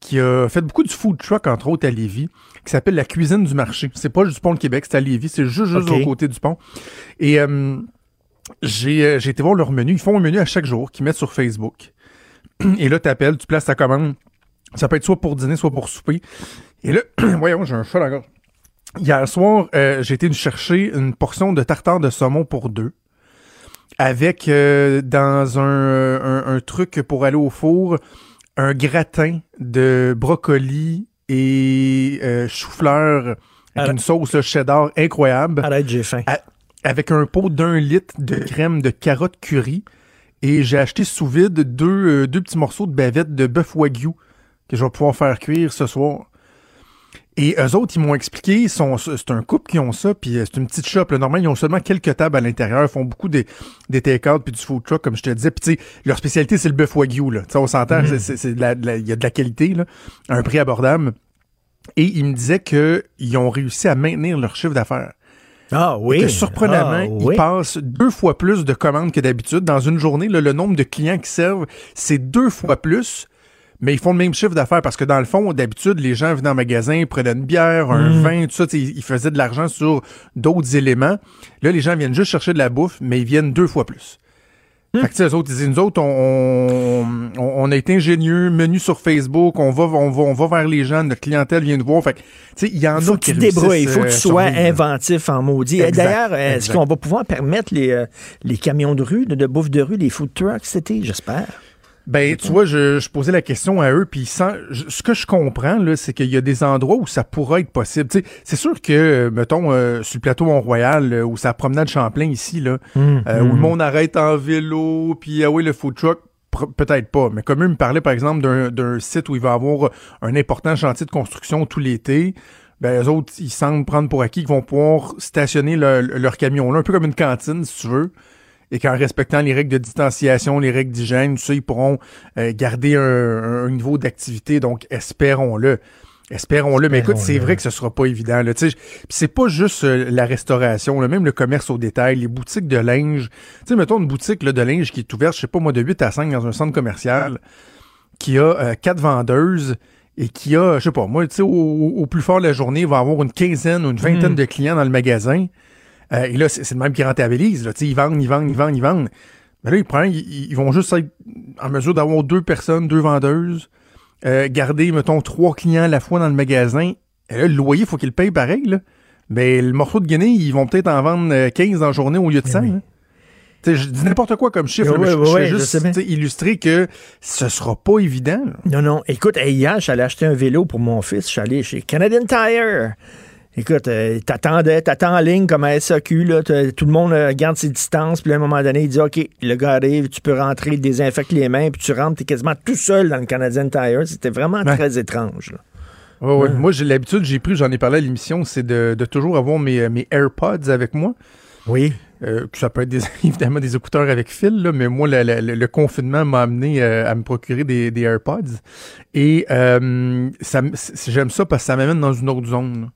qui a fait beaucoup du food truck, entre autres, à Lévis, qui s'appelle La Cuisine du Marché. C'est pas du pont de Québec, c'est à Lévis, c'est juste, juste Ok. au côté du pont. Et euh, j'ai euh, j'ai été voir leur menu. Ils font un menu à chaque jour qu'ils mettent sur Facebook. Et là, tu appelles, tu places ta commande. Ça peut être soit pour dîner, soit pour souper. Et là, voyons, j'ai un chat gorge. Hier soir, euh, j'ai été chercher une portion de tartare de saumon pour deux. Avec euh, dans un, un, un truc pour aller au four, un gratin de brocoli et euh, chou-fleur avec une sauce là, cheddar incroyable. Arrête, j'ai faim. Avec un pot d'un litre de crème de carotte curry. Et j'ai acheté sous vide deux, euh, deux petits morceaux de bavette de bœuf wagyu que je vais pouvoir faire cuire ce soir. Et eux autres, ils m'ont expliqué, c'est un couple qui ont ça, puis euh, c'est une petite shop. Là. Normalement, ils ont seulement quelques tables à l'intérieur, ils font beaucoup des, des take-out puis du food truck, comme je te disais. Puis leur spécialité, c'est le bœuf wagyu. Là. Tu sais, on s'entend, Mhm. la- il y a de la qualité, là, à un prix abordable. Et ils me disaient qu'ils ont réussi à maintenir leur chiffre d'affaires. Ah oui. Et que surprenamment, Ah, ils passent deux fois plus de commandes que d'habitude. Dans une journée, là, le nombre de clients qui servent, c'est deux fois plus. Mais ils font le même chiffre d'affaires parce que dans le fond, d'habitude, les gens venaient en magasin, prenaient une bière, un Mm. vin, tout ça, ils faisaient de l'argent sur d'autres éléments. Là, les gens viennent juste chercher de la bouffe, mais ils viennent deux fois plus. Mm. Fait que, tu sais, eux autres, ils disent, nous autres, on, on, on a été ingénieux, menu sur Facebook, on va, on va, on va vers les gens, notre clientèle vient nous voir. Fait que, tu sais, il y en faut a que tu qui te débrouilles, il faut que tu euh, sois inventif en maudit. D'ailleurs, est-ce qu'on va pouvoir permettre les, euh, les camions de rue, de, de bouffe de rue, les food trucks été, j'espère? Ben, tu vois, je, je posais la question à eux, puis sans, je- ce que je comprends, là, c'est qu'il y a des endroits où ça pourrait être possible. Tu sais, c'est sûr que, euh, mettons, euh, sur le plateau Mont-Royal, euh, ou sa promenade Champlain ici, là, Hum, euh, où hum. le monde arrête en vélo, puis ah oui, le food truck, peut-être pas. Mais comme eux me parlaient, par exemple, d'un- d'un site où il va avoir un important chantier de construction tout l'été, ben, eux autres, ils semblent prendre pour acquis qu'ils vont pouvoir stationner le- leur camion là, un peu comme une cantine, si tu veux et qu'en respectant les règles de distanciation, les règles d'hygiène, tout ça, ils pourront euh, garder un, un niveau d'activité. Donc, espérons-le. Espérons-le. Mais écoute, c'est vrai que ce sera pas évident. Là. Tu sais, Puis c'est pas juste euh, la restauration, là, même le commerce au détail, les boutiques de linge. Tu sais, mettons une boutique là, de linge qui est ouverte, je sais pas moi, de 8 à 5 dans un centre commercial, qui a euh, quatre vendeuses et qui a, je sais pas moi, tu sais, au, au plus fort de la journée, il va avoir une quinzaine ou une vingtaine Mm. de clients dans le magasin. Euh, et là, c'est le même qui rentabilise. Là. Ils vendent, ils vendent, ils vendent, ils vendent. Mais là, ils, prennent, ils, ils vont juste être en mesure d'avoir deux personnes, deux vendeuses, euh, garder, mettons, trois clients à la fois dans le magasin. Et là, le loyer, il faut qu'ils le payent pareil. Là. Mais le morceau de guinée, ils vont peut-être en vendre euh, 15 dans la journée au lieu de 100. hein. Tu sais, Je dis n'importe quoi comme chiffre, mais je, je juste illustrer que ce sera pas évident. là. Non, non. Écoute, hier, j'allais acheter un vélo pour mon fils. Je suis allé chez Canadian Tire. Écoute, euh, t'attendais, t'attends en ligne comme à SAQ, là, tout le monde euh, garde ses distances, puis à un moment donné, il dit OK, le gars arrive, tu peux rentrer, il désinfecte les mains, puis tu rentres, t'es quasiment tout seul dans le Canadian Tire. C'était vraiment Ouais. très étrange. là. Ouais, ouais. Moi, j'ai l'habitude, j'ai pris, j'en ai parlé à l'émission, c'est de, de toujours avoir mes, mes AirPods avec moi. Oui. Euh, ça peut être des, évidemment des écouteurs avec fil, là, mais moi, la- la- le, confinement m'a amené euh, à me procurer des, des AirPods. Et euh, ça j'aime ça parce que ça m'amène dans une autre zone.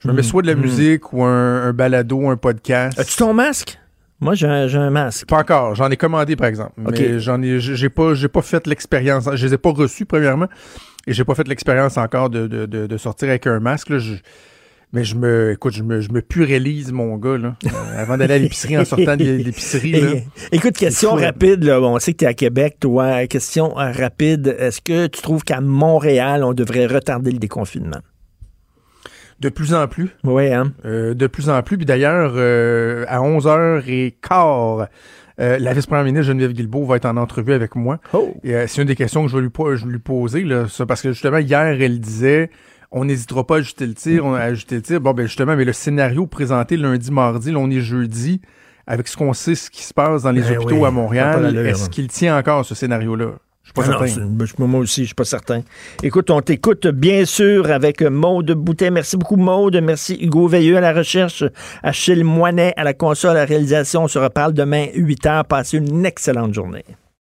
Je me mets Mm, soit de la mm. musique ou un, un balado, un podcast. As-tu ton masque? Moi, j'ai un, masque. Pas encore. J'en ai commandé, par exemple. Mais j'en ai, j'ai pas, j'ai pas fait l'expérience. Je les ai pas reçus, premièrement. Et j'ai pas fait l'expérience encore de, de, de, de sortir avec un masque. Là. Je- Mais je me, écoute, je me, je me purélise, mon gars, là, euh, avant d'aller à l'épicerie, en sortant de l'épicerie. Écoute, question rapide. Là. Bon, on sait que tu es à Québec, toi. Question euh, rapide. Est-ce que tu trouves qu'à Montréal, on devrait retarder le déconfinement? De plus en plus. Oui, hein? Euh, de plus en plus. Puis d'ailleurs, euh, à 11h15, euh, la vice-première ministre Geneviève Guilbeault va être en entrevue avec moi. Et, euh, c'est une des questions que je vais lui, po- je vais lui poser, là, ça, parce que justement, hier, elle disait on n'hésitera pas à ajouter le tir, on a ajouté le tir. Bon, ben justement, mais le scénario présenté lundi, mardi, là, on est jeudi, avec ce qu'on sait, ce qui se passe dans les Ben hôpitaux oui, à Montréal, est-ce hein. qu'il tient encore, ce scénario-là? Je suis pas Ah certain. moi aussi, je suis pas certain. Écoute, on t'écoute bien sûr avec Maude Boutet. Merci beaucoup, Maude. Merci, Hugo Veilleux à la recherche, Achille Moinet à la console, à la réalisation. On se reparle demain, 8 h. Passez une excellente journée.